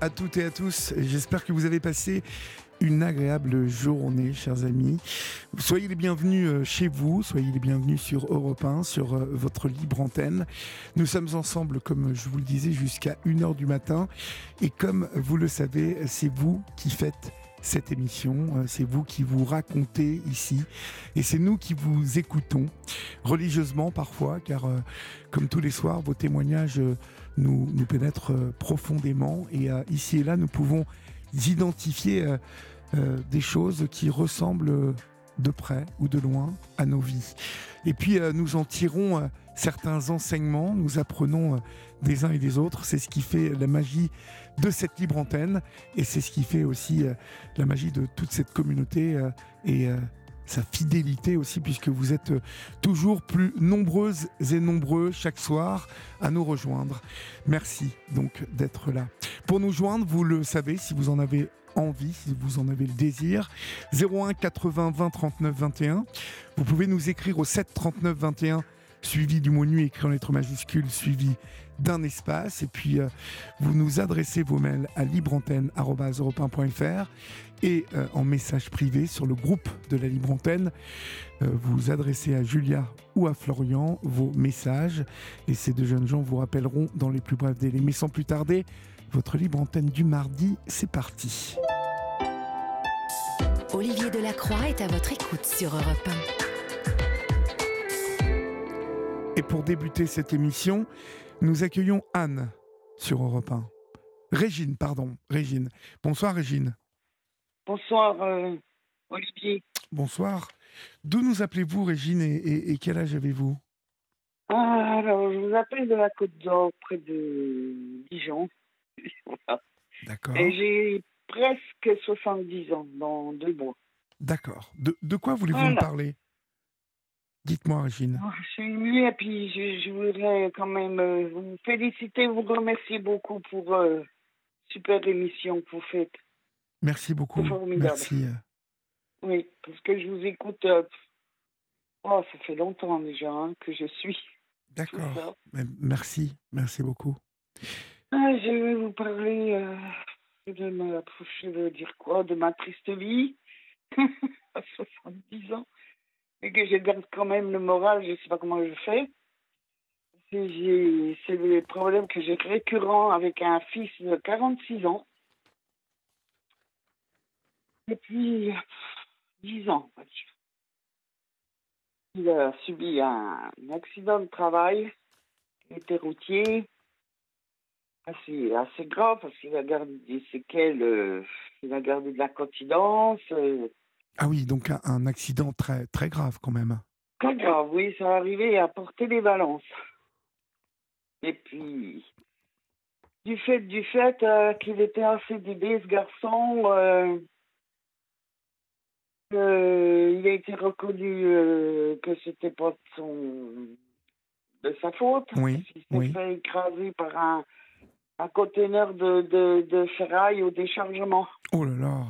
À toutes et à tous. J'espère que vous avez passé une agréable journée, chers amis. Soyez les bienvenus euh, chez vous, soyez les bienvenus sur Europe 1, sur euh, votre libre antenne. Nous sommes ensemble, comme je vous le disais, jusqu'à 1h du matin. Et comme vous le savez, c'est vous qui faites cette émission. Euh, c'est vous qui vous racontez ici et c'est nous qui vous écoutons religieusement parfois, car comme tous les soirs, vos témoignages nous, nous pénètrent profondément et ici et là, nous pouvons identifier des choses qui ressemblent de près ou de loin à nos vies. Et puis nous en tirons certains enseignements, nous apprenons des uns et des autres. C'est ce qui fait la magie de cette libre antenne et c'est ce qui fait aussi la magie de toute cette communauté et sa fidélité aussi, puisque vous êtes toujours plus nombreuses et nombreux chaque soir à nous rejoindre. Merci donc d'être là. Pour nous joindre, vous le savez, si vous en avez envie, si vous en avez le désir, 01 80 20 39 21. Vous pouvez nous écrire au 7 39 21 suivi du mot nuit écrit en lettres majuscules, suivi d'un espace. Et puis, euh, vous nous adressez vos mails à libreantenne.fr et euh, en message privé sur le groupe de la Libre Antenne. Euh, vous adressez à Julia ou à Florian vos messages et ces deux jeunes gens vous rappelleront dans les plus brefs délais. Mais sans plus tarder, votre Libre Antenne du mardi, c'est parti. Olivier Delacroix est à votre écoute sur Europe 1. Et pour débuter cette émission, nous accueillons Anne sur Europe 1. Régine, pardon, Régine. Bonsoir Régine. Bonsoir, euh, Olivier. Bonsoir. D'où nous appelez-vous, Régine, et, quel âge avez-vous? Ah, Alors, je vous appelle de la Côte d'Or, près de Dijon. D'accord. Et j'ai presque 70 ans dans deux mois. D'accord. De, quoi voulez-vous me parler? Dites-moi, Régine. Oh, je suis émue et puis je, voudrais quand même euh, vous féliciter, vous remercier beaucoup pour euh, super émission que vous faites. Merci beaucoup. Merci. Euh. Oui, parce que je vous écoute. Euh, oh, ça fait longtemps déjà hein, que je suis. D'accord. Merci, merci beaucoup. Ah, je vais vous parler de ma, je veux dire quoi, de ma triste vie à 70 ans, et que je garde quand même le moral. Je ne sais pas comment je fais. C'est le problème que j'ai récurrent avec un fils de 46 ans depuis dix ans. Il a subi un, accident de travail, il était routier, assez, assez grave parce qu'il a gardé des séquelles, euh, il a gardé de la continence. Euh. Ah oui, donc un, accident très, très grave quand même. Très grave, oui, ça arrivait à porter les balances. Et puis, du fait du fait euh, qu'il était assez CDD, ce garçon, euh, il a été reconnu euh, que c'était pas son, de sa faute. Oui. Il s'est fait écraser par un, un conteneur de, de, de, ferraille au déchargement. Oh là là.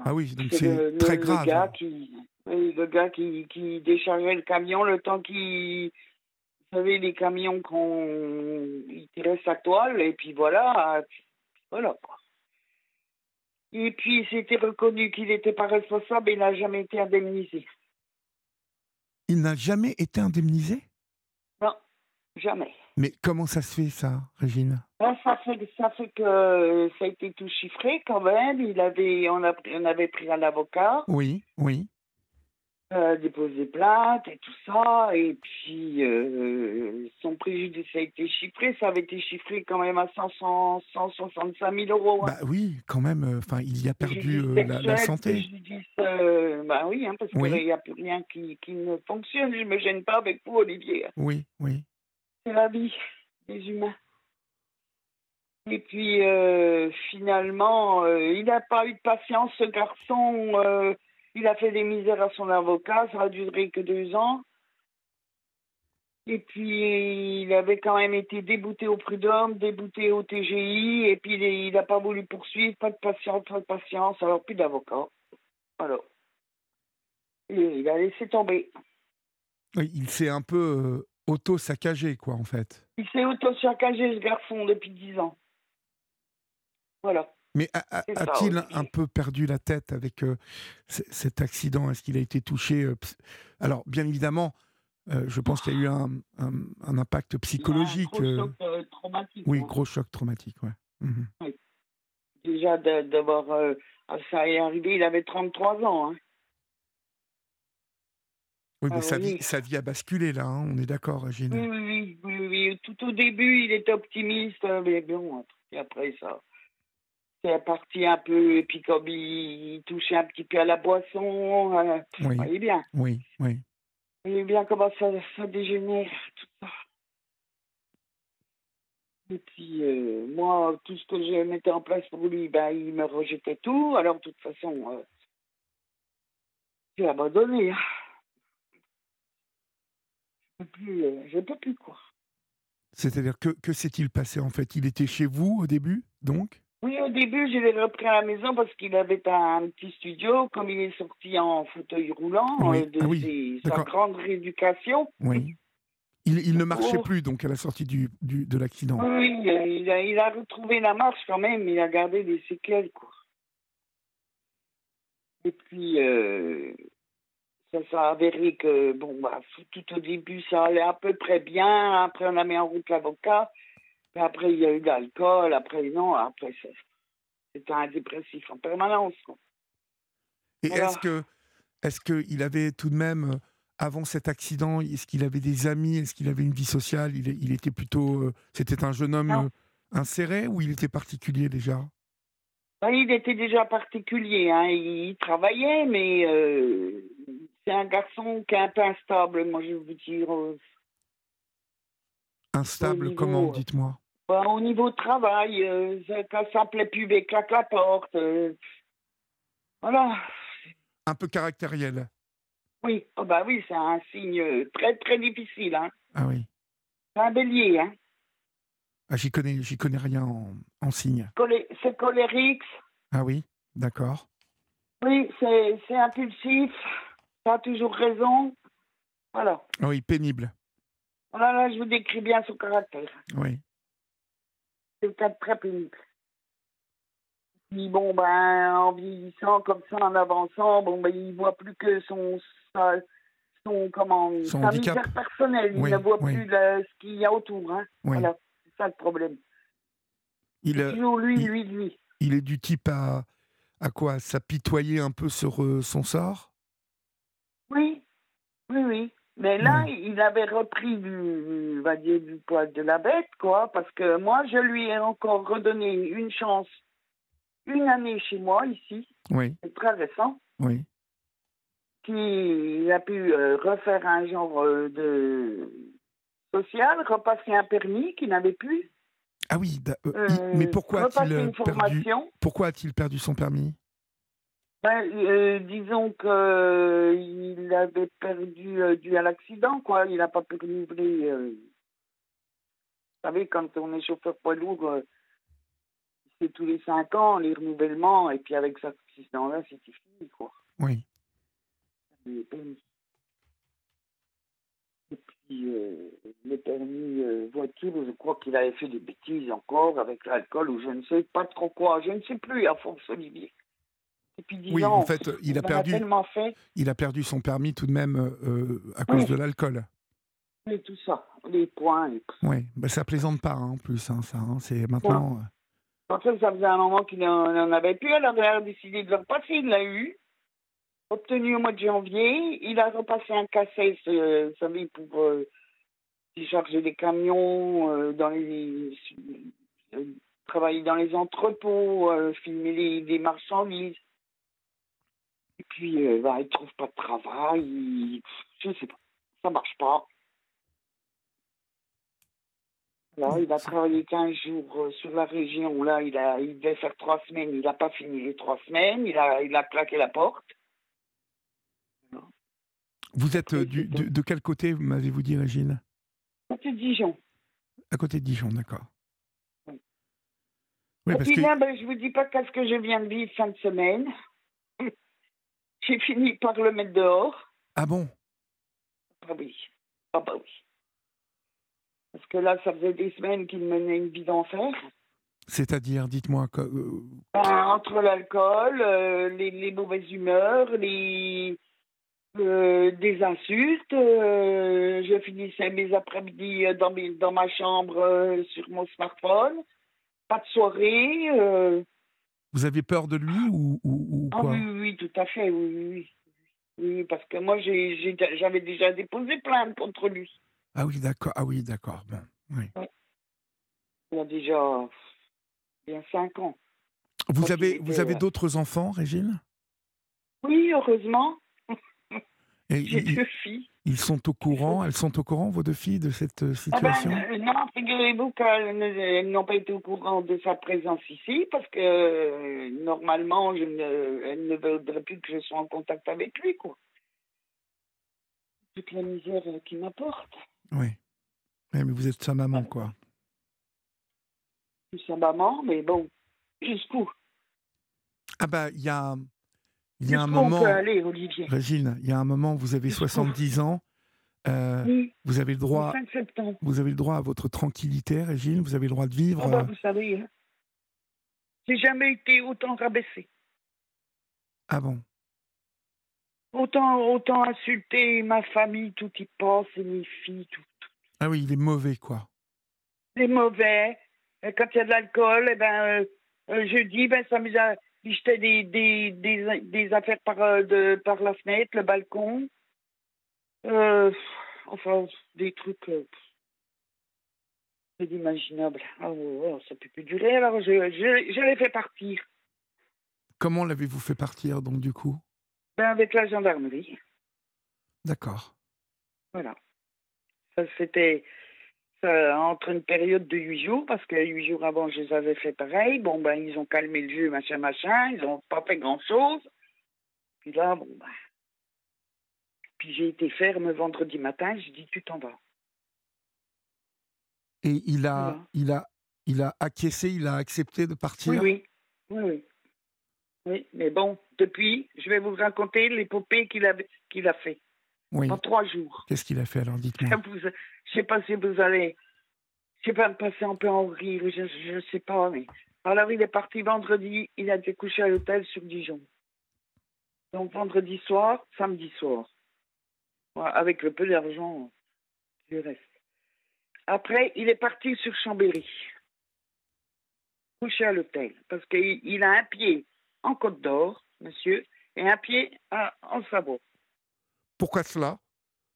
Ah oui, donc c'est très grave. Le gars, qui, le gars qui, qui déchargeait le camion le temps qu'il. Vous savez, les camions qu'on. Il tirait sa toile et puis voilà. Voilà quoi. Et puis, c'était reconnu qu'il n'était pas responsable et il n'a jamais été indemnisé. Il n'a jamais été indemnisé? Non, jamais. Mais comment ça se fait, ça, Régine? Ça, fait, ça fait que ça a été tout chiffré quand même. Il avait, on, a, on avait pris un avocat. Oui, oui euh, déposé plainte et tout ça. Et puis, euh, son préjudice a été chiffré. Ça avait été chiffré quand même à 500, 165 000 euros. Hein. Bah oui, quand même. Euh, enfin, il y a perdu euh, la, santé. Préjudice, bah ben oui, hein, parce Oui. qu'il n'y a plus rien qui, qui ne fonctionne. Je me gêne pas avec vous, Olivier. Oui, oui. C'est la vie des humains. Et puis, euh, finalement, euh, il n'a pas eu de patience, ce garçon. euh, il a fait des misères à son avocat. Ça a duré que deux ans. Et puis, il avait quand même été débouté au prud'homme, débouté au TGI. Et puis, il n'a pas voulu poursuivre. Pas de patience, pas de patience. Alors, plus d'avocat. Alors. Et il a laissé tomber. Oui, il s'est un peu auto-saccagé, quoi, en fait. Il s'est auto-saccagé, ce garçon, depuis dix ans. Voilà. Mais a-t-il un peu perdu la tête avec euh, cet accident? Est-ce qu'il a été touché euh, Alors, bien évidemment, euh, je pense qu'il y a eu un, un- un impact psychologique. Un euh, gros choc, traumatique. oui, hein. gros choc traumatique, ouais. Mhm. Déjà, d'avoir. ah, ça est arrivé, il avait 33 ans. hein. Oui, mais Ah sa, oui. vie, sa vie a basculé, là, hein, on est d'accord, Gilles Oui, oui, oui, oui, oui. Tout au début, il était optimiste, mais bon, et après ça. C'est parti un peu, et puis comme il, touchait un petit peu à la boisson, euh, Oui, vous voyez bien. oui, oui. Vous voyez bien comment ça, ça dégénère, tout ça. Et puis, euh, moi, tout ce que je mettais en place pour lui, ben, il me rejetait tout. Alors, de toute façon, euh, j'ai abandonné. hein. Je peux plus, euh, je peux plus, quoi. C'est-à-dire, que, que s'est-il passé, en fait? Il était chez vous, au début, donc? Oui, au début, je l'ai repris à la maison parce qu'il avait un petit studio. Comme il est sorti en fauteuil roulant Oui. euh, de Ah oui, ses- sa grande rééducation, Oui. Il, il ne marchait Oh. plus, donc, à la sortie du, du- de l'accident. oui, il a, il a retrouvé la marche quand même. Il a gardé des séquelles, quoi. Et puis, euh, ça s'est avéré que, bon, bah, tout au début, ça allait à peu près bien. Après, on a mis en route l'avocat. Puis après, il y a eu de l'alcool. Après, non, après, c'était un dépressif en permanence. Et Voilà. est-ce que, est-ce qu'il avait tout de même, euh, avant cet accident, est-ce qu'il avait des amis Est-ce qu'il avait une vie sociale il, il était plutôt, euh, c'était un jeune homme Non. euh, inséré ou il était particulier déjà? Ben, il était déjà particulier. Hein. Il travaillait, mais euh, c'est un garçon qui est un peu instable, moi, je veux vous dire. euh, Instable niveau, comment Dites-moi? Ben, au niveau travail, euh, ça- quand ça plaît plus, claque la porte. euh, voilà. Un peu caractériel. Oui, oh, ben oui, c'est un signe euh, très, très difficile. Hein. Ah oui. C'est un bélier. Hein. Ah, j'y connais, j'y connais rien en, en signe. Colé- c'est colérique. Ah oui, d'accord. Oui, c'est c'est impulsif. Ça a toujours raison. Voilà. Ah Oui, pénible. Voilà, là, je vous décris bien son caractère. Oui. C'est quelqu'un de très pénible. Puis bon, ben, en vieillissant comme ça, en avançant, bon, ben, il voit plus que son, sa- son, comment, Son sa handicap. misère personnelle. Il Oui, ne voit oui. plus le- ce qu'il y a autour. Hein. Oui. Voilà, c'est ça le problème. Il, euh, Toujours lui, il- lui, lui. il est du type à, à quoi? S'apitoyer un peu sur euh, son sort? Oui, oui, oui. Mais là, il avait repris du, va dire, du poil de la bête, quoi, parce que moi, je lui ai encore redonné une chance, une année chez moi, ici, Oui, c'est très récent. oui. qui a pu euh, refaire un genre euh, de social, repasser un permis qu'il n'avait plus. Ah oui, da- euh, euh, mais pourquoi a-t-il perdu. Pourquoi a-t-il perdu son permis? Ben, euh, disons que euh, il avait perdu euh, dû à l'accident, quoi. Il n'a pas pu renouveler. euh. Vous savez, quand on est chauffeur poids lourd, euh, c'est tous les cinq ans les renouvellements, et puis avec cet accident-là, c'était fini, quoi. Oui. permis. Et puis, les permis voiture, je crois qu'il avait fait des bêtises encore avec l'alcool ou je ne sais pas trop quoi. Je ne sais plus, à force, Olivier. Depuis 10 Oui, ans, en fait, il a perdu- fait, Il a perdu son permis tout de même euh, à cause Oui. de l'alcool. et tout ça, les points. Et... Oui, bah, ça plaisante pas hein, en plus, hein, ça. hein, c'est maintenant. euh, En fait, ça faisait un moment qu'il n'en avait plus. Alors, il a décidé de le repasser. Il l'a eu. Obtenu au mois de janvier. Il a repassé un cassette, euh, vous savez, pour euh, décharger des camions, euh, dans les, euh, travailler dans les entrepôts, euh, filmer les, des marchandises. Puis, euh, bah, il trouve pas de travail. il- Je sais pas. Ça marche pas. Là, il a travaillé 15 jours euh, sur la région. Là, il, a, il devait faire trois semaines. Il n'a pas fini les trois semaines. Il a, il a claqué la porte. Vous êtes euh, du- de, de quel côté, m'avez-vous dit, Régine? Dijon. À côté de Dijon, d'accord. Oui. Oui, Et parce puis que. là, ben, je vous dis pas qu'est-ce que je viens de vivre fin de semaine. J'ai fini par le mettre dehors. Ah bon? Ah oui. Ah bah oui. Parce que là, ça faisait des semaines qu'il menait une vie d'enfer. C'est-à-dire, dites-moi. que- euh, Ben, entre l'alcool, euh, les, les mauvaises humeurs, les euh, des insultes. euh, je finissais mes après-midi dans, mes- dans ma chambre sur mon smartphone. Pas de soirée. Vous avez peur de lui ou, ou- ou Ah quoi oui, oui, oui, tout à fait, oui, oui, parce que moi, j'avais déjà déposé plainte contre lui. Ah oui, d'accord. Ah oui, d'accord. Bon, oui. Il y a déjà bien cinq ans. Vous avez, était, vous avez euh, d'autres enfants, Régine? Oui, heureusement, j'ai deux filles. Ils sont au courant, elles sont au courant, vos deux filles, de cette euh, Ah ben, situation? euh, non, figurez-vous qu'elles n'ont pas été au courant de sa présence ici parce que euh, normalement, je ne, elles ne voudraient plus que je sois en contact avec lui, quoi. Toute la misère qu'il m'apporte. Oui. Mais vous êtes sa maman, quoi. Je suis sa maman, mais bon, jusqu'où? Ah bah, il y a, il y a un moment, peut aller, Olivier? Régine, il y a un moment, vous avez Jusqu'où 70 ans, euh, Oui, vous avez le droit, 5 septembre. vous avez le droit à votre tranquillité, Régine, vous avez le droit de vivre. Bah, euh, vous savez, hein, j'ai jamais été autant rabaissé. Ah bon? Autant, autant insulter ma famille, tout y passe, et mes filles, tout. Ah oui, il est mauvais, quoi. C'est mauvais. Et quand il y a de l'alcool, eh ben, euh, euh, je dis, ben, ça me jetait des, des, des, des affaires par, euh, de, par la fenêtre, le balcon. Euh, enfin, des trucs. Euh, c'est inimaginable. Ah ouais, ouais, ça peut plus durer. Alors, je, je, je l'ai fait partir. Comment l'avez-vous fait partir, donc, du coup? Ben, avec la gendarmerie. D'accord. Voilà. Ça, c'était entre une période de huit jours, parce que huit jours avant, je les avais fait pareil. Bon, ben, ils ont calmé le jeu, machin, machin. Ils n'ont pas fait grand-chose. Puis là, bon, ben. Puis j'ai été ferme vendredi matin. Je dis, tu t'en vas. Et il a, il a, il a acquiescé, il a accepté de partir? Oui, oui. Oui, oui. Oui, mais bon, depuis, je vais vous raconter l'épopée qu'il a, qu'il a fait Oui. en trois jours. Qu'est-ce qu'il a fait, alors, dites-moi? Je sais pas si vous allez, je sais pas passer un peu en rire, je, je sais pas, mais alors il est parti vendredi, il a été couché à l'hôtel sur Dijon. Donc vendredi soir, samedi soir, avec le peu d'argent du reste. Après, il est parti sur Chambéry, couché à l'hôtel, parce qu'il il a un pied en Côte d'Or, monsieur, et un pied à- en Savoie. Pourquoi cela?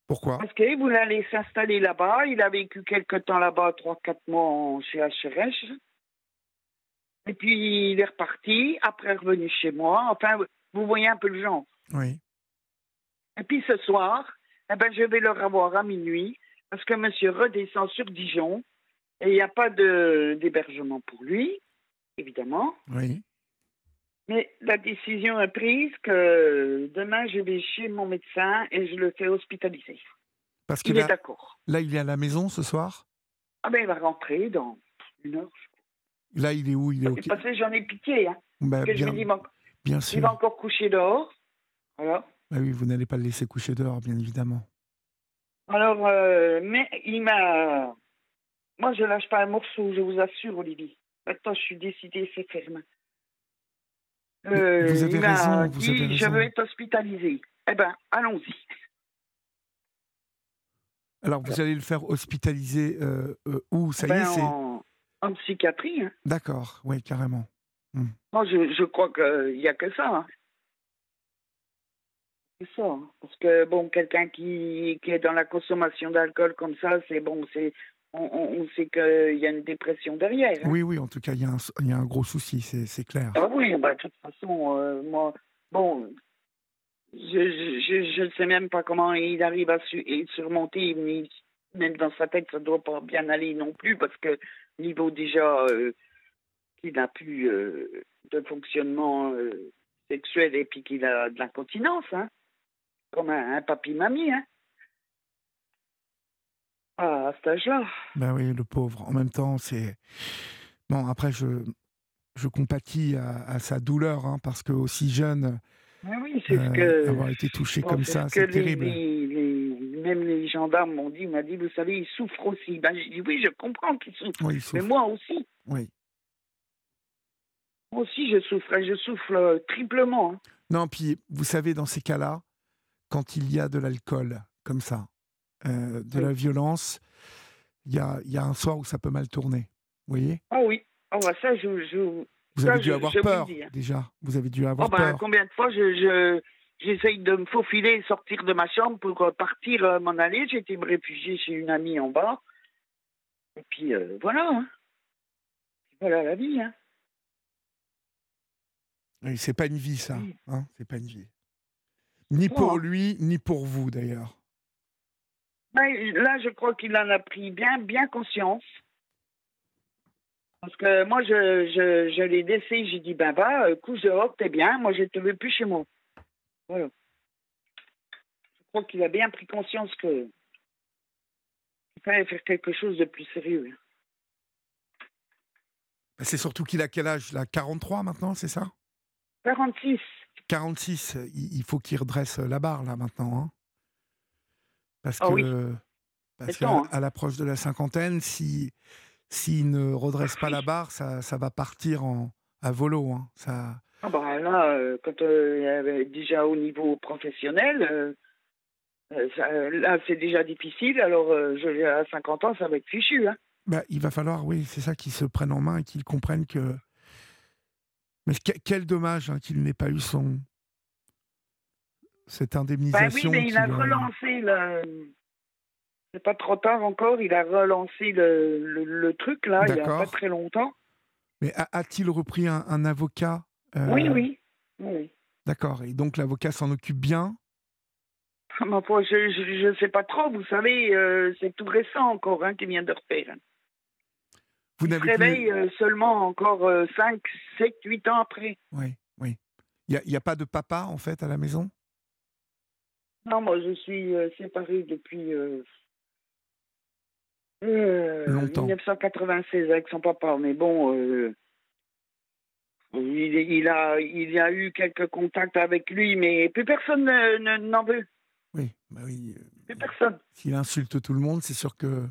Pourquoi? Parce qu'il voulait aller s'installer là-bas. Il a vécu quelque temps là-bas, trois, quatre mois en- chez HRH. Et puis il est reparti, après revenu chez moi. Enfin, vous voyez un peu le genre. Oui. Et puis ce soir, eh ben, je vais le revoir à minuit, parce que monsieur redescend sur Dijon, et il n'y a pas d'hébergement pour lui, évidemment. Oui. Mais la décision est prise que demain, je vais chez mon médecin et je le fais hospitaliser. Parce que Il est là, d'accord. là, il est à la maison ce soir? Ah ben, il va rentrer dans une heure. Là, il est où? Il est Parce que j'en ai pitié. Hein. Bah, je bien, me dis, bon, bien il sûr. va encore coucher dehors. Voilà. Bah oui, vous n'allez pas le laisser coucher dehors, bien évidemment. Alors, euh, mais il m'a. Moi, je lâche pas un morceau, je vous assure, Olivier. Maintenant, je suis décidée, c'est ferme. Euh, vous avez il m'a raison, vous dit, avez Je veux être hospitalisé. Eh ben, allons-y. Alors, vous allez le faire hospitaliser euh, euh, où? Ça y Ben, est, c'est... en, en psychiatrie. Hein. D'accord, oui, carrément. Moi, je, je crois qu'il n'y a que ça. hein. C'est ça. hein. Parce que, bon, quelqu'un qui, qui est dans la consommation d'alcool comme ça, c'est bon, c'est. On, sait qu'il y a une dépression derrière. hein. Oui, oui, en tout cas, il y, a un- il y a un gros souci, c'est clair. Ah oui, bah, de toute façon, euh, moi, bon, je ne sais même pas comment il arrive à surmonter. même dans sa tête, ça ne doit pas bien aller non plus, parce que niveau déjà euh, qu'il n'a plus euh, de fonctionnement sexuel et puis qu'il a de l'incontinence, hein, comme un, un papy-mamie. Hein. Ah, à cet âge-là. Ben oui, le pauvre. En même temps, c'est. Bon, après, je, je compatis à, sa douleur, hein, parce que aussi jeune, oui, c'est ce que, avoir été touché comme ça, c'est terrible. même les gendarmes m'ont dit, m'a dit, vous savez, il souffre aussi. Ben, j'ai dit, oui, je comprends qu'il souffre, mais moi aussi. Oui. Moi aussi, je souffre, je souffre euh, triplement. Hein. Non, puis vous savez, dans ces cas-là, quand il y a de l'alcool comme ça, euh, de la violence, il y a, y a, un soir où ça peut mal tourner. Vous voyez? Ah oui. Ah ça, je, je, vous avez dû avoir peur hein. déjà. Vous avez dû avoir oh, ben, peur. Combien de fois je, j'essaye de me faufiler, sortir de ma chambre pour euh, partir euh, m'en aller. J'ai été me réfugier chez une amie en bas. Et puis voilà. Hein. Voilà la vie. Hein. c'est pas une vie ça. Hein c'est pas une vie. Ni pour lui, ni pour vous d'ailleurs. Ben, là, je crois qu'il en a pris bien, bien conscience. Parce que moi, je, je, je l'ai laissé, j'ai dit, ben va, couche dehors, t'es bien, moi je ne te veux plus chez moi. Voilà. Je crois qu'il a bien pris conscience que il fallait faire quelque chose de plus sérieux. Ben, c'est surtout qu'il a quel âge là? 43 maintenant, c'est ça? 46. 46, il faut qu'il redresse la barre là maintenant. Hein parce que, parce qu'à à, l'approche de la cinquantaine, si s'il ne redresse pas la barre, ça, ça va partir en, à volo. Hein. Ça... Ah bah là, euh, quand euh, déjà au niveau professionnel, euh, là c'est déjà difficile. Alors je, à 50 ans, ça va être fichu. Hein. Bah, il va falloir, oui, c'est ça, qu'ils se prennent en main et qu'ils comprennent que. Mais quel dommage hein, qu'il n'ait pas eu son cette indemnisation. Bah oui, mais il a relancé le c'est pas trop tard encore, il a relancé le, le, truc là, il n'y a pas très longtemps. Mais a-t-il repris un, avocat euh, Oui, oui. oui. D'accord, et donc l'avocat s'en occupe bien? Ah, Je ne sais pas trop, vous savez, euh, c'est tout récent encore hein, qu'il vient de refaire. Vous il se réveille euh, seulement encore 5, 7, 8 ans après. Oui, oui. Il n'y a, a, pas de papa en fait à la maison? Non, moi je suis séparée depuis euh, Longtemps. 1996 avec son papa, mais bon, euh, il, il, a, il a eu quelques contacts avec lui, mais plus personne n'en veut. Oui, bah oui. Euh, plus personne. S'il insulte tout le monde, c'est sûr que.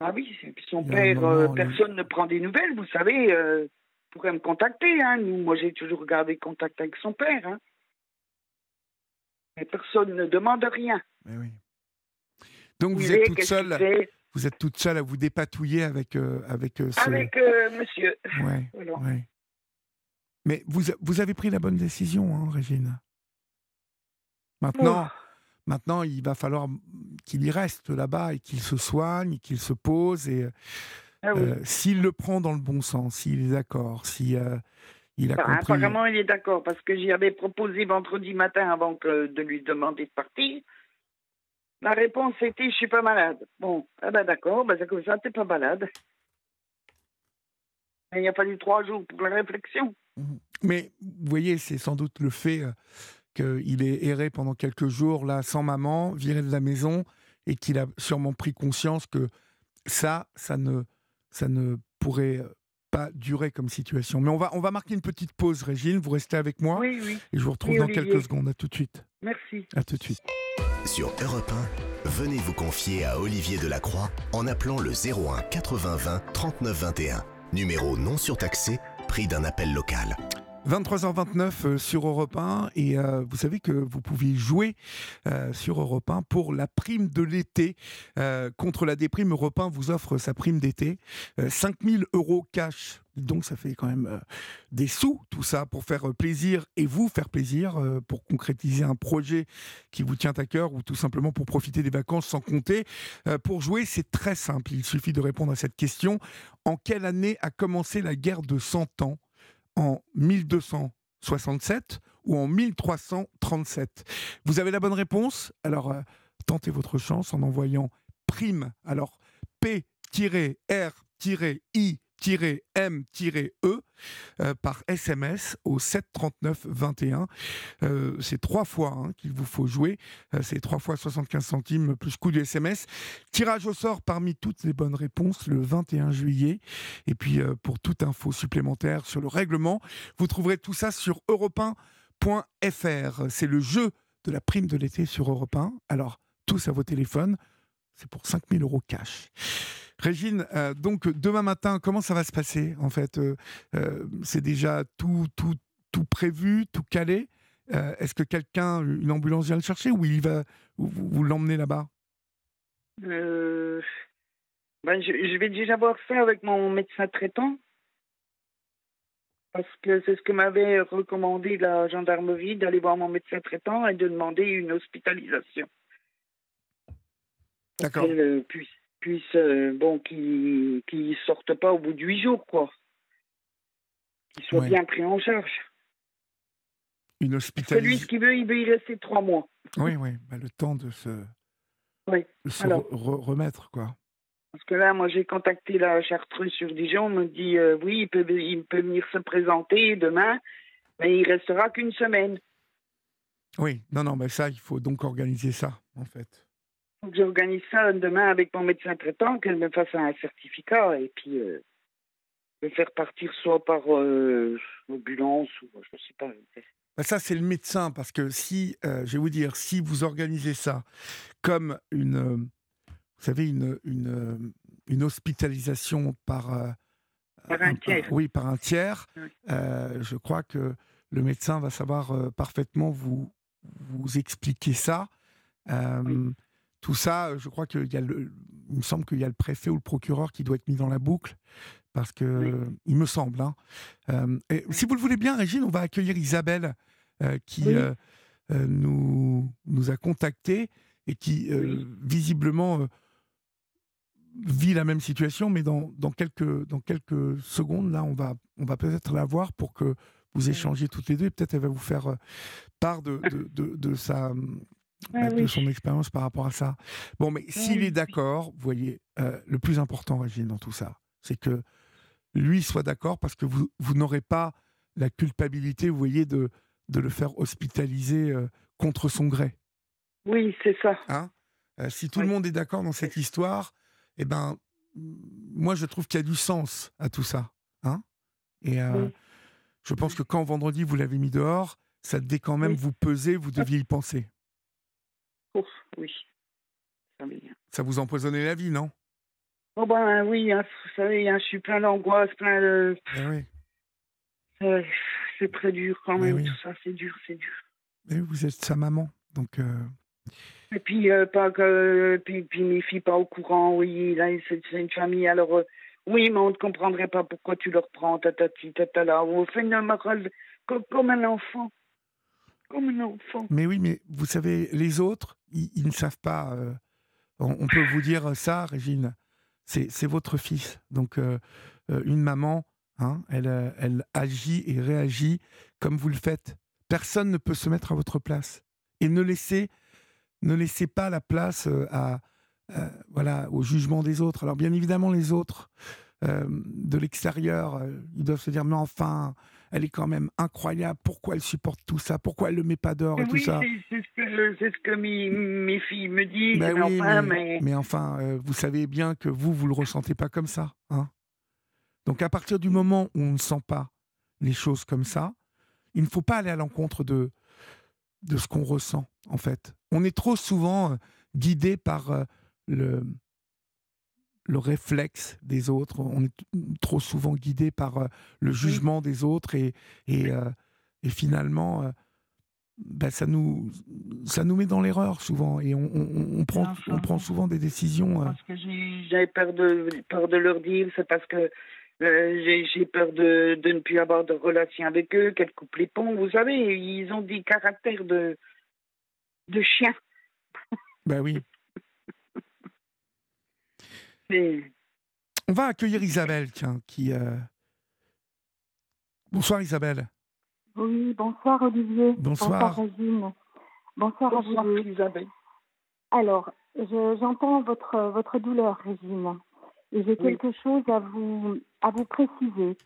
Ah oui, son père, personne ne prend des nouvelles, vous savez. Euh, pourrait me contacter, hein. Nous, moi, j'ai toujours gardé contact avec son père, hein. Mais personne ne demande rien. Mais oui. Donc vous êtes toute seule vous êtes toute seule à vous dépatouiller avec euh, avec euh, avec euh, monsieur. Ouais, ouais. Mais vous vous avez pris la bonne décision, hein, Régine. Maintenant, maintenant, il va falloir qu'il y reste là-bas et qu'il se soigne, qu'il se pose et ah s'il le prend dans le bon sens, s'il est d'accord, si il a compris. Apparemment, il est d'accord parce que j'y avais proposé vendredi matin avant de lui demander de partir. La réponse était je suis pas malade. Bon, ah ben d'accord, ben c'est comme ça, t'es pas malade. il a fallu trois jours pour la réflexion. Mhm. Mais vous voyez, c'est sans doute le fait euh, qu'il ait erré pendant quelques jours là sans maman, viré de la maison, et qu'il a sûrement pris conscience que ça, ça ne, ça ne pourrait pas durer comme situation. Mais on va, on va marquer une petite pause, Régine. Vous restez avec moi. Oui, oui. Et je vous retrouve dans quelques secondes. À tout de suite. Merci. À tout de suite. Sur Europe 1, venez vous confier à Olivier Delacroix en appelant le 01 80 20 39 21. Numéro non surtaxé, prix d'un appel local. 23h29 euh, sur Europe 1 et euh, vous savez que vous pouvez jouer euh, sur Europe 1 pour la prime de l'été. contre la déprime, Europe 1 vous offre sa prime d'été. 5000 euros cash. Donc ça fait quand même des sous, tout ça, pour faire plaisir et vous faire plaisir, pour concrétiser un projet qui vous tient à cœur ou tout simplement pour profiter des vacances sans compter. pour jouer, c'est très simple. Il suffit de répondre à cette question. En quelle année a commencé la guerre de 100 ans? En 1267 ou en 1337 Vous avez la bonne réponse Alors, euh, tentez votre chance en envoyant prime. Alors, P-R-I m-e euh, par SMS au 739 21. Euh, c'est trois fois hein, qu'il vous faut jouer. Euh, c'est trois fois 75 centimes plus coût du SMS. Tirage au sort parmi toutes les bonnes réponses le 21 juillet. Et puis pour toute info supplémentaire sur le règlement, vous trouverez tout ça sur europe C'est le jeu de la prime de l'été sur Europe 1. Alors, tous à vos téléphones. C'est pour 5000 euros cash. Régine, euh, donc demain matin, comment ça va se passer en fait euh, euh, C'est déjà tout, tout, tout prévu, tout calé Est-ce que quelqu'un, une ambulance vient le chercher ou il va, vous, l'emmenez là-bas? Ben, je, vais déjà voir ça avec mon médecin traitant. Parce que c'est ce que m'avait recommandé la gendarmerie d'aller voir mon médecin traitant et de demander une hospitalisation. D'accord puissent, euh, bon, qui qui sortent pas au bout de huit jours, quoi. Qu'ils soient bien pris en charge. Une hospitalisation. Celui qui veut, il veut y rester trois mois. Oui, oui, bah, le temps de se, se remettre, quoi. Parce que là, moi, j'ai contacté la chartreuse sur Dijon, on me dit euh, oui, il peut, il peut venir se présenter demain, mais il restera qu'une semaine. Oui, non, non, mais ça, il faut donc organiser ça, en fait j'organise ça demain avec mon médecin traitant, qu'elle me fasse un certificat et puis euh, le faire partir soit par euh, ambulance ou je sais pas. Bah, ça, c'est le médecin, parce que si, euh, je vais vous dire, si vous organisez ça comme une, vous savez, une, une, une hospitalisation par, par un, tiers. oui, par un tiers, je crois que le médecin va savoir parfaitement vous, vous expliquer ça. Tout ça, euh, je crois qu'il y a le, il me semble qu'il y a le préfet ou le procureur qui doit être mis dans la boucle, parce que il me semble. Hein. Euh, et si vous le voulez bien, Régine, on va accueillir Isabelle euh, qui nous, nous a contactés et qui visiblement vit la même situation, mais dans, dans, quelques, dans quelques secondes, là, on va, on va peut-être la voir pour que vous échangiez toutes les deux et peut-être elle va vous faire part de, de, de, de sa ah de son expérience par rapport à ça. Bon, mais s'il est d'accord, vous voyez, euh, le plus important, Régine, dans tout ça, c'est que lui soit d'accord parce que vous, vous n'aurez pas la culpabilité, vous voyez, de, de le faire hospitaliser euh, contre son gré. Oui, c'est ça. Hein euh, si tout le monde est d'accord dans cette histoire, eh ben, moi, je trouve qu'il y a du sens à tout ça. Hein Et je pense que quand vendredi, vous l'avez mis dehors, ça devait quand même vous peser, vous deviez y penser oui. Ça, vous empoisonnait la vie, non? Oh ben oui, hein, vous savez, hein, je suis plein d'angoisse, plein de... Eh oui. Euh, c'est très dur quand même, tout ça, c'est dur, c'est dur. Mais vous êtes sa maman, donc... Euh, Et puis, euh, pas que, puis, puis, mes filles pas au courant, oui, là, c'est une famille, alors... oui, mais on ne comprendrait pas pourquoi tu leur prends, tatati, tatala, au fait, comme, comme un enfant. Comme un enfant. Mais oui, mais vous savez, les autres, ils, ne savent pas. Euh, on, peut vous dire ça, Régine. C'est votre fils. Donc, euh, euh, une maman, hein, elle, elle agit et réagit comme vous le faites. Personne ne peut se mettre à votre place. Et ne laissez, ne laissez pas la place à, voilà, au jugement des autres. Alors, bien évidemment, les autres, de l'extérieur, ils doivent se dire, mais enfin, elle est quand même incroyable. Pourquoi elle supporte tout ça? Pourquoi elle le met pas dehors et tout ça? C'est ce que, mes, filles me disent. Ben mais, enfin, mais... enfin, euh, vous savez bien que vous, vous le ressentez pas comme ça. Hein Donc à partir du moment où on ne sent pas les choses comme ça, il ne faut pas aller à l'encontre de, de ce qu'on ressent, en fait. On est trop souvent euh, guidé par euh, le, le réflexe des autres. On est trop souvent guidé par euh, le jugement des autres et, et, euh, et finalement, euh, bah, ça, nous, ça nous met dans l'erreur souvent et on, on, prend, on prend souvent des décisions. Parce que j'avais peur de, peur de leur dire, c'est parce que j'ai peur de, de, ne plus avoir de relation avec eux, qu'elles coupent les ponts. Vous savez, ils ont des caractères de, de chiens. Ben oui, on va accueillir Isabelle, tiens, qui. Euh, bonsoir Isabelle. Oui, bonsoir Olivier. Bonsoir. Régine. Bonsoir, à vous. Isabelle. Alors, je- j'entends votre, votre douleur, Régine. Et j'ai Oui. quelque chose à vous, à vous préciser.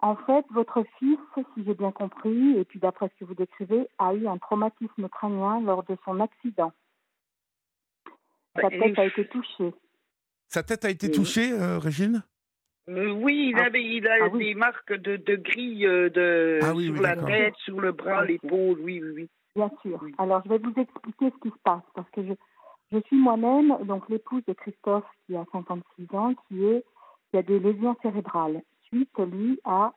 En fait, votre fils, si j'ai bien compris, et puis d'après ce que vous décrivez, a eu un traumatisme crânien lors de son accident. Sa tête a été touchée. Sa tête a été Oui. touchée, euh, Régine? Euh, oui, il, Ah. avait, il a Ah oui. des marques de, de grilles euh, de, Ah oui, sur oui, la tête, sur le bras, Ok. l'épaule, oui, oui, oui. Bien sûr. Oui. Alors, je vais vous expliquer ce qui se passe parce que je, je suis moi-même donc l'épouse de Christophe qui a 56 ans, qui est qui a des lésions cérébrales suite lui à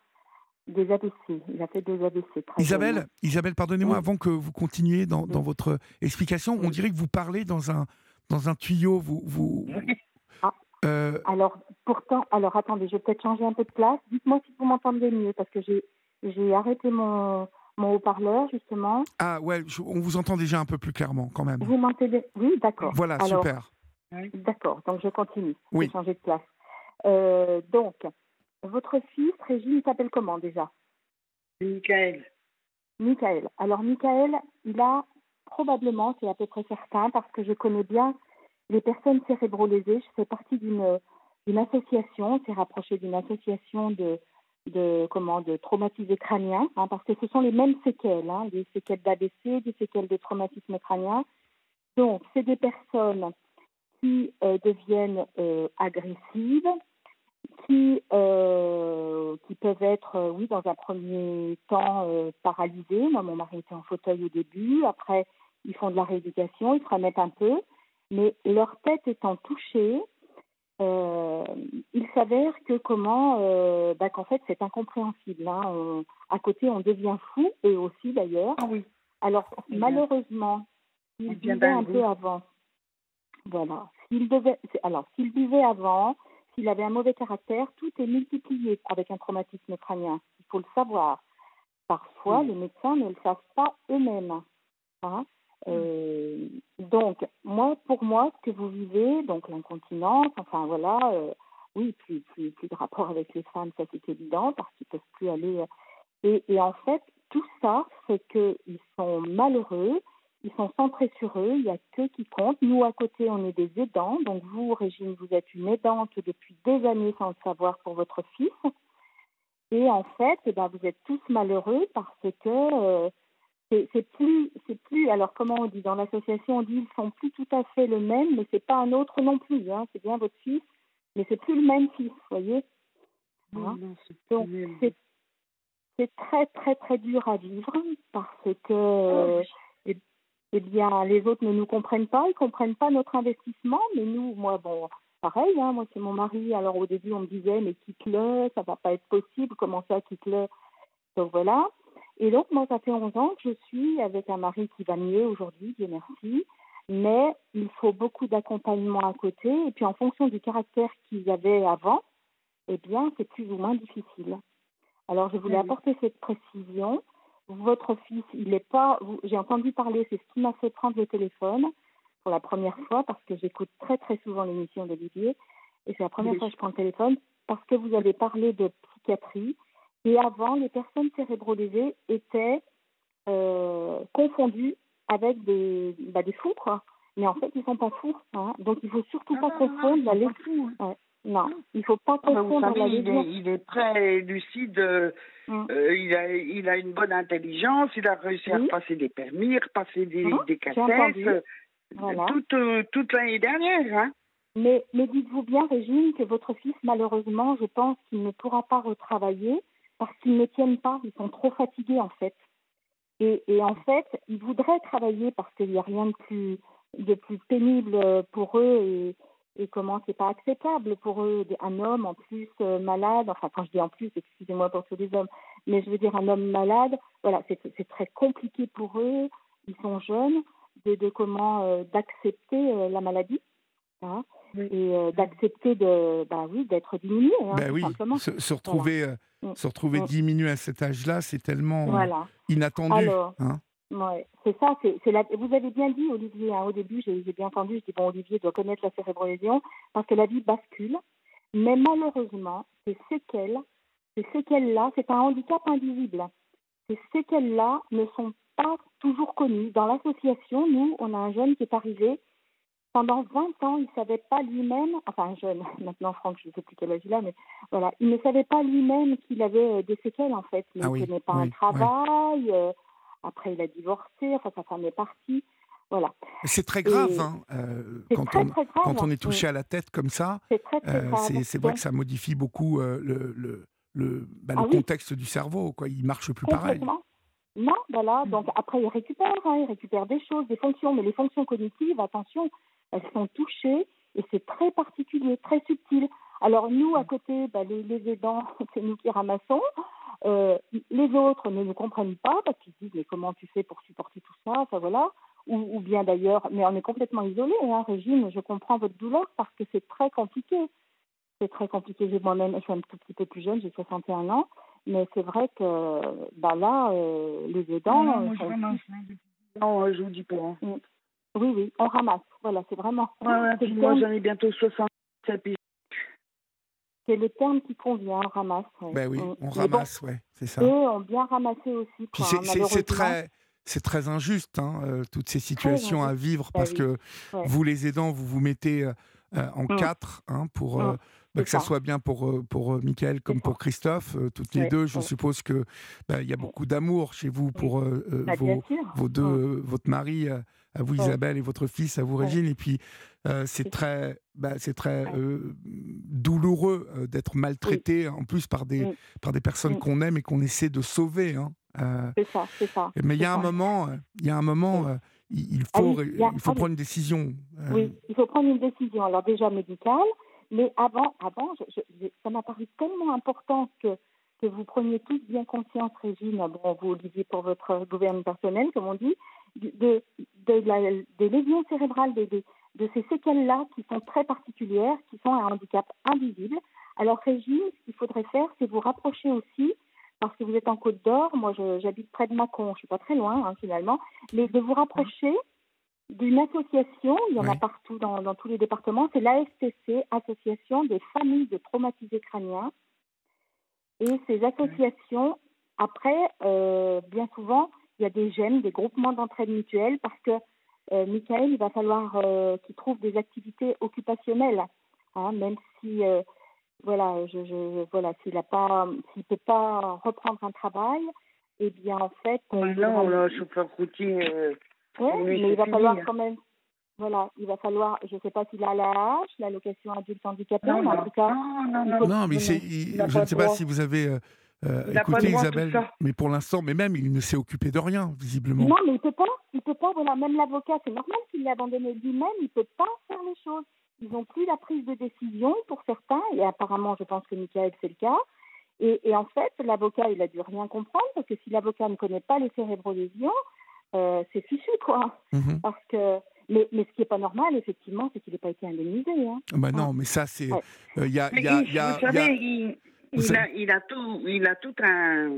des AVC. Il a fait des AVC. Très Isabelle. Isabelle, pardonnez-moi, Oui. avant que vous continuiez dans, dans votre explication, on dirait que vous parlez dans un, dans un tuyau. Vous, vous, Ah. Euh, Alors, pourtant, alors attendez, je vais peut-être changer un peu de place. Dites-moi si vous m'entendez mieux parce que j'ai j'ai arrêté mon mon haut-parleur justement. ah ouais, je- on vous entend déjà un peu plus clairement quand même. Vous m'entendez? Oui, d'accord. Voilà, Alors, super. D'accord, donc je continue. Oui. Je vais changer de place. Euh, donc, votre fils, Régine, s'appelle comment déjà? Michael. Michael. Alors, Michael, il a probablement, c'est à peu près certain, parce que je connais bien les personnes cérébro-lésées. Je fais partie d'une association, on s'est rapproché d'une association de, de, comment, de traumatisés crâniens, hein, parce que ce sont les mêmes séquelles, hein, des séquelles d'ABC, des séquelles de traumatisme crânien. Donc, c'est des personnes qui euh, deviennent euh, agressives, qui, euh, qui peuvent être, oui, dans un premier temps paralysés. Moi, mon mari était en fauteuil au début. Après, ils font de la rééducation, ils se remettent un peu. Mais leur tête étant touchée, euh, il s'avère que comment, euh, bah, qu'en fait, c'est incompréhensible. hein. On- à côté, on devient fou, et aussi d'ailleurs. Ah oui. Alors, bien. malheureusement, s'il bien, buvait ben, un peu avant, voilà, s'il devait, c'est- alors, avant, s'il avait un mauvais caractère, tout est multiplié avec un traumatisme crânien. Il faut le savoir. Parfois, les médecins ne le savent pas eux-mêmes. hein. Euh, donc, moi, pour moi, ce que vous vivez, donc l'incontinence, enfin voilà, euh, oui, plus, plus, plus de rapport avec les femmes, ça c'est évident, parce qu'ils peuvent plus aller. euh, et, en fait, tout ça fait qu'ils sont malheureux, ils sont centrés sur eux, il n'y a que qui compte. Nous, à côté, on est des aidants. Donc, vous, Régine, vous êtes une aidante depuis des années sans le savoir pour votre fils. Et en fait, eh ben, vous êtes tous malheureux parce que c'est plus, c'est plus. Alors, comment on dit dans l'association On dit ils sont plus tout à fait le même, mais c'est pas un autre non plus. Hein. C'est bien votre fils, mais c'est plus le même fils, vous voyez. Hein Non, Donc, c'est c'est très, très, très dur à vivre parce que, Oh, eh, eh bien, les autres ne nous comprennent pas, ils comprennent pas notre investissement, mais nous, moi, bon, pareil, hein, moi, c'est mon mari. Alors, au début, on me disait, mais quitte-le, ça va pas être possible, comment ça, quitte-le? Donc, voilà. Et donc, moi, ça fait 11 ans que je suis avec un mari qui va mieux aujourd'hui, Dieu merci. Mais il faut beaucoup d'accompagnement à côté. Et puis, en fonction du caractère qu'ils avaient avant, eh bien, c'est plus ou moins difficile. Alors, je voulais Oui. apporter cette précision. Votre fils, il n'est pas. J'ai entendu parler, c'est ce qui m'a fait prendre le téléphone pour la première fois, parce que j'écoute très, très souvent l'émission d'Olivier. Et c'est la première Oui. fois que je prends le téléphone, parce que vous avez parlé de psychiatrie. Et avant, les personnes cérébro-lésées étaient euh, confondues avec des, bah, des fous, quoi. Mais en fait, ils ne sont pas fous. hein. Donc, il ne faut surtout Ah, pas confondre la sont lé- pas fous, hein. Non, il ne faut pas Ah, vous confondre savez, la il est, il est très lucide. euh, Mm. euh, il, a, il a une bonne intelligence. Il a réussi à Oui. passer des permis, repasser des, entendu. cassettes. Voilà. Toute, euh, toute l'année dernière. Hein. Mais, mais dites-vous bien, Régine, que votre fils, malheureusement, je pense qu'il ne pourra pas retravailler parce qu'ils ne tiennent pas. Ils sont trop fatigués, en fait. Et, en fait, ils voudraient travailler parce qu'il n'y a rien de plus, de plus pénible pour eux et, et comment c'est pas acceptable pour eux. Un homme en plus euh, malade, enfin, quand je dis en plus, excusez-moi pour tous les hommes, mais je veux dire un homme malade, voilà, c'est très compliqué pour eux. Ils sont jeunes, de, de comment euh, d'accepter euh, la maladie. Hein, et euh, d'accepter de bah oui d'être diminué hein, Ben oui, simplement se, se retrouver, euh, Mm. se retrouver Mm. diminué à cet âge-là, c'est tellement euh, voilà inattendu. Alors, hein. ouais, c'est ça c'est la vous avez bien dit Olivier hein, au début j'ai bien entendu je dis bon Olivier doit connaître la cérébrolésion parce que la vie bascule mais malheureusement ces séquelles ces séquelles là c'est un handicap invisible ces séquelles-là ne sont pas toujours connues. Dans l'association, nous, on a un jeune qui est arrivé. Pendant 20 ans, il ne savait pas lui-même, enfin un jeune, maintenant Franck, je ne sais plus quel âge il a, mais voilà, il ne savait pas lui-même qu'il avait euh, des séquelles en fait. Il Ah ne oui, tenait pas oui, un oui. travail, euh, après il a divorcé, enfin sa femme est partie. Voilà. C'est très grave Et hein, euh, quand, très, on, très grave. quand on est touché à la tête comme ça. C'est euh, vrai que ça modifie beaucoup le, le, le, bah, Ah contexte du cerveau. Quoi. Il marche plus pareil. Non, voilà. Mm. Donc après, il récupère, hein, il récupère des choses, des fonctions, mais les fonctions cognitives, attention, elles sont touchées et c'est très particulier, très subtil. Alors nous, Mm. à côté, bah, les, les aidants, c'est nous qui ramassons. Euh, les autres ne nous comprennent pas parce qu'ils se disent mais comment tu fais pour supporter tout ça, enfin voilà. Ou, ou bien d'ailleurs, mais on est complètement isolé, hein, Régine. Je comprends votre douleur parce que c'est très compliqué. C'est très compliqué. J'ai moi-même, je suis un tout petit peu plus jeune, j'ai 61 ans, mais c'est vrai que bah là, euh, les aidants, Non, euh, moi, je sont- ramasse, hein, ans, euh, je vous dis pas. hein. Oui, oui, on ramasse. Voilà, c'est vraiment. Ouais, ouais, moi, j'en ai bientôt 60. et puis c'est le terme qui convient, on ramasse. ouais. Ben oui, on Mais bon, ramasse, ouais, c'est ça. eux ont bien ramassé aussi. Puis quoi, c'est- hein, très, c'est très injuste, hein, euh, toutes ces situations à vivre, Bah parce que Ouais. vous, les aidants, vous vous mettez euh, en Mm. quatre hein, pour euh, Mm. bah, C'est que ça ça. soit bien pour, euh, pour euh, Michael comme pour. Christophe. euh, toutes les deux, je suppose que bah, il y a beaucoup d'amour chez vous pour euh, Bah, vos, vos deux, votre mari, à vous. Isabelle, et votre fils, à vous. Régine. Et puis, euh, c'est très, bah, c'est très euh, douloureux d'être maltraité, en plus par des, Mm. par des personnes Mm. qu'on aime et qu'on essaie de sauver. hein. C'est ça, c'est ça. mais il y a un moment, il y a un moment, il Ah faut, oui, il y a- il faut ah oui. prendre une décision. euh, Oui, il faut prendre une décision. Alors déjà médicale, mais avant, avant, ça m'a paru tellement important que que vous preniez tous bien conscience, Régine, bon, vous Olivier pour votre gouvernement personnel, comme on dit, de, de la, des lésions cérébrales, des- de ces séquelles-là qui sont très particulières, qui sont un handicap invisible. Alors Régine, ce qu'il faudrait faire, c'est vous rapprocher aussi, parce que vous êtes en Côte d'Or, moi j'habite près de Mâcon, je suis pas très loin hein, finalement, mais de vous rapprocher d'une association, il y en a partout dans, dans tous les départements, c'est l'AFTC, Association des familles de traumatisés crâniens. Et ces associations, après, euh, bien souvent, il y a des GEM, des groupements d'entraide mutuelle, parce que euh, Michael, il va falloir euh, qu'il trouve des activités occupationnelles, hein, même si, voilà, je, je, voilà, s'il ne pas, s'il peut pas reprendre un travail, eh bien, en fait, Maintenant, faudra- le chauffeur routier, lui, mais il va falloir hein. quand même. Voilà, il va falloir, je ne sais pas s'il a la hache, l'allocation adulte handicapé, non, mais en non, tout cas, non, non, non. Non, mais il- je ne sais pas si vous avez euh, euh, droit tout Isabelle, mais pour l'instant, mais même, il ne s'est occupé de rien, visiblement. Non, mais il peut pas. Il peut pas. Voilà, même l'avocat, c'est normal qu'il l'ait abandonné lui-même. Il peut pas faire les choses. Ils n'ont plus la prise de décision pour certains, et apparemment, je pense que Michael, c'est le cas. Et, et en fait, l'avocat, il a dû rien comprendre parce que si l'avocat ne connaît pas les cérébrolésions, euh, c'est fichu, quoi. Mhm. Parce que, mais, mais ce qui est pas normal, effectivement, c'est qu'il n'ait pas été indemnisé. Hein. Bah non, mais ça, c'est. Il a, il a- tout, il a tout un,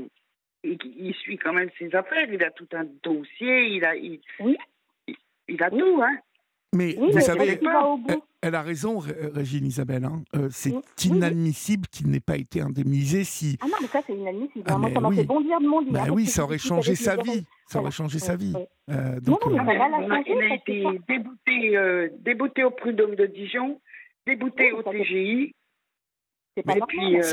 il, il suit quand même ses affaires. Il a tout un dossier. Il a, il, Oui. il, il a Oui. tout, hein. mais Oui, vous mais savez, va au bout Elle, a raison, Ré- Régine Isabelle. hein. Euh, c'est Oui, oui, oui. inadmissible qu'il n'ait pas été indemnisé si. Ah non, mais ça, c'est inadmissible. Ah, Moi, mais ça m'a oui. fait bondir de mon. Bah oui, ça aurait changé sa vie. Ça aurait changé sa vie. Euh, donc, euh, il a que été débouté, euh, débouté au prud'homme de Dijon, débouté Oui, au TGI. c'est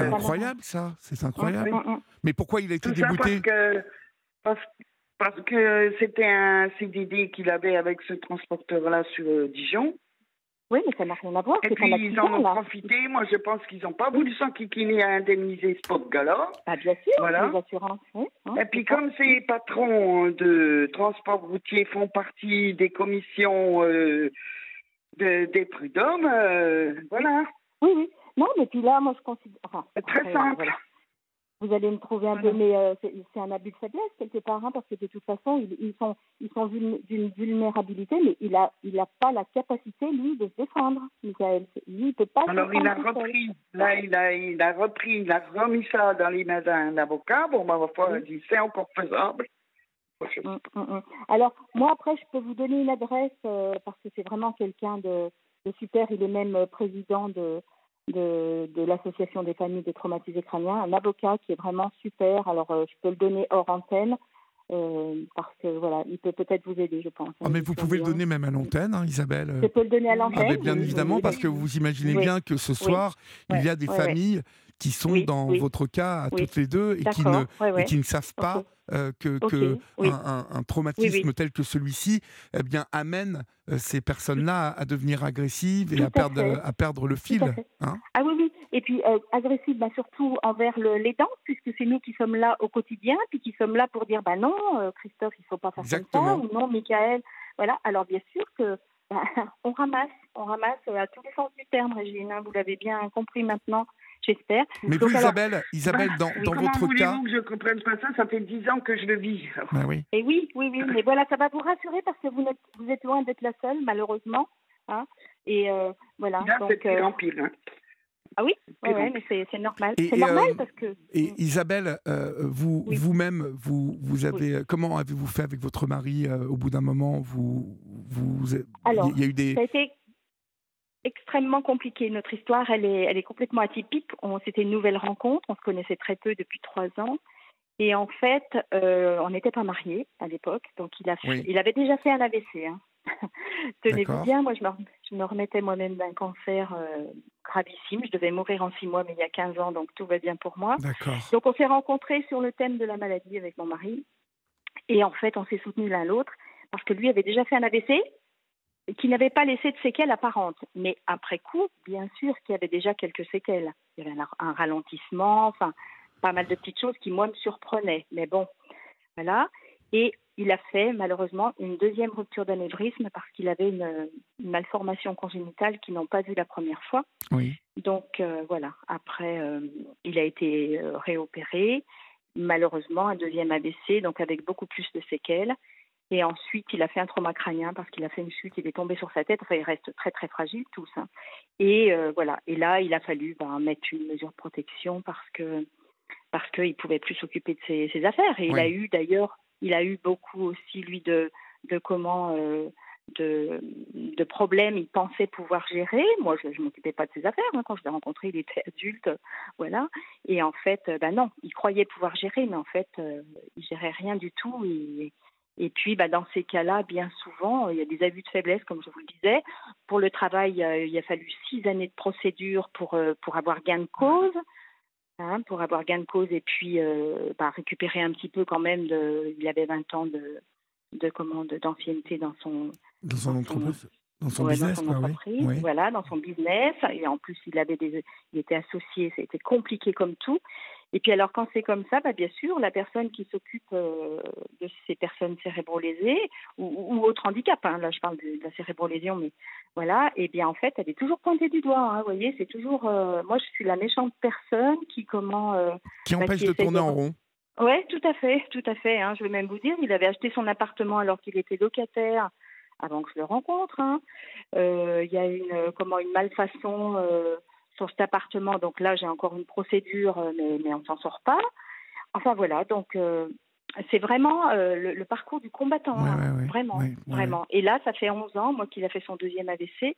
euh, incroyable, ça. C'est normal. incroyable. Hum, hum. Mais pourquoi il a été Tout ça parce débouté que, parce, parce que c'était un CDD qu'il avait avec ce transporteur-là sur euh, Dijon. Oui, mais ça n'a rien à voir. Et puis ils en ont là. profité. Moi, je pense qu'ils n'ont pas voulu s'enquiquiner à indemniser ce pauvre gars-là. Bah, bien sûr, Voilà. les assurances. Oui, hein, Et puis ça. comme ces patrons de transport routier font partie des commissions euh, de- des prud'hommes, euh, voilà. Oui, oui. Non, mais puis là, moi, je considère. Enfin, très après, simple. voilà. Vous allez me trouver un peu, mais euh, c'est un abus de faiblesse quelque part, hein, parce que de toute façon, ils, ils sont, ils sont d'une vulnérabilité, mais il a, il a pas la capacité lui de se défendre, Michael. Lui, il peut pas. Alors il a repris, là il a, il a repris, il a remis ça dans les mains d'un avocat. Bon, ben, ma foi, Oui. il dit c'est encore faisable. Mm, mm, mm. Alors, moi, après, je peux vous donner une adresse euh, parce que c'est vraiment quelqu'un de, de super. Il est même euh, président de, de, de l'association des familles des traumatisés crâniens, un avocat qui est vraiment super. Alors, euh, je peux le donner hors antenne. Euh, parce que voilà, il peut peut-être vous aider, je pense. Ah, mais vous pouvez le donner même à l'antenne, hein, Isabelle. Je peux le donner à l'antenne. Ah, bien oui, évidemment, oui, parce que vous imaginez Oui. bien que ce soir, il y a des familles qui sont dans votre cas toutes les deux et qui ne, ouais, et ouais. qui ne savent pas euh, que, Ok, que oui. un, traumatisme Oui, oui. tel que celui-ci eh bien, amène euh, ces personnes-là à, à devenir agressives et à à perdre, fait. à perdre le fil. hein. Ah oui, oui. Et puis euh, agressif, bah, surtout envers le, les dents, puisque c'est nous qui sommes là au quotidien, puis qui sommes là pour dire, bah non, euh, Christophe, il faut pas faire Exactement. comme ça, ou non, Michael. Voilà. Alors bien sûr que bah, on ramasse, on ramasse euh, à tous les sens du terme, Régine. hein. vous l'avez bien compris maintenant, j'espère. Mais Donc vous, alors- Isabelle, Isabelle dans, oui, dans Comment votre cas. que je comprenne pas ça? Ça fait dix ans que je le vis. Bah oui. Et oui, oui, oui, mais voilà, ça va vous rassurer parce que vous, n'êtes, vous êtes loin d'être la seule, malheureusement. Hein. Et euh, voilà, Là, c'est donc, de euh, pire en pire. hein. Ah oui, ouais, mais c'est, c'est normal. Et- c'est normal euh, parce que. Et Isabelle, euh, vous, Oui. vous-même, vous, vous avez, comment avez-vous fait avec votre mari euh, au bout d'un moment Vous, vous, Alors, il y a eu des, Ça a été extrêmement compliqué. Notre histoire, elle est, elle est complètement atypique. On, c'était une nouvelle rencontre. On se connaissait très peu depuis trois ans. Et en fait, on n'était pas mariés à l'époque. Donc, il, a fait- Oui. il avait déjà fait un AVC. hein. Tenez-vous bien, moi, je me, rem- je me remettais moi-même d'un cancer euh, gravissime. Je devais mourir en six mois, mais il y a 15 ans, donc tout va bien pour moi. Donc on s'est rencontrés sur le thème de la maladie avec mon mari. Et en fait, on s'est soutenus l'un l'autre parce que lui avait déjà fait un AVC et qui n'avait pas laissé de séquelles apparentes. Mais après coup, bien sûr qu'il y avait déjà quelques séquelles. Il y avait un, un ralentissement, enfin, pas mal de petites choses qui, moi, me surprenaient. Mais bon, voilà. Et il a fait, malheureusement, une deuxième rupture d'anévrisme parce qu'il avait une, une malformation congénitale qu'ils n'ont pas vue la première fois. Oui. Donc euh, voilà, après, euh, il a été euh, réopéré. Malheureusement, un deuxième AVC, donc avec beaucoup plus de séquelles. Et ensuite, il a fait un trauma crânien parce qu'il a fait une chute, il est tombé sur sa tête. Enfin, il reste très très fragile tous. hein. Et euh, voilà. Et là, il a fallu ben, mettre une mesure de protection parce que parce qu'il pouvait plus s'occuper de ses, ses affaires. Et il a eu d'ailleurs, il a eu beaucoup aussi lui de comment euh, de, problèmes il pensait pouvoir gérer. Moi, je ne m'occupais pas de ses affaires. hein. Quand je l'ai rencontré, il était adulte, voilà. Et en fait, euh, ben non, il croyait pouvoir gérer, mais en fait, euh, il gérait rien du tout. Et, puis, bah, dans ces cas-là, bien souvent, il y a des abus de faiblesse, comme je vous le disais. Pour le travail, euh, il a fallu six années de procédure euh, pour avoir gain de cause. Hein, pour avoir gain de cause et puis euh, bah, récupérer un petit peu quand même. De, il avait 20 ans de, de commande d'ancienneté dans son, Dans son dans son- entreprise, dans son Ouais, business, dans son entreprise, Oui. voilà, dans son business. Et en plus, il avait des, il était associé, c'était compliqué comme tout. Et puis alors, quand c'est comme ça, bah, bien sûr, la personne qui s'occupe euh, de ces personnes cérébro-lésées ou, ou autres handicaps, hein, là je parle de, de la cérébro-lésion, mais voilà, et bien en fait, elle est toujours pointée du doigt. Hein, vous voyez, c'est toujours, euh, moi je suis la méchante personne qui comment euh, Qui bah, empêche qui de tourner de- en rond. Oui, tout à fait, tout à fait. hein. Je vais même vous dire, il avait acheté son appartement alors qu'il était locataire avant que je le rencontre. hein. Il y a une comment une malfaçon sur cet appartement, donc là j'ai encore une procédure, euh, mais, mais on s'en sort pas. Enfin voilà, donc euh, c'est vraiment euh, le, le parcours du combattant, Ouais, hein. ouais, ouais. vraiment, vraiment. Et là, ça fait 11 ans, moi qu'il a fait son deuxième AVC,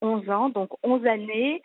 11 ans, donc 11 années.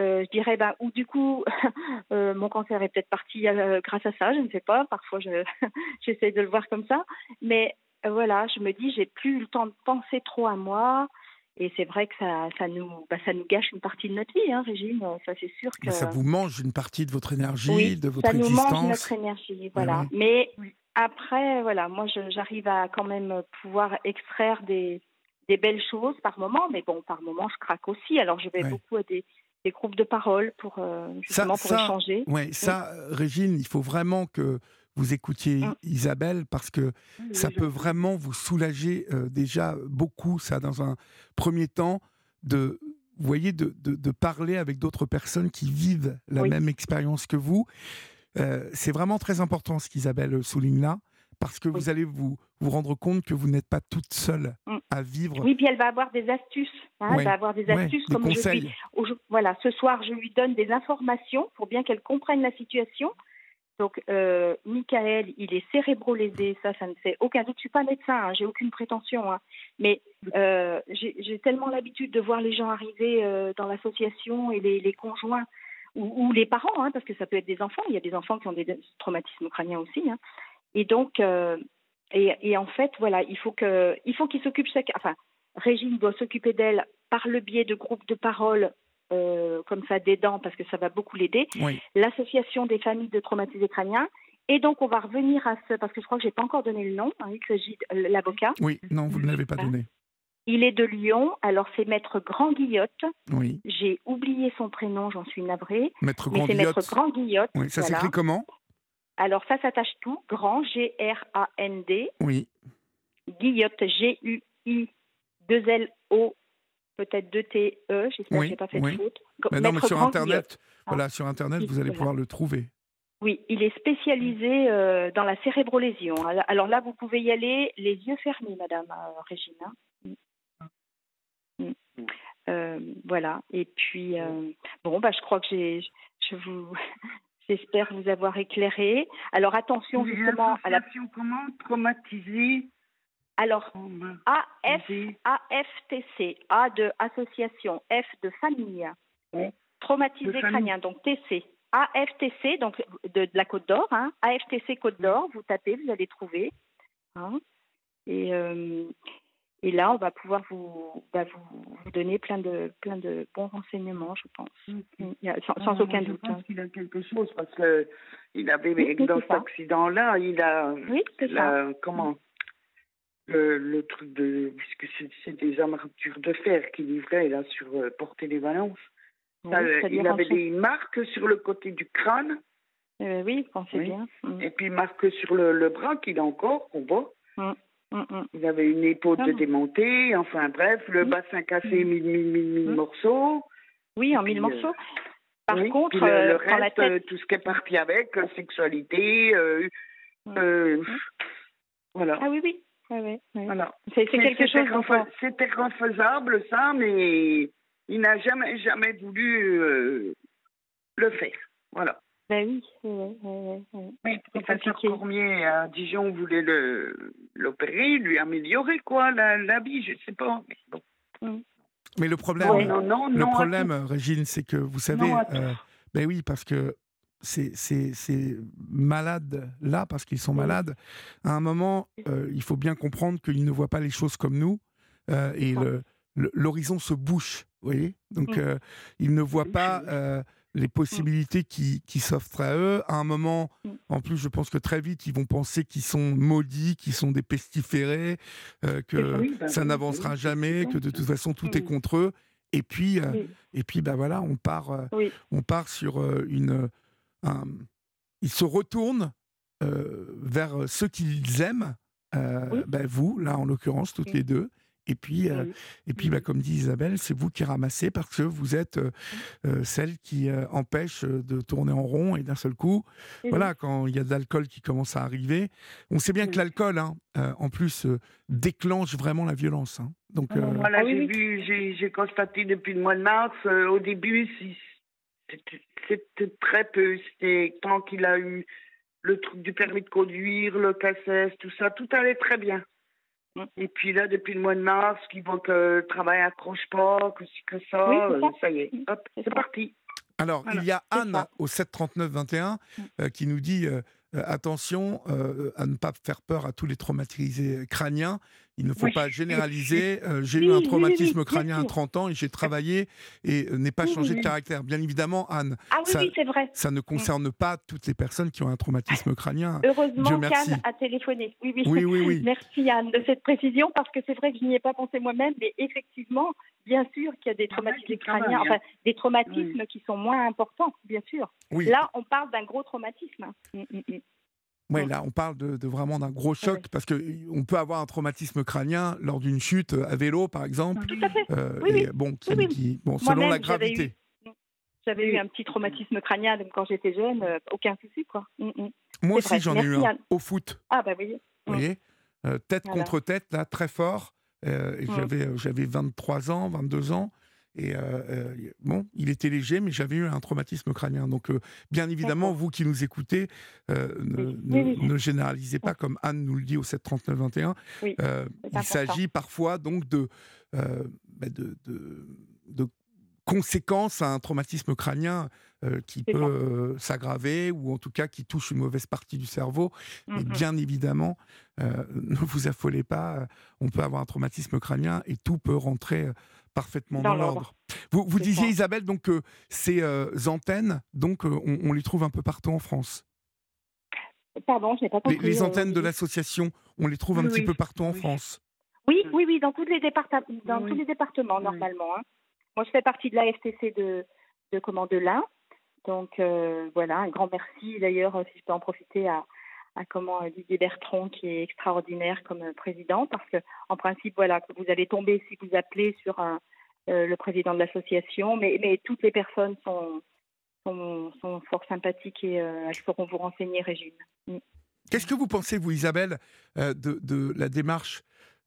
Euh, je dirais, ben, ou du coup, euh, mon cancer est peut-être parti euh, grâce à ça, je ne sais pas. Parfois, je j'essaie de le voir comme ça. Mais voilà, je me dis, j'ai plus eu le temps de penser trop à moi. Et c'est vrai que ça, ça, nous, bah, ça nous gâche une partie de notre vie, hein, Régine. Ça, c'est sûr que. Mais ça vous mange une partie de votre énergie, Oui, de votre ça nous existence. mange notre énergie, voilà. oui. Mais après, voilà, moi, j'arrive à quand même pouvoir extraire des, des belles choses par moment, mais bon, par moment, je craque aussi. Alors, je vais Ouais. beaucoup à des, des groupes de parole pour euh, justement pour ça- échanger. Ouais, ça, Régine, il faut vraiment que vous écoutiez Mm. Isabelle parce que ça peut vraiment vous soulager euh, déjà beaucoup, ça, dans un premier temps, de, vous voyez, de, de, de parler avec d'autres personnes qui vivent la Oui. même expérience que vous. Euh, c'est vraiment très important ce qu'Isabelle souligne là, parce que vous allez vous, vous rendre compte que vous n'êtes pas toute seule Mm. à vivre. Oui, puis elle va avoir des astuces. hein, Ouais, Elle va avoir des Ouais, astuces des comme je lui, conseils. au- voilà, ce soir, je lui donne des informations pour bien qu'elle comprenne la situation. Donc, euh, Michael, il est cérébro-lésé, ça, ça ne fait aucun doute. Je suis pas médecin, hein, j'ai aucune prétention, hein. mais euh, j'ai tellement l'habitude de voir les gens arriver euh, dans l'association et les, conjoints ou, les parents, hein, parce que ça peut être des enfants. Il y a des enfants qui ont des traumatismes crâniens aussi. Et donc, euh, et, en fait, voilà, il faut que, faut qu'il s'occupe chaque. Enfin, Régine doit s'occuper d'elle par le biais de groupes de parole. Euh, comme ça d'aidants parce que ça va beaucoup l'aider Oui. l'association des familles de traumatisés crâniens. Et donc, on va revenir à ce, parce que je crois que j'ai pas encore donné le nom, hein, il s'agit de l'avocat. Oui, non, vous ne l'avez pas donné. Il est de Lyon, alors c'est Maître Grand Guillotte. Oui. J'ai oublié son prénom, j'en suis navrée. Maître Mais c'est Grandillotte. Maître Grand Guillotte. Oui, ça voilà. s'écrit comment? Alors, ça s'attache tout. Grand, G-R-A-N-D. Oui. Guillotte, G-U-I-2-L-O, peut-être 2-T-E. J'espère Oui, que j'ai pas fait oui. de faute. Mais non, mais sur Internet, Guillotte. voilà, sur Internet, vous allez voilà. pouvoir le trouver. Oui, il est spécialisé euh, dans la cérébrolésion. Alors là, vous pouvez y aller les yeux fermés, Madame euh, Régine. hein. Mm. Mm. Euh, voilà. Et puis, euh, bon, bah, je crois que j'ai, je vous, j'espère vous avoir éclairé. Alors attention justement à la. Comment Traumatisée Alors AF, AFTC, A de association, F de famille, Oui. traumatisé De famille. crânien, donc TC. AFTC, donc de, de la Côte d'Or, hein, AFTC Côte d'Or, vous tapez, vous allez trouver. hein. et, euh, et là, on va pouvoir vous, bah, vous, vous donner plein de, plein de bons renseignements, je pense. Il a- sans, sans Non, aucun doute. Je hein. pense qu'il a quelque chose parce que il avait Oui, dans cet accident-là, il a Oui, c'est ça. comment le, le truc de puisque c'est- c'est des armatures de fer qu'il livrait là sur euh, Portée des. Oui, Ça, euh, il avait des marques sur le côté du crâne Euh, oui, pensez Oui. bien. Mm, et puis marques sur le, le bras qu'il a encore qu'on voit. mm, mm. Il avait une épaule Ah de démontée, enfin bref, le bassin cassé, mille, mille, mille, mille morceaux. Oui, en puis, mille euh, morceaux. Par Oui, contre, le, euh, le la reste, tête... euh, tout ce qui est parti avec, euh, sexualité, euh, euh, voilà. Ah oui, oui. Ouais, ouais, ouais. voilà. C'est quelque c'était chose C'était refaisable, ça, mais il n'a jamais, jamais voulu euh, le faire. Voilà. Ben oui, ouais, ouais. Mais le professeur compliqué. Cormier à Dijon voulait l'opérer, lui améliorer, quoi, la, la vie, je sais pas. Mais bon. Mais le problème, Non, non, non, le problème, Régine, c'est que vous savez, euh, ben oui, parce que ces, ces, ces malades-là, parce qu'ils sont Oui. malades, à un moment, euh, il faut bien comprendre qu'ils ne voient pas les choses comme nous, euh, et le- l'horizon se bouche, vous voyez. Donc, euh, ils ne voient pas les possibilités qui, qui s'offrent à eux. À un moment, en plus, je pense que très vite, ils vont penser qu'ils sont maudits, qu'ils sont des pestiférés, que Oui, bah ça oui, n'avancera oui, jamais, que de toute façon, tout est contre eux. Et puis, et puis, bah voilà, on part, on part sur une, un- ils se retournent euh, vers ceux qu'ils aiment, euh, Oui. bah, vous, là en l'occurrence, toutes Oui. les deux. Et puis, euh, Oui. et puis, bah, comme dit Isabelle, c'est vous qui ramassez parce que vous êtes euh, euh, celle qui euh, empêche euh, de tourner en rond et d'un seul coup, Oui, voilà, quand il y a de l'alcool qui commence à arriver, on sait bien que l'alcool, hein, euh, en plus, euh, déclenche vraiment la violence. hein. Donc, Ah, euh. Voilà, Ah oui, j'ai oui. vu, j'ai j'ai constaté depuis le mois de mars, euh, au début, si- c'était très peu. C'était tant qu'il a eu le truc du permis de conduire, le cassesse, tout ça, tout allait très bien. Mm. Et puis là, depuis le mois de mars, qu'il voit que le travail accroche pas, que ci, que ça, Oui, c'est euh, ça. ça y est, Mm. hop, C'est parti. Alors, Voilà, il y a Anne ça. au 739 21 euh, qui nous dit euh, euh, attention euh, à ne pas faire peur à tous les traumatisés crâniens. Il ne faut Oui. pas généraliser. Euh, j'ai Oui, eu un oui, oui, traumatisme crânien à sûr. 30 ans et j'ai travaillé et euh, n'ai pas Oui, changé oui, de caractère. Bien évidemment, Anne, Ah oui, ça- oui, c'est vrai. ça ne concerne pas toutes les personnes qui ont un traumatisme crânien. Heureusement qu'Anne a téléphoné. Oui, oui. Oui, oui, oui. Merci Anne de cette précision parce que c'est vrai que je n'y ai pas pensé moi-même, mais effectivement, bien sûr qu'il y a des Ah traumatismes crâniens, enfin des traumatismes qui sont moins importants, bien sûr. Oui. Là, on parle d'un gros traumatisme. Ouais, là, on parle de, de vraiment d'un gros choc Ouais. parce que on peut avoir un traumatisme crânien lors d'une chute euh, à vélo, par exemple. Tout à fait. euh, Oui, et oui. bon, qui, Oui, oui. qui- bon, selon la gravité. J'avais Oui. eu un petit traumatisme crânien quand j'étais jeune, euh, aucun souci quoi. Mm, mm. Moi aussi, j'en ai eu un au foot. Ah bah oui. Vous Mm. voyez Euh, Tête Voilà. contre tête, là, très fort. J'avais, j'avais 23 ans, 22 ans. Et bon, il était léger, mais j'avais eu un traumatisme crânien. Donc, bien évidemment, vous qui nous écoutez, ne, généralisez pas comme Anne nous le dit au 739-21. il s'agit parfois donc de, bah, de, de conséquence à un traumatisme crânien euh, qui peut euh, s'aggraver ou en tout cas qui touche une mauvaise partie du cerveau. Mais mm-hmm. bien évidemment, euh, ne vous affolez pas, on peut avoir un traumatisme crânien et tout peut rentrer parfaitement dans, l'ordre. Vous, vous disiez Isabelle donc que ces antennes, donc on, les trouve un peu partout en France. Pardon, je n'ai pas compris. Les, antennes de l'association, on les trouve un petit peu partout en France. Oui, oui, oui, dans tous les départements, dans tous les départements normalement. Hein. Moi, je fais partie de la FTC de, de, comment, de l'Ain. Donc, euh, voilà, un grand merci d'ailleurs, si je peux en profiter, à, à comment Didier Bertrand, qui est extraordinaire comme président, parce que en principe, voilà, vous allez tomber si vous appelez sur un, euh, le président de l'association, mais, mais toutes les personnes sont, sont, sont fort sympathiques et euh, elles sauront vous renseigner, Régine. Mm. Qu'est-ce que vous pensez, vous, Isabelle, de, de la démarche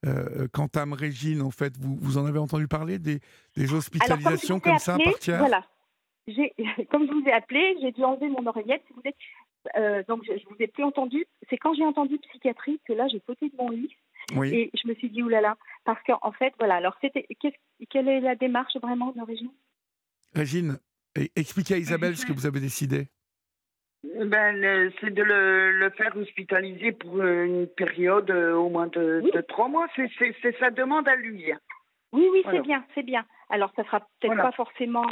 euh, quant à Régine, en fait, vous, vous en avez entendu parler des, des hospitalisations comme ça par tiers Voilà. Comme je vous ai appelé, j'ai dû enlever mon oreillette. Si vous êtes, euh, donc, je, ne vous ai plus entendu. C'est quand j'ai entendu psychiatrie que là, j'ai sauté de mon lit. Et je me suis dit, oulala. Parce qu'en fait, voilà. Alors, c'était, quelle est la démarche vraiment de Régine? Régine, expliquez à Isabelle ce que vous avez décidé. Ben, c'est de le, faire hospitaliser pour une période euh, au moins de, trois mois. C'est sa demande à lui. Oui, oui, c'est bien, c'est bien. Alors, ça sera peut-être pas forcément.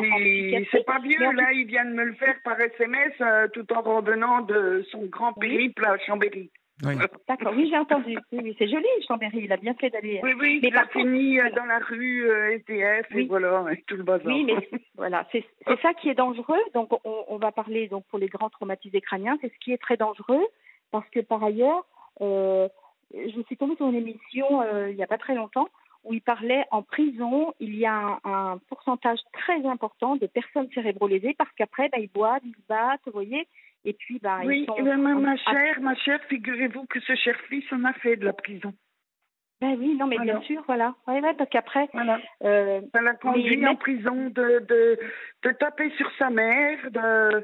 C'est pas vieux, là, il vient de me le faire par SMS euh, tout en revenant de son grand périple à Chambéry. Oui. D'accord, oui, j'ai entendu. Oui, c'est joli, Chambéry, il a bien fait d'aller. Oui, oui, mais il a fini euh, dans la rue euh, SDF et voilà, tout le bazar. Oui, mais voilà, c'est ça qui est dangereux. Donc, on, on, va parler donc pour les grands traumatisés crâniens, c'est ce qui est très dangereux parce que par ailleurs, euh, je suis tombée sur une émission euh, il n'y a pas très longtemps où il parlait en prison, il y a un, pourcentage très important de personnes cérébrolésées parce qu'après, bah, ils boivent, ils se battent, vous voyez, et puis, bah, oui, ils sont... ma, chère, ma chère, figurez-vous que ce cher fils en a fait de la prison. Ben oui, non, mais bien sûr, voilà. Ouais, ouais, parce qu'après. Voilà. Euh, ça l'a conduit en prison de, de, de, taper sur sa mère, de,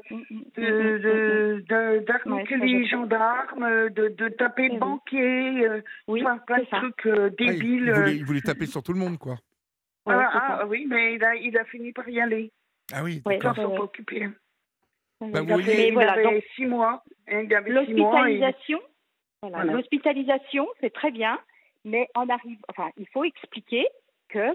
de, les gendarmes, de, de taper le banquier, euh, oui, plein de trucs euh, débiles. il, voulait, il, voulait, taper sur tout le monde, quoi. Ah, ah oui, mais il a, il a fini par y aller. Ah oui, d'accord. Ils s'en sont occupés. Ben, vous voyez, il voilà, avait donc, six mois. L'hospitalisation, voilà, l'hospitalisation, c'est très bien, mais on arrive, enfin, il faut expliquer que,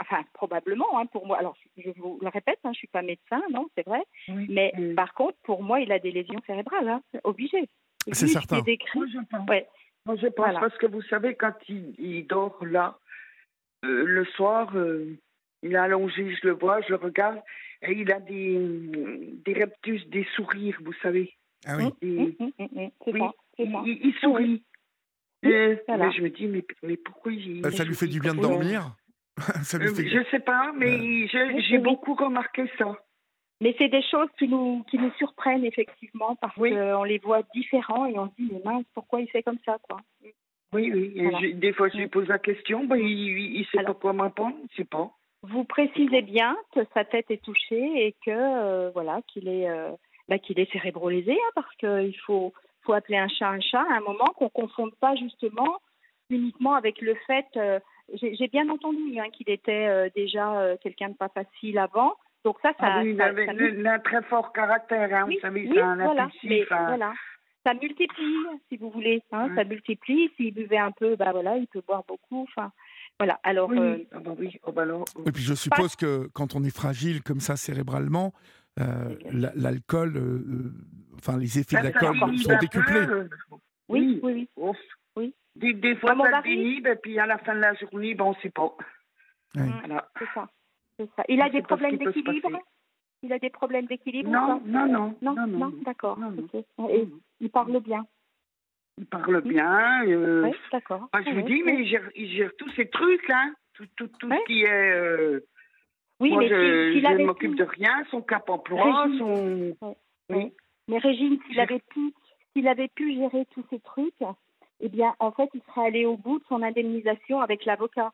enfin, probablement, hein, pour moi, alors je vous le répète, hein, je suis pas médecin, non, c'est vrai, mais par contre, pour moi, il a des lésions cérébrales, hein, obligé. C'est certain. Décrit, moi, je pense. Ouais. Moi, je pense parce que vous savez, quand il, il dort là, euh, le soir, euh, il est allongé, je le vois, je le regarde, et il a des, des reptus, des sourires, vous savez. Ah oui. Et, mmh, mmh, mmh, oui. il, il, sourit. Et, mais je me dis, mais, mais pourquoi il. Bah, ça lui fait du bien de dormir ça lui fait... Je sais pas, mais j'ai beaucoup remarqué ça. Mais c'est des choses qui nous, qui nous surprennent effectivement parce qu'on les voit différents et on se dit, mais mince, pourquoi il fait comme ça quoi? Oui, oui. des fois, je lui pose la question, bah, il ne sait pas quoi m'apprendre, il ne sait pas. Vous précisez bien que sa tête est touchée et que euh, voilà qu'il est euh, bah, qu'il est cérébro-lésé hein, parce qu'il faut faut appeler un chat un chat à un moment qu'on confonde pas justement uniquement avec le fait euh, j'ai bien entendu hein, qu'il était déjà quelqu'un de pas facile avant. Donc ça ça, ah oui, il avait un très fort caractère hein, vous savez oui, un voilà, mais, voilà. Ça multiplie si vous voulez hein, ça multiplie. S'il buvait un peu bah voilà il peut boire beaucoup enfin voilà, alors. Oui, euh, ah bah oui. Oh bah Et puis je suppose que quand on est fragile comme ça cérébralement, euh, l'alcool, euh, enfin les effets de l'alcool sont décuplés. Oui, oui, oui. oui. Des, des fois, ça dénibe, et puis à la fin de la journée, ben, on ne sait pas. Voilà. C'est ça. ça. Il a des problèmes d'équilibre Il a des problèmes d'équilibre non, non, non, non, non, non, d'accord. Et il parle bien il parle bien. Euh, oui, d'accord. je vous dis, mais il gère, il gère, tous ces trucs, là. Tout, tout, tout ce qui est. Euh, oui, moi, mais je, je ne m'occupe de rien, son cap emploi, son. Oui. Mais Régine, s'il avait, pu, s'il avait pu gérer tous ces trucs, eh bien, en fait, il serait allé au bout de son indemnisation avec l'avocat.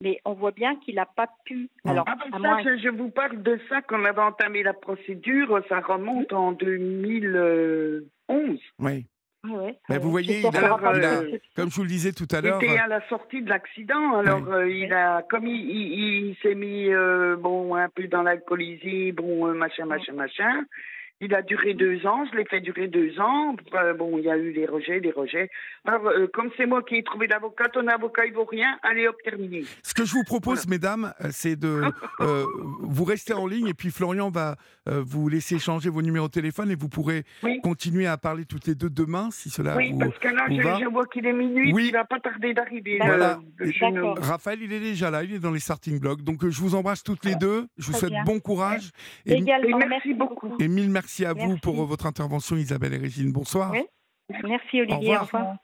mais on voit bien qu'il n'a pas pu. Alors, Ah, ben à ça, moins- je, je vous parle de ça qu'on avait entamé la procédure, ça remonte en 2011. Oui. Ouais, ouais. Mais vous voyez, il a- il a- Comme je vous le disais tout à Il l'heure. était à la sortie de l'accident, alors Oui. euh, il a, comme il, il- il s'est mis euh, bon un peu dans l'alcoolisé, bon euh, machin, machin, machin. Il a duré deux ans, je l'ai fait durer deux ans. Euh, bon, il y a eu des rejets, des rejets. Alors, euh, comme c'est moi qui ai trouvé l'avocat, ton avocat il vaut rien, allez hop, terminé. Ce que je vous propose, mesdames, euh, c'est de euh, vous rester en ligne et puis Florian va euh, vous laisser changer vos numéros de téléphone et vous pourrez Oui. continuer à parler toutes les deux demain si cela oui, vous. parce que là, je, vois qu'il est minuit, Oui. il va pas tarder d'arriver. Voilà. Raphaël, il est déjà là, il est dans les starting blocks. Donc euh, je vous embrasse toutes les deux. Je vous Très souhaite bien. bon courage et, Également, Et merci beaucoup. et mille merci à vous Merci. pour euh, votre intervention, Isabelle et Régine. Bonsoir. Oui. Merci Olivier, Au au revoir.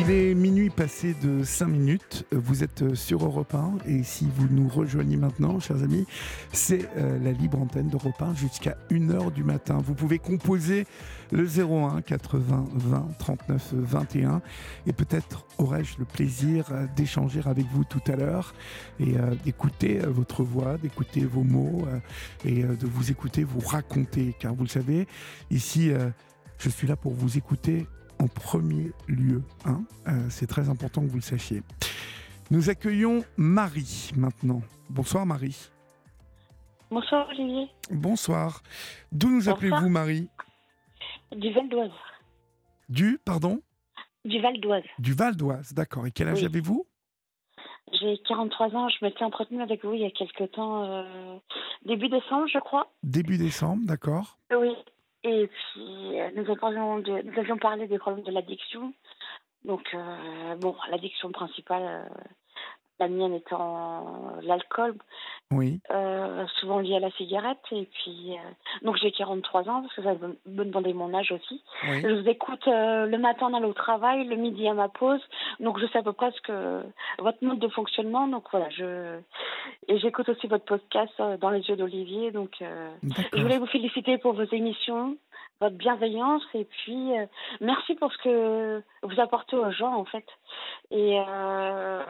Il est minuit passé de 5 minutes. Vous êtes sur Europe 1 et si vous nous rejoignez maintenant, chers amis, c'est euh, la libre antenne d'Europe 1 jusqu'à 1h du matin. Vous pouvez composer le 01 80 20 39 21 et peut-être aurais-je le plaisir euh, d'échanger avec vous tout à l'heure et euh, d'écouter euh, votre voix, d'écouter vos mots euh, et euh, de vous écouter vous raconter. Car vous le savez, ici, euh, je suis là pour vous écouter en premier lieu. hein. Euh, c'est très important que vous le sachiez. Nous accueillons Marie maintenant. Bonsoir Marie. Bonsoir Olivier, Bonsoir. D'où nous appelez-vous Marie? Du Val d'Oise. Du, pardon? Du Val d'Oise. Du Val d'Oise, d'accord. Et quel âge Oui. avez-vous? J'ai 43 ans, je m'étais entretenue avec vous il y a quelque temps, euh, début décembre je crois. Début décembre, d'accord. Oui. Et puis euh, nous, avions nous avions parlé des problèmes de l'addiction. Donc euh, bon, l'addiction principale, euh, la mienne étant l'alcool, Oui, euh, souvent liée à la cigarette. Et puis euh, donc j'ai 43 ans parce que ça me demandait mon âge aussi. oui. Je vous écoute euh, le matin en allant au travail, le midi à ma pause. Donc je sais à peu près ce que votre mode de fonctionnement. Donc voilà, je et j'écoute aussi votre podcast dans les yeux d'Olivier. Donc je voulais vous féliciter pour vos émissions, votre bienveillance et puis euh, merci pour ce que vous apportez aux gens en fait. Et euh,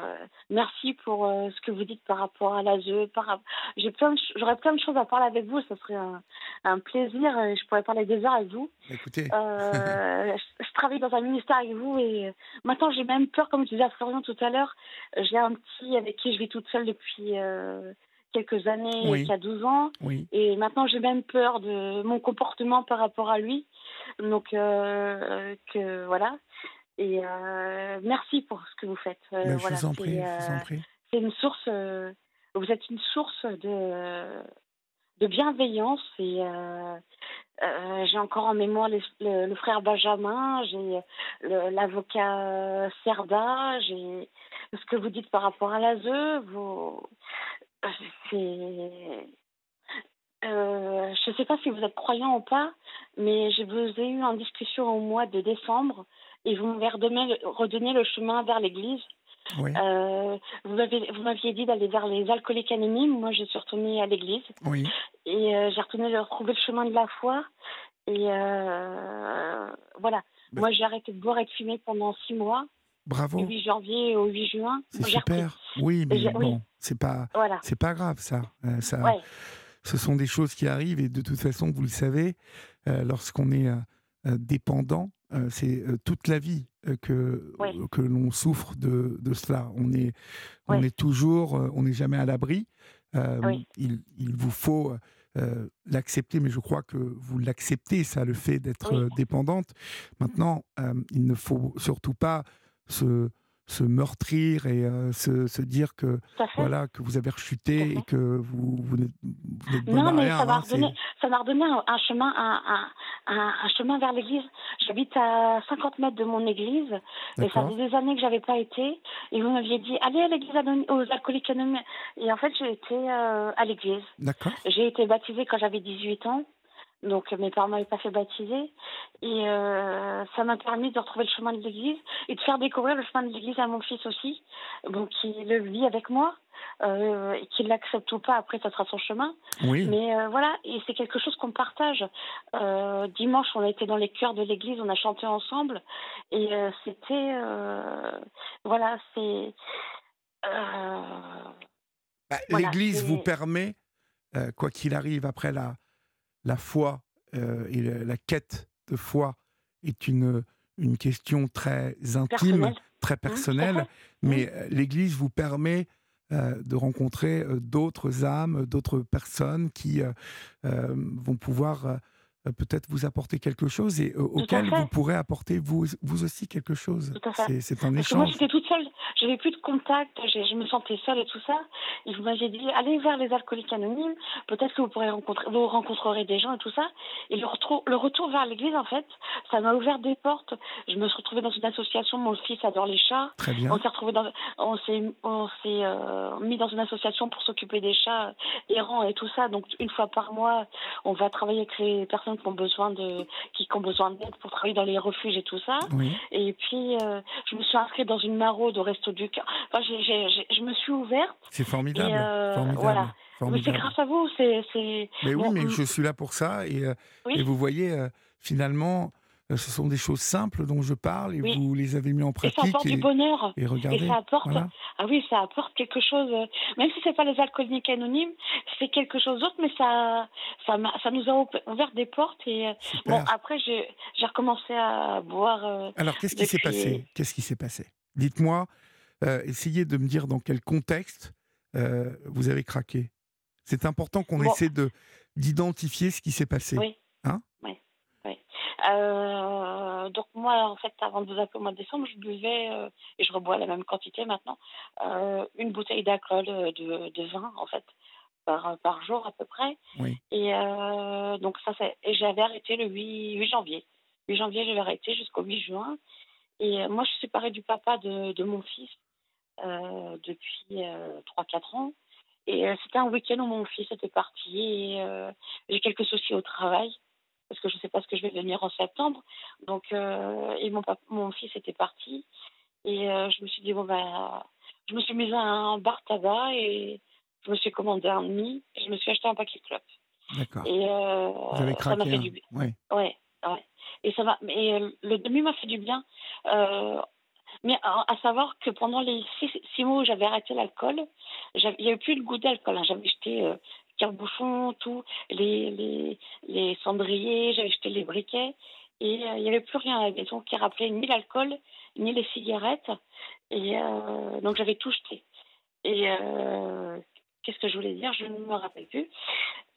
merci pour euh, ce que vous dites par rapport à l'ASE. Par j'ai plein de j'aurais plein de choses à parler avec vous. Ça serait un, un plaisir. et Je pourrais parler des heures avec vous. Écoutez, Euh, je, je travaille dans un ministère avec vous et maintenant j'ai même peur, comme je disais à Florian tout à l'heure, j'ai un petit avec qui je vis toute seule depuis quelques années, Oui. qui a 12 ans, oui. et maintenant j'ai même peur de mon comportement par rapport à lui. Donc euh, que voilà. Et euh, merci pour ce que vous faites. Euh, Ben, je voilà, vous en prie, je vous en euh, prie. c'est une source. euh, vous êtes une source de de bienveillance et euh, euh, j'ai encore en mémoire les- le, le frère Benjamin, j'ai l'avocat euh, Serda, j'ai ce que vous dites par rapport à l'ASE, vous c'est euh, je ne sais pas si vous êtes croyant ou pas, mais je vous ai eu en discussion au mois de décembre et vous m'avez redonné, le chemin vers l'église. Oui, Euh, vous m'aviez dit d'aller vers les alcooliques anonymes. Moi, je suis retournée à l'église oui. et euh, j'ai retourné le- retrouver le chemin de la foi. Et voilà. Ben- Moi, j'ai arrêté de boire et de fumer pendant six mois, Bravo. du 8 janvier au 8 juin. C'est super. Oui, mais J'ai- oui. bon, c'est pas, Voilà. c'est pas grave ça. Euh, ça, Ouais. ce sont des choses qui arrivent et de toute façon, vous le savez, euh, lorsqu'on est euh, dépendant, c'est toute la vie que, que l'on souffre de, de cela. On est, on est toujours, on n'est jamais à l'abri. Il, il vous faut euh, l'accepter, mais je crois que vous l'acceptez, ça, le fait d'être Oui. dépendante. Maintenant, euh, il ne faut surtout pas se, se meurtrir et euh, se, se dire que voilà que vous avez rechuté et que vous, vous n'êtes Non, mais rien, ça m'a hein, redonné, ça m'a redonné un, un chemin, un, un, chemin vers l'église. J'habite à 50 mètres de mon église et ça faisait des années que j'avais pas été. Et vous m'aviez dit, allez à l'église aux alcooliques anonymes. Et en fait, j'ai été euh, à l'église. D'accord. J'ai été baptisée quand j'avais 18 ans. Donc mes parents m'avaient pas fait baptiser. Et euh, ça m'a permis de retrouver le chemin de l'église et de faire découvrir le chemin de l'église à mon fils aussi. Donc qui le vit avec moi. Euh, et qu'il l'accepte ou pas, après ça sera son chemin. Oui. Mais euh, voilà, et c'est quelque chose qu'on partage. Euh, dimanche, on a été dans les chœurs de l'église, on a chanté ensemble, et euh, c'était, euh, voilà, c'est, Euh, Bah, Voilà, L'Église vous permet, euh, quoi qu'il arrive, après la, la foi euh, et la, la quête de foi est une, une question très intime, personnel. très à personnelle, mais euh, l'Église vous permet euh, de rencontrer d'autres âmes, d'autres personnes qui euh, vont pouvoir peut-être vous apporter quelque chose et euh, auquel vous pourrez apporter vous, vous aussi quelque chose. C'est- un Parce que moi, échange. j'étais toute seule. J'avais plus de contact. Je me sentais seule et tout ça. Et vous m'aviez dit, allez vers les alcooliques anonymes. Peut-être que vous pourrez rencontrer, vous rencontrerez des gens et tout ça. Et le retour, le retour vers l'église, en fait, ça m'a ouvert des portes. Je me suis retrouvée dans une association. Mon fils adore les chats. Très bien. On s'est retrouvé dans, on s'est, on s'est euh, mis dans une association pour s'occuper des chats errants et tout ça. Donc une fois par mois, on va travailler avec les personnes qui ont besoin de, qui ont besoin d'aide pour travailler dans les refuges et tout ça. Oui. Et puis euh, je me suis inscrite dans une maraude au resto du cœur. Enfin, je me suis ouverte. C'est formidable. Euh, formidable. voilà. Mais c'est grâce à vous. C'est, c'est. Mais oui, Bon, mais je suis là pour ça. Et, euh, Oui. et vous voyez, euh, finalement, ce sont des choses simples dont je parle et Oui. vous les avez mis en Et ça pratique. apporte Et, du bonheur. et regardez. Et ça apporte, voilà. ah oui, ça apporte quelque chose. euh, Même si c'est pas les alcooliques anonymes, c'est quelque chose d'autre, mais ça, ça, nous a ouvert des portes. Et euh, Super. bon, après, j'ai, recommencé à boire. euh, Alors, qu'est-ce qui s'est passé? Qu'est-ce qui s'est passé? Dites-moi, euh, essayez de me dire dans quel contexte euh, vous avez craqué. C'est important qu'on Bon. essaie de d'identifier ce qui s'est passé. Oui. Oui. Euh, donc moi, en fait, avant de vous appeler au mois de décembre, je buvais, euh, et je rebois la même quantité maintenant, euh, une bouteille d'alcool de, de vin, en fait, par, par jour à peu près. Oui. Et donc ça, et j'avais arrêté le 8, 8 janvier. 8 janvier, j'avais arrêté jusqu'au 8 juin. Et moi, je suis séparée du papa de, de mon fils depuis euh, 3-4 ans. Et c'était un week-end où mon fils était parti et j'ai quelques soucis au travail parce que je ne sais pas ce que je vais devenir en septembre. Donc, euh, et mon, papa, mon fils était parti. Et euh, je me suis dit, bon, ben, je me suis mise à un bar tabac et je me suis commandé un demi et je me suis acheté un paquet de clopes. D'accord. Et euh, Vous avez ça m'a craqué. fait hein. du bien. Ouais. Ouais, ouais. Et ça euh, le demi m'a fait du bien. Mais à, à savoir que pendant les six, six mois où j'avais arrêté l'alcool, il n'y avait plus de goût d'alcool. hein. J'avais jeté euh, tire-bouchon, tout, les, les, les cendriers, j'avais jeté les briquets. Et euh, il n'y avait plus rien à la maison qui rappelait ni l'alcool, ni les cigarettes. Et euh, donc j'avais tout jeté. Et euh, qu'est-ce que je voulais dire? Je ne me rappelle plus.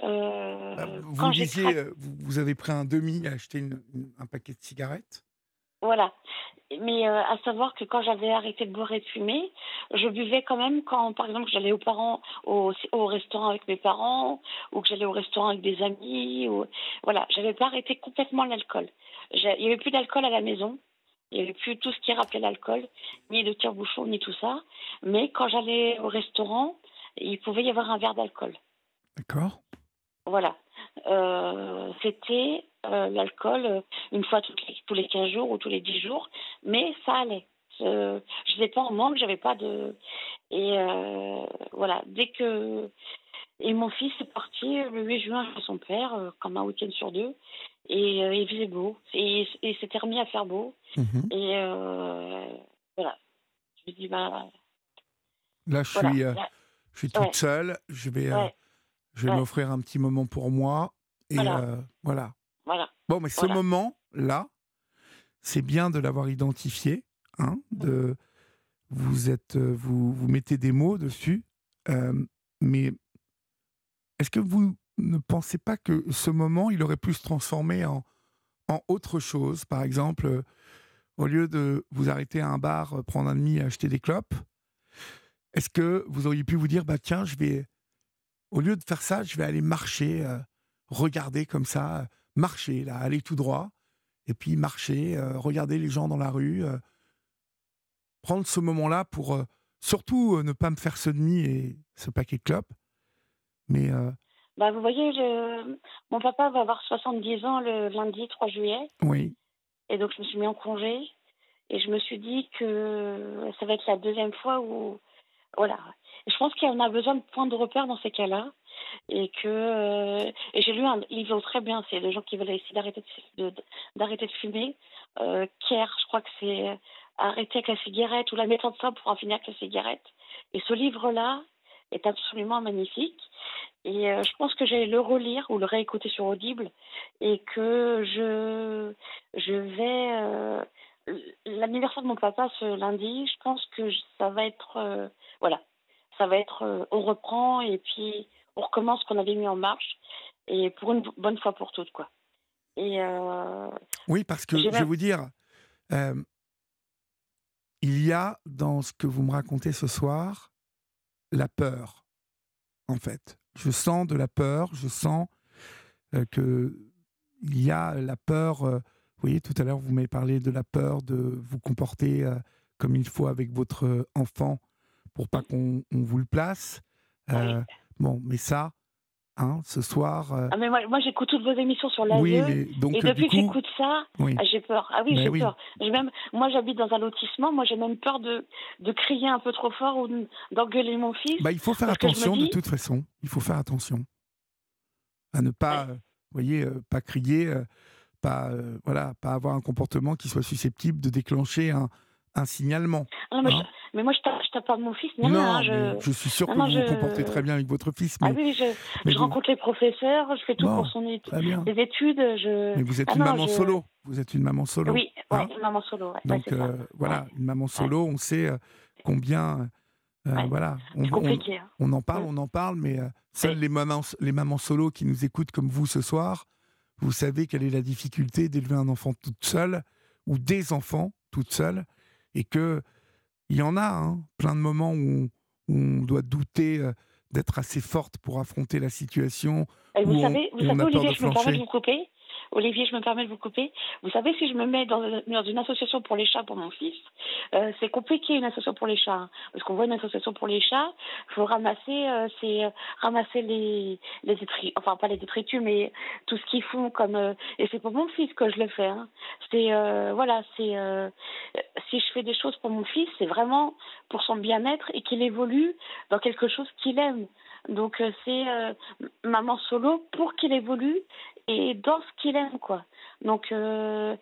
Bah, vous disiez, vous, avez pris un demi, une- une- un paquet de cigarettes? Voilà. Mais euh, à savoir que quand j'avais arrêté de boire et de fumer, je buvais quand même quand, par exemple, j'allais aux parents, au, au restaurant avec mes parents, ou que j'allais au restaurant avec des amis. Ou... Voilà, j'avais pas arrêté complètement l'alcool. Il y avait plus d'alcool à la maison. Il n'y avait plus tout ce qui rappelait l'alcool, ni de tire-bouchon, ni tout ça. Mais quand j'allais au restaurant, il pouvait y avoir un verre d'alcool. D'accord. Voilà. Euh, C'était euh, l'alcool euh, une fois toutes les- tous les 15 jours ou tous les 10 jours, mais ça allait. Euh, je n'étais pas en manque, j'avais pas de. Et euh, voilà, dès que. Et mon fils est parti le 8 juin chez son père, euh, comme un week-end sur deux, et il faisait beau. Et et il s'était remis à faire beau. Mhm. Et voilà. Je me dis, bah. Là, je Voilà. suis, Là, je suis toute Ouais. seule. Je vais, Ouais. je vais Ouais. m'offrir un petit moment pour moi. Et Voilà. voilà. Voilà. Bon, mais ce Voilà. moment-là, c'est bien de l'avoir identifié. Hein, de, vous, êtes, euh, vous, vous mettez des mots dessus. euh, mais est-ce que vous ne pensez pas que ce moment, il aurait pu se transformer en, en autre chose? Par exemple, euh, au lieu de vous arrêter à un bar, prendre un demi et acheter des clopes, est-ce que vous auriez pu vous dire, bah tiens, je vais, au lieu de faire ça, je vais aller marcher, euh, regarder comme ça, marcher, là, aller tout droit, et puis marcher, euh, regarder les gens dans la rue, euh, prendre ce moment-là pour euh, surtout ne pas me faire ce demi et ce paquet de clopes. Mais Bah, vous voyez, je... mon papa va avoir 70 ans le lundi 3 juillet. oui, Et donc, je me suis mis en congé. Et je me suis dit que ça va être la deuxième fois où. Voilà. Je pense qu'on a besoin de points de repère dans ces cas-là. Et que. euh, Et j'ai lu un livre très bien. C'est les gens qui veulent essayer d'arrêter de, d'arrêter de fumer. Euh, je crois que c'est arrêter avec la cigarette ou la méthode simple pour en finir avec la cigarette. Et ce livre-là est absolument magnifique. Et euh, je pense que j'allais le relire ou le réécouter sur Audible et que je, je vais. euh, L'anniversaire de mon papa ce lundi, je pense que ça va être. euh, voilà. Ça va être. euh, on reprend et puis on recommence ce qu'on avait mis en marche. Et pour une bonne fois pour toutes, quoi. Et. euh, Oui, parce que je vais vous dire, euh, il y a dans ce que vous me racontez ce soir la peur, en fait. Je sens de la peur, je sens euh, que il y a la peur. euh, vous voyez, tout à l'heure, vous m'avez parlé de la peur de vous comporter comme il faut avec votre enfant pour pas qu'on on vous le place. Euh, Bon, mais ça, hein, ce soir. euh, Ah, mais moi, moi j'écoute toutes vos émissions sur l'ASE. oui, mais donc et euh, depuis que j'écoute ça, oui. ah, j'ai peur. Ah oui, j'ai oui. peur. Même, moi, j'habite dans un lotissement. Moi, j'ai même peur de, de crier un peu trop fort ou de- d'engueuler mon fils. Bah, il faut faire attention de toute façon. Il faut faire attention à ne pas, euh, vous voyez, euh, pas crier, euh, pas, euh, voilà, pas avoir un comportement qui soit susceptible de déclencher un, un signalement. Ah non, Hein mais moi, je tape, je tape pas mon fils. Non, non, hein, je... je suis sûr que vous vous je- comportez très bien avec votre fils, mais, Ah oui, je, mais vous- rencontre les professeurs, je fais tout Bon, pour son étude. Les études, je. Mais vous êtes Ah une non, maman solo. Vous êtes une maman solo. Oui, hein ouais, une maman solo. Ouais, Donc euh, voilà, une maman solo, on sait euh, combien, euh, voilà, on, compliqué. hein. On en parle, Mm. on en parle, mais euh, seules les mamans, les mamans solo qui nous écoutent comme vous ce soir, vous savez quelle est la difficulté d'élever un enfant toute seule ou des enfants toute seule, et que il y en a hein, plein de moments où on, où on doit douter euh, d'être assez forte pour affronter la situation. Et vous savez, vous savez Olivier, de je me permets de vous couper. Olivier, je me permets de vous couper. Vous savez, si je me mets dans, une association pour les chats pour mon fils, euh, c'est compliqué une association pour les chats. hein. parce qu'on voit une association pour les chats, il faut ramasser, euh, euh, les, les détritus, enfin pas les détritus, mais tout ce qu'ils font et c'est pour mon fils que je le fais. hein. C'est voilà, c'est si je fais des choses pour mon fils, c'est vraiment pour son bien-être et qu'il évolue dans quelque chose qu'il aime. Donc c'est maman solo pour qu'il évolue et dans ce qu'il aime quoi. Donc euh,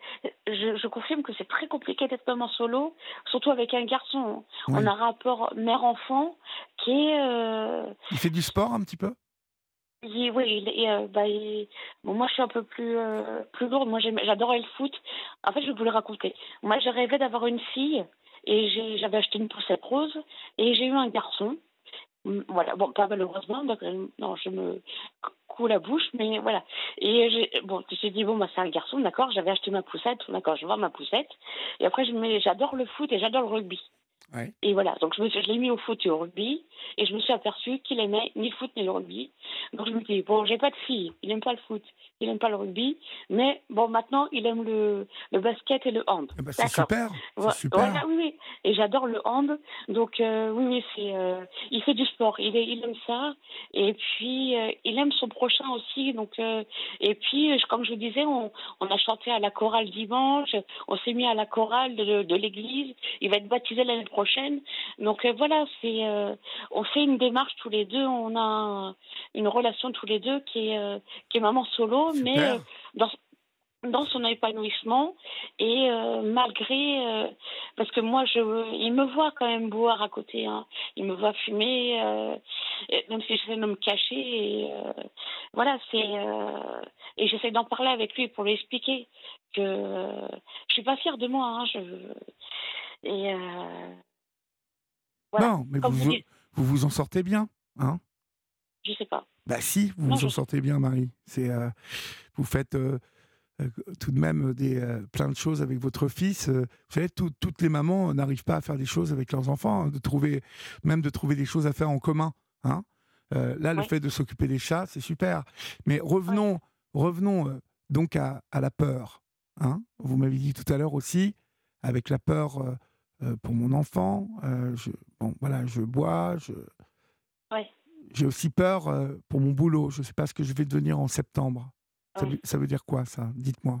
je, je confirme que c'est très compliqué d'être maman solo, surtout avec un garçon. Ouais. On a un rapport mère-enfant qui est euh, Il fait du sport un petit peu? Il- oui, il, euh, bah, il- bon, moi je suis un peu plus plus lourde. Moi j'adorais le foot. En fait, je vais vous le raconter. Moi, j'ai rêvé d'avoir une fille et j'avais acheté une poussette rose et j'ai eu un garçon. Mm, Voilà, bon, pas malheureusement, donc, non, je me cou- coule la bouche, mais voilà. Et j'ai bon, j'ai dit bon, bah, c'est un garçon, d'accord. J'avais acheté ma poussette, d'accord, je voir ma poussette. Et après, je j'adore le foot et j'adore le rugby. Ouais. Et voilà, donc je, me suis, je l'ai mis au foot et au rugby, et je me suis aperçue qu'il aimait ni le foot ni le rugby. Donc je me dis, bon, j'ai pas de fille, il aime pas le foot, il aime pas le rugby, mais bon, maintenant il aime le, le basket et le hand. Ben, C'est super, super. Voilà, oui, oui. Et j'adore le hand. Donc, euh, oui, oui, c'est. euh, il fait du sport. Il, est- il aime ça. Et puis, euh, il aime son prochain aussi. Donc, et puis, comme je vous disais, on, on a chanté à la chorale dimanche. On s'est mis à la chorale de, de l'église. Il va être baptisé l'année prochaine. Donc, euh, voilà, c'est. euh, on fait une démarche tous les deux. On a un- une relation tous les deux qui est, euh, qui est maman solo, mais Super. dans, dans son épanouissement et euh, malgré euh, parce que moi je il me voit quand même boire à côté hein. il me voit fumer euh, et même si j'essaie de me cacher et voilà c'est et j'essaie d'en parler avec lui pour lui expliquer que je suis pas fière de moi hein, je et voilà. Non, mais vous, vous dites. vous vous en sortez bien, hein? Je sais pas Bah si, vous Non, vous en sortez bien, Marie. C'est, euh, vous faites euh, euh, tout de même des, plein de choses avec votre fils. Vous savez, tout- toutes les mamans n'arrivent pas à faire des choses avec leurs enfants, hein, de trouver, même de trouver des choses à faire en commun. Hein? Là, le fait de s'occuper des chats, c'est super. Mais revenons, revenons donc à, à la peur. Hein? Vous m'avez dit tout à l'heure aussi, avec la peur pour mon enfant, euh, je, bon, voilà, je bois, je, Ouais. j'ai aussi peur euh, pour mon boulot. Je ne sais pas ce que je vais devenir en septembre. Ça, Ouais. veut, ça veut dire quoi, ça? Dites-moi.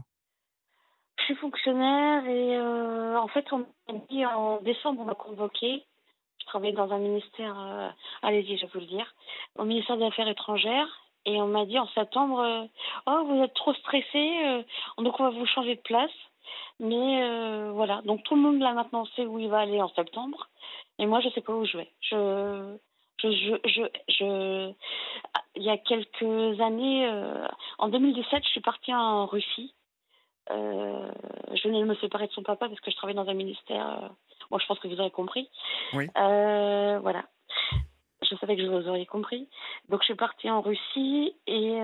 Je suis fonctionnaire et euh, en fait, on m'a dit en décembre, on m'a convoqué. Je travaillais dans un ministère, euh, allez-y, je vais vous le dire, au ministère des Affaires étrangères. Et on m'a dit en septembre, euh, oh, vous êtes trop stressé, euh, donc on va vous changer de place. Mais euh, voilà, donc tout le monde là maintenant sait où il va aller en septembre. Et moi, je sais pas où je vais. Je, je, je, je, je- il y a quelques années, euh, en 2017, je suis partie en Russie. Euh, je venais de me séparer de son papa parce que je travaillais dans un ministère. bon, je pense que vous aurez compris. Oui. Voilà. Je savais que vous auriez compris. Donc, je suis partie en Russie et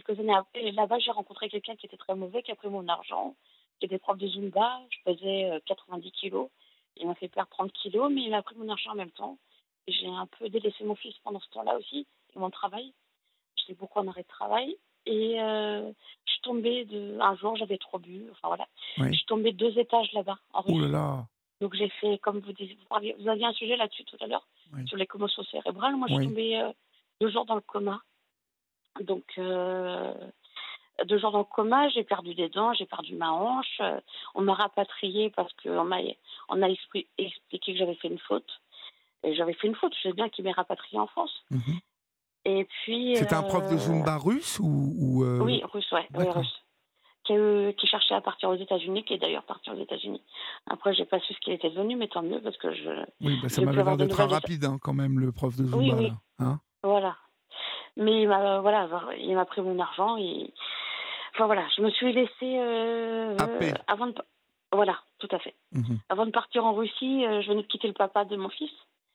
quelques années après, là-bas, j'ai rencontré quelqu'un qui était très mauvais, qui a pris mon argent, qui était prof de Zumba. Je pesais euh, 90 kilos. Il m'a fait perdre 30 kilos, mais il a pris mon argent en même temps. J'ai un peu délaissé mon fils pendant ce temps-là aussi, et mon travail. J'étais beaucoup en arrêt de travail. Et euh, je suis tombée de... un jour, j'avais trop bu. Enfin voilà. Oui. Je suis tombée deux étages là-bas, là là. Donc j'ai fait, comme vous disiez, vous, parliez- vous aviez un sujet là-dessus tout à l'heure, Oui. sur les commotions cérébrales. Moi, je suis Oui. tombée euh, deux jours dans le coma. Donc, euh, deux jours dans le coma, j'ai perdu des dents, j'ai perdu ma hanche. euh, on m'a rapatriée parce qu'on m'a on a expli- expliqué que j'avais fait une faute. Et j'avais fait une faute, je sais bien qu'il m'est rapatrié en France. Mhm. Et puis. C'était un prof de euh, Zumba russe ou, ou, euh, Oui, russe, ouais, oui, russe. Qui, cherchait à partir aux États-Unis, qui est d'ailleurs parti aux États-Unis. Après, j'ai pas su ce qu'il était devenu, mais tant mieux parce que je. Oui, bah, ça m'avait l'air d'être rapide hein, quand même, le prof de Zumba. Oui, oui. là, hein. Voilà. Mais il m'a voilà, il m'a pris mon argent et enfin voilà, je me suis laissée euh, euh, avant de voilà, tout à fait. Mhm. Avant de partir en Russie, euh, je venais de quitter le papa de mon fils,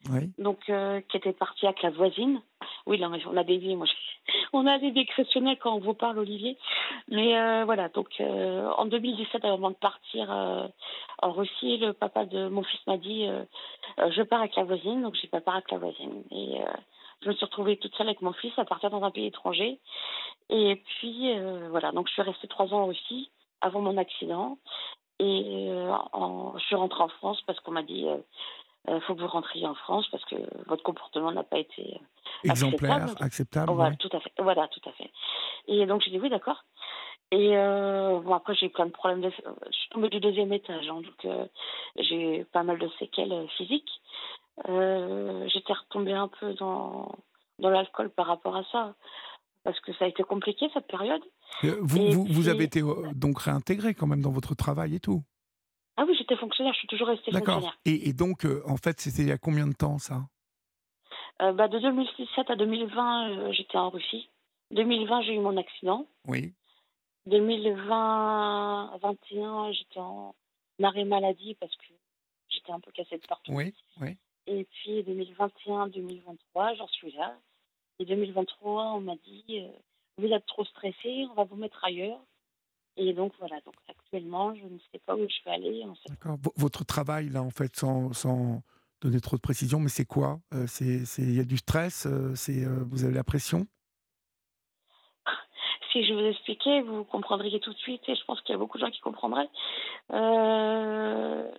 Oui. donc euh, qui était parti avec la voisine. Oui, on a des moi. je- On a des décretionnels quand on vous parle, Olivier. Mais euh, voilà, donc euh, en 2017, avant de partir en Russie, le papa de mon fils m'a dit Je pars avec la voisine, donc j'ai pas part avec la voisine. Et je me suis retrouvée toute seule avec mon fils à partir dans un pays étranger. Et puis euh, voilà, donc je suis restée trois ans en Russie avant mon accident. Et euh, en- je suis rentrée en France parce qu'on m'a dit il faut que vous rentriez en France parce que votre comportement n'a pas été euh, Exemplaire, Acceptable. acceptable. voilà, ouais. tout à fait. Voilà, tout à fait. Et donc j'ai dit oui, d'accord. Et euh, bon après j'ai eu plein de problèmes. De... Je suis tombée du deuxième étage, hein, donc euh, j'ai eu pas mal de séquelles euh, physiques. Euh, J'étais retombée un peu dans dans l'alcool par rapport à ça parce que ça a été compliqué cette période. Euh, Vous, avez été euh, donc réintégré quand même dans votre travail et tout. Ah oui, j'étais fonctionnaire, je suis toujours restée fonctionnaire. Et, et donc, euh, en fait, c'était il y a combien de temps ça? Euh, bah, de 2017 à 2020, euh, j'étais en Russie. 2020, j'ai eu mon accident. Oui. 2020, 21, j'étais en arrêt maladie parce que j'étais un peu cassée de partout. Oui. Oui. Et puis 2021, 2023, j'en suis là. Et 2023, on m'a dit euh, vous êtes trop stressé, on va vous mettre ailleurs. Et donc voilà. Donc actuellement, je ne sais pas où je vais aller. D'accord. Votre travail, là, en fait, sans, sans donner trop de précision, mais c'est quoi Euh, Il y a du stress euh, c'est, Vous avez la pression? Si je vous expliquais, vous comprendriez tout de suite. Et je pense qu'il y a beaucoup de gens qui comprendraient. Euh,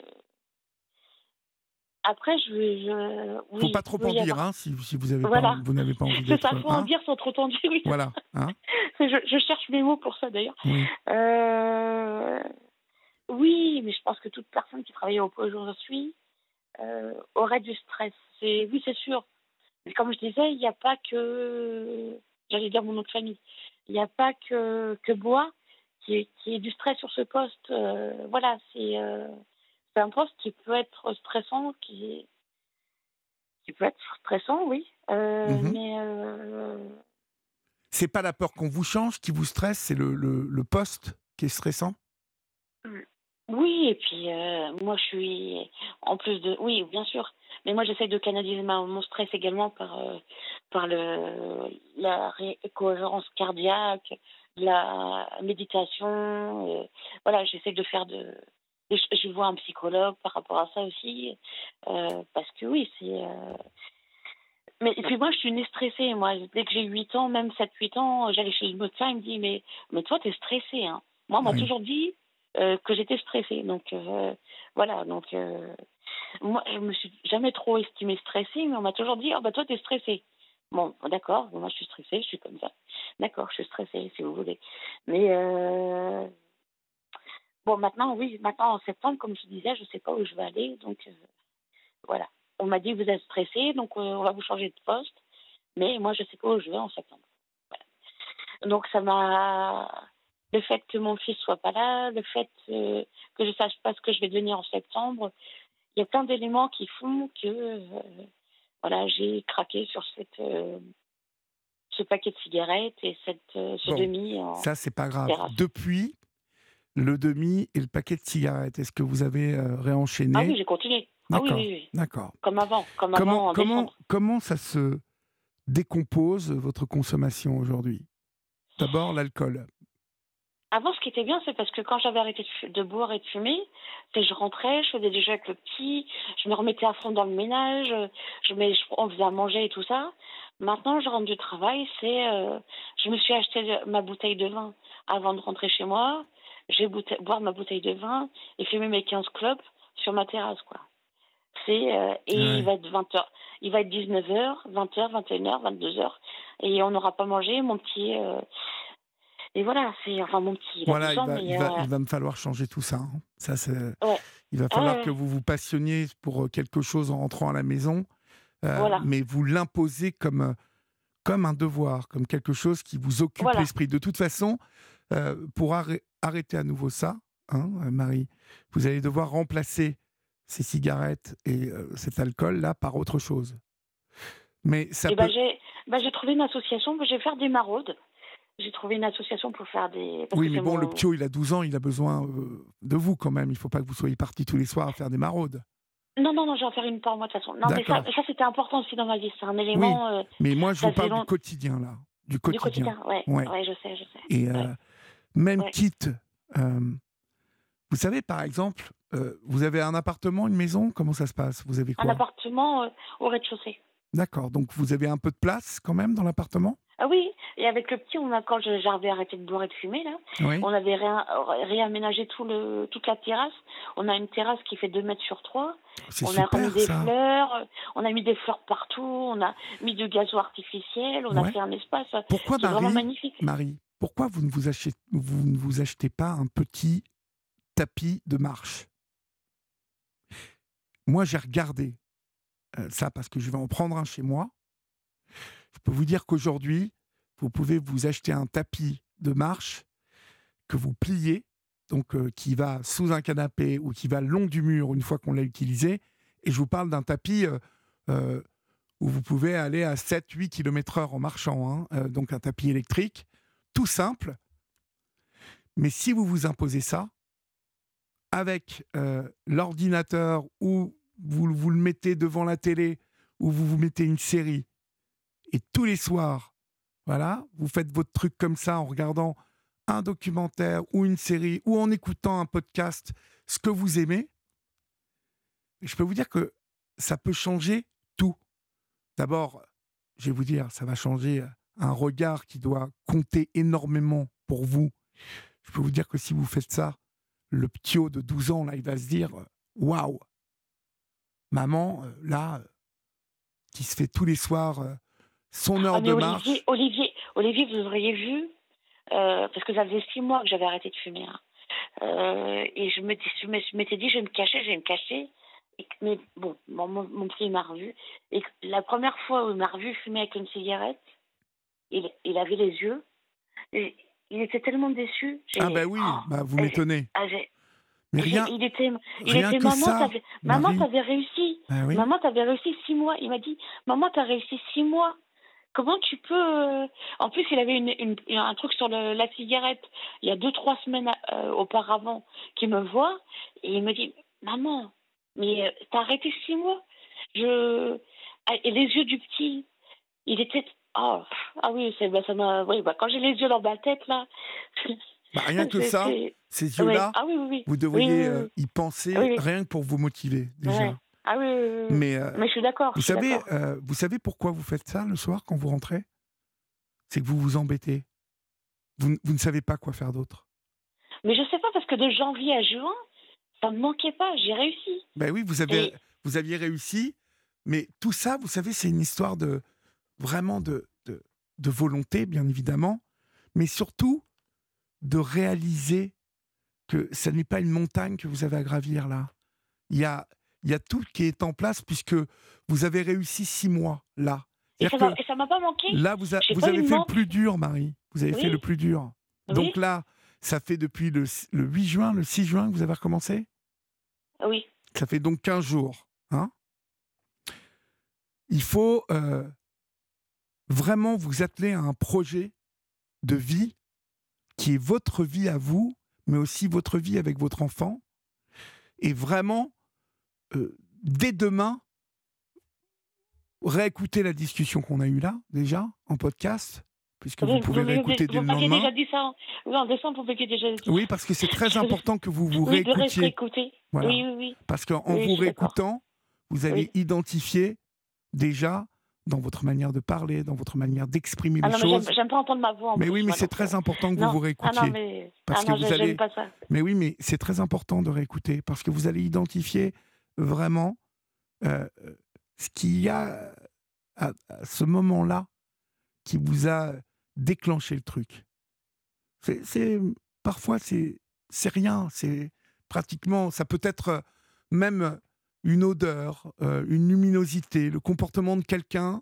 Après, je. Je... faut oui, pas trop en dire, hein, si, si vous avez Voilà. pas, n'avez pas envie C'est d'être. ça, faut en hein dire sans trop tendu, oui. Voilà. Hein je, je cherche mes mots pour ça d'ailleurs. oui. Euh, Oui, mais je pense que toute personne qui travaille au suis euh, aurait du stress. C'est oui, c'est sûr. Mais comme je disais, il n'y a pas que j'allais dire mon nom de famille. Il n'y a pas que que Bois qui qui est du stress sur ce poste. Euh, voilà, c'est euh, c'est un poste qui peut être stressant, qui qui peut être stressant, oui. Euh, Mhm. Mais euh, C'est pas la peur qu'on vous change qui vous stresse, c'est le, le, le poste qui est stressant? Oui, et puis euh, moi je suis en plus de oui bien sûr, mais moi j'essaie de canaliser ma- mon stress également par euh, par le la cohérence cardiaque, la méditation, voilà j'essaie de faire de et je, je vois un psychologue par rapport à ça aussi euh, parce que oui c'est euh, mais et puis moi je suis née stressée moi dès que j'ai 8 ans même 7 8 ans j'allais chez le médecin il me dit mais mais toi t'es stressée hein moi on m'a Oui. toujours dit euh, que j'étais stressée. Donc voilà, donc moi je me suis jamais trop estimée stressée, mais on m'a toujours dit oh bah toi t'es stressée. Bon, d'accord, moi je suis stressée, je suis comme ça. D'accord, je suis stressée si vous voulez. Mais euh, bon maintenant oui, maintenant en septembre comme je disais, je sais pas où je vais aller, donc euh, voilà. On m'a dit vous êtes stressée, donc euh, on va vous changer de poste, mais moi je sais pas où je vais en septembre. Voilà. Donc ça m'a le fait que mon fils soit pas là, le fait euh, que je sache pas ce que je vais devenir en septembre. Il y a plein d'éléments qui font que voilà, j'ai craqué sur cette, ce paquet de cigarettes et cette, ce Bon, demi. En... Ça, c'est pas grave. Depuis le demi et le paquet de cigarettes, est-ce que vous avez euh, réenchaîné? Ah oui, j'ai continué. Ah oui, D'accord. oui, oui. D'accord. Comme avant, comme avant Comment, en comment, ça se décompose votre consommation aujourd'hui? D'abord l'alcool. Avant, ce qui était bien, c'est parce que quand j'avais arrêté de, boire et de fumer, c'est je rentrais, je faisais des jeux avec le petit, je me remettais à fond dans le ménage, je on faisait à manger et tout ça. Maintenant, je rentre du travail, c'est, euh, je me suis acheté ma bouteille de vin avant de rentrer chez moi. Je vais boire ma bouteille de vin et fumer mes 15 clopes sur ma terrasse, quoi. C'est, euh, et Ouais. il va être 20h, il va être 19h, 20h, 21h, 22h, et on n'aura pas mangé. Mon petit, euh, et voilà, c'est, enfin, mon petit, il a Voilà, 12 il ans, va, mais, il, va, euh, il va me falloir changer tout ça. hein. Ça, c'est. Ouais. Il va falloir ouais. que vous vous passionniez pour quelque chose en rentrant à la maison, Voilà. mais vous l'imposez comme, comme un devoir, comme quelque chose qui vous occupe Voilà. l'esprit. De toute façon, euh, pour arrê- arrêter à nouveau ça, hein, euh, Marie, vous allez devoir remplacer ces cigarettes et euh, cet alcool-là par autre chose. Mais ça peut... ben j'ai ben j'ai trouvé une association, je vais faire des maraudes. J'ai trouvé une association pour faire des. parce Oui, mais bon, mon- le ptio, il a 12 ans, il a besoin euh, de vous quand même. Il ne faut pas que vous soyez partis tous les soirs à faire des maraudes. Non, non, non, je vais en faire une par mois de toute façon. Non, mais ça, c'était important aussi dans ma vie. C'est un élément euh, Mais moi, je vous parle long- du quotidien, là. Du du quotidien. quotidien. Ouais, Ouais. ouais. je sais, je sais. Et Ouais. Même Ouais. quitte. euh, vous savez, par exemple, euh, vous avez un appartement, une maison Comment ça se passe? Vous avez Un quoi? appartement euh, au rez-de-chaussée. D'accord. Donc, vous avez un peu de place quand même dans l'appartement? Ah oui, et avec le petit, on a, quand j'avais arrêté de boire et de fumer, là, Oui. on avait réa- réaménagé tout le, toute la terrasse. On a une terrasse qui fait 2 mètres sur 3. C'est On a super, remis des ça. fleurs, on a mis des fleurs partout, on a mis du gazon artificiel, on Ouais. a fait un espace Pourquoi, est vraiment Marie, magnifique. Marie, pourquoi vous ne vous, achetez, pas un petit tapis de marche? Moi, j'ai regardé euh, ça parce que je vais en prendre un chez moi. Je peux vous dire qu'aujourd'hui, vous pouvez vous acheter un tapis de marche que vous pliez, donc euh, qui va sous un canapé ou qui va le long du mur une fois qu'on l'a utilisé. Et je vous parle d'un tapis euh, où vous pouvez aller à 7-8 km/h en marchant, hein, donc un tapis électrique, tout simple. Mais si vous vous imposez ça, avec euh, l'ordinateur ou vous, vous le mettez devant la télé ou vous vous mettez une série, et tous les soirs, voilà, vous faites votre truc comme ça en regardant un documentaire ou une série ou en écoutant un podcast, ce que vous aimez, je peux vous dire que ça peut changer tout. D'abord, je vais vous dire, ça va changer un regard qui doit compter énormément pour vous. Je peux vous dire que si vous faites ça, le ptio de 12 ans, là, il va se dire Waouh Maman, euh, là, euh, qui se fait tous les soirs euh, son heure Ah, mais de marche. Olivier, Olivier, Olivier, vous auriez vu, euh, parce que ça faisait six mois que j'avais arrêté de fumer. hein. Euh, et je me, dis- je je m'étais dit, je vais me cacher, je vais me cacher. Et mais bon, mon, mon, mon petit il m'a revu. Et la première fois où il m'a revu fumer avec une cigarette, il, il avait les yeux. Et il était tellement déçu. Ah, ben oui, Oh, bah, vous m'étonnez. ah, Mais rien, il était, il rien était que maman, ça, maman, t'avais réussi. bah oui. Maman, t'avais réussi six mois. Il m'a dit, maman, t'as réussi six mois. Comment tu peux euh, En plus, il avait une, une- un truc sur le- la cigarette. Il y a deux, trois semaines euh, auparavant, qui me voit et il me dit, maman, mais euh, t'as arrêté six mois. Je Ah, et les yeux du petit, il était. Oh, ah oui, c'est, bah, ça m'a. Oui, bah, quand j'ai les yeux dans ma tête là. Bah, rien que ça, ces yeux-là, Ah oui, oui, oui. vous devriez euh, y penser rien que pour vous motiver, déjà. Ah oui. Mais, euh, Mais je suis d'accord. Vous savez, euh, vous savez pourquoi vous faites ça le soir quand vous rentrez? C'est que vous vous embêtez. Vous, vous ne savez pas quoi faire d'autre. Mais je sais pas, parce que de janvier à juin, ça me manquait pas, j'ai réussi. Ben oui, vous, avez, Et- vous aviez réussi, mais tout ça, vous savez, c'est une histoire de vraiment de, de, de volonté, bien évidemment, mais surtout de réaliser que ce n'est pas une montagne que vous avez à gravir là. Il y a, il y a tout qui est en place puisque vous avez réussi six mois là. Et ça C'est-à-dire m'a- ça pas manqué. Là, vous, a- avez fait manque. le plus dur, Marie. Vous avez Oui. fait le plus dur. Oui. Donc là, Ça fait depuis le, le 8 juin, le 6 juin que vous avez recommencé? Oui. Ça fait donc 15 jours. Hein Il faut euh, vraiment vous atteler à un projet de vie qui est votre vie à vous, mais aussi votre vie avec votre enfant. Et vraiment, euh, dès demain, réécouter la discussion qu'on a eue là, déjà, en podcast, puisque vous, pouvez réécouter dès le Vous lendemain. déjà dit ça. Oui, en décembre, vous déjà dit. Oui, parce que c'est très important que vous vous Oui, réécoutiez. réécouter. Voilà. Oui, oui, oui. Parce qu'en Oui, vous réécoutant, vous allez Oui. identifier déjà dans votre manière de parler, dans votre manière d'exprimer Ah les non, mais choses. j'aime- j'aime pas entendre ma voix. en Mais plus, oui, mais c'est très euh, important que non. vous vous Ah réécoutiez. non, mais, Parce ah que vous allez- pas ça. Mais oui, mais c'est très important de réécouter parce que vous allez identifier vraiment euh, ce qu'il y a à, à ce moment-là qui vous a déclenché le truc. C'est, c'est- parfois c'est c'est rien, c'est pratiquement ça peut être même une odeur, euh, une luminosité, le comportement de quelqu'un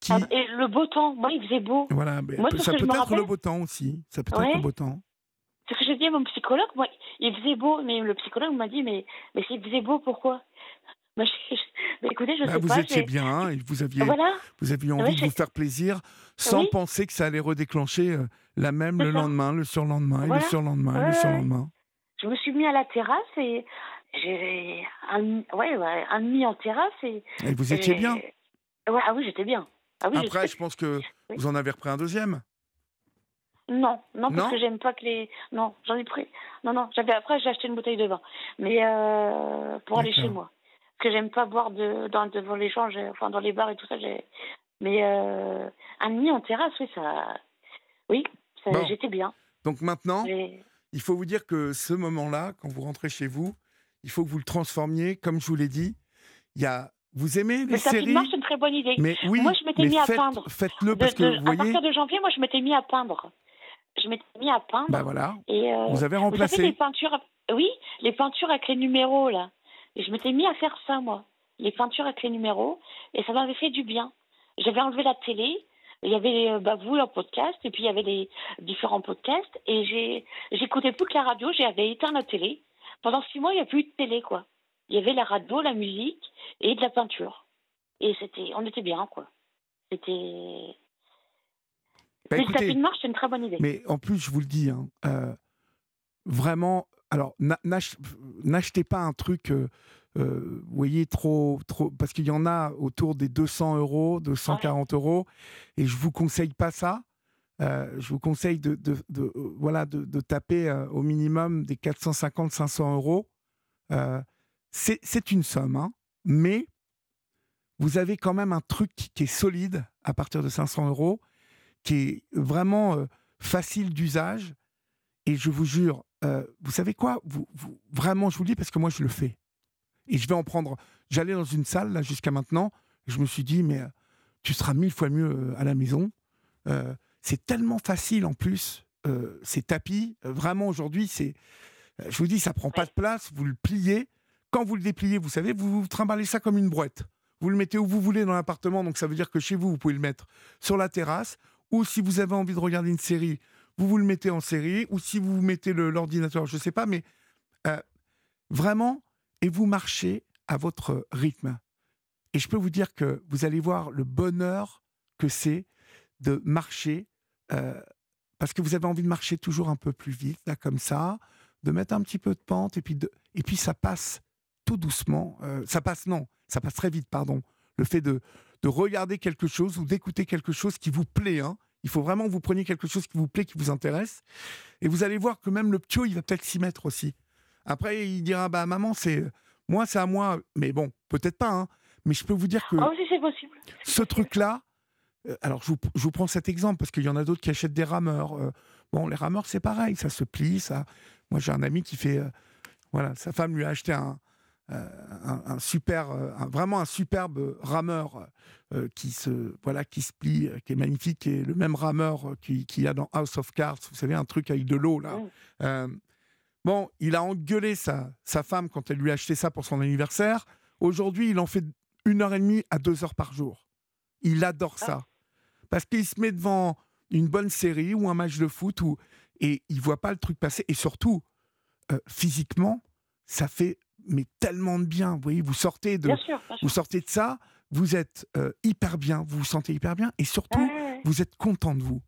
qui Ah, et le beau temps, moi, il faisait beau. voilà, mais Moi, ça peut être le beau temps aussi, ça peut Ouais. être le beau temps. C'est ce que j'ai dit à mon psychologue. Moi, il faisait beau, mais le psychologue m'a dit, mais, mais s'il faisait beau, pourquoi? Moi, je- mais écoutez, je Bah, sais vous pas. étiez bien et vous aviez Voilà, Vous aviez envie Ouais, de vous faire plaisir sans Oui. penser que ça allait redéclencher euh, la même le ça. lendemain, le surlendemain, et Voilà. le surlendemain, et Ouais, le ouais. surlendemain. je me suis mis à la terrasse et j'ai un, ouais, ouais, un demi en terrasse et. Et vous étiez et- bien. Ouais, ah oui, j'étais bien. Ah oui, Après, je pense que Oui. vous en avez repris un deuxième. Non, non, parce Non que j'aime pas que les. Non, j'en ai pris. Non, non, j'avais après j'ai acheté une bouteille de vin, mais euh, pour aller chez moi, parce que j'aime pas boire de dans devant les gens, enfin dans les bars et tout ça. j'ai- Mais euh, un demi en terrasse, oui, ça, oui, ça- Bon. j'étais bien. Donc maintenant, il faut vous dire que ce moment-là, quand vous rentrez chez vous, il faut que vous le transformiez, comme je vous l'ai dit. Il y a, vous aimez les Le séries marche, c'est une très bonne idée. Mais oui, Moi, je m'étais mis à faites- peindre. Faites-le De- parce que vous à voyez. partir de janvier, moi, je m'étais mis à peindre. Je m'étais mis à peindre. Bah voilà, et, euh, vous avez Vous savez, les remplacé. peintures, oui, les peintures avec les numéros, là. Et je m'étais mis à faire ça, moi. Les peintures avec les numéros. Et ça m'avait fait du bien. J'avais enlevé la télé. Il y avait euh, bah, vous, en podcast, et puis il y avait les différents podcasts. Et j'écoutais plus que la radio. J'avais éteint la télé. Pendant six mois, il n'y a plus eu de télé, quoi. Il y avait la radio, la musique et de la peinture. Et c'était, on était bien, quoi. C'était. Bah, le tapis de marche, c'est une très bonne idée. Mais en plus, je vous le dis, hein, euh, vraiment, alors n'a- n'ach- n'achetez pas un truc, euh, euh, vous voyez, trop, trop, parce qu'il y en a autour des 200 euros, 240 euros, et je vous conseille pas ça. Euh, je vous conseille de, euh, voilà, de, taper euh, au minimum des 450-500 euros. C'est une somme, hein, mais vous avez quand même un truc qui est solide à partir de 500 euros, qui est vraiment facile d'usage. Et je vous jure, vous savez quoi? Vraiment, je vous le dis parce que moi, je le fais. Et je vais en prendre. J'allais dans une salle, là, jusqu'à maintenant, je me suis dit, mais tu seras mille fois mieux à la maison. C'est tellement facile en plus, euh, ces tapis. Euh, vraiment, aujourd'hui, c'est. euh, Je vous dis, ça prend pas de place. Vous le pliez. Quand vous le dépliez, vous savez, vous, vous trimballez ça comme une brouette. Vous le mettez où vous voulez dans l'appartement. Donc, ça veut dire que chez vous, vous pouvez le mettre sur la terrasse. Ou si vous avez envie de regarder une série, vous vous le mettez en série. Ou si vous mettez l'ordinateur, je ne sais pas. Mais euh, vraiment, et vous marchez à votre rythme. Et je peux vous dire que vous allez voir le bonheur que c'est de marcher, euh, parce que vous avez envie de marcher toujours un peu plus vite, là, comme ça, de mettre un petit peu de pente, et puis, de, et puis ça passe tout doucement. euh, ça passe, non, ça passe très vite, pardon. Le fait de, de regarder quelque chose ou d'écouter quelque chose qui vous plaît. hein. Il faut vraiment que vous preniez quelque chose qui vous plaît, qui vous intéresse. Et vous allez voir que même le ptio, il va peut-être s'y mettre aussi. Après, il dira, bah maman, c'est moi, c'est à moi. Mais bon, peut-être pas. hein. Mais je peux vous dire que Ah oui, c'est possible. ce truc-là, alors je vous, je vous prends cet exemple parce qu'il y en a d'autres qui achètent des rameurs. euh, bon, les rameurs, c'est pareil, ça se plie. Ça... Moi, j'ai un ami qui fait. euh, voilà, sa femme lui a acheté un, euh, un, un super, euh, un- vraiment un superbe rameur euh, qui, se, voilà, qui se plie, euh, qui est magnifique, qui est le même rameur euh, qui- qu'il y a dans House of Cards, vous savez, un truc avec de l'eau là. Euh, bon, il a engueulé sa, sa femme quand elle lui a acheté ça pour son anniversaire. Aujourd'hui, il en fait une heure et demie à deux heures par jour. Il adore ça. Parce qu'il se met devant une bonne série ou un match de foot ou, et il voit pas le truc passer. Et surtout, euh, physiquement, ça fait mais tellement de bien. Vous voyez, vous sortez de, Bien sûr, bien sûr. vous sortez de ça, vous êtes euh, hyper bien, vous vous sentez hyper bien, et surtout, Ouais, ouais, ouais. vous êtes content de vous,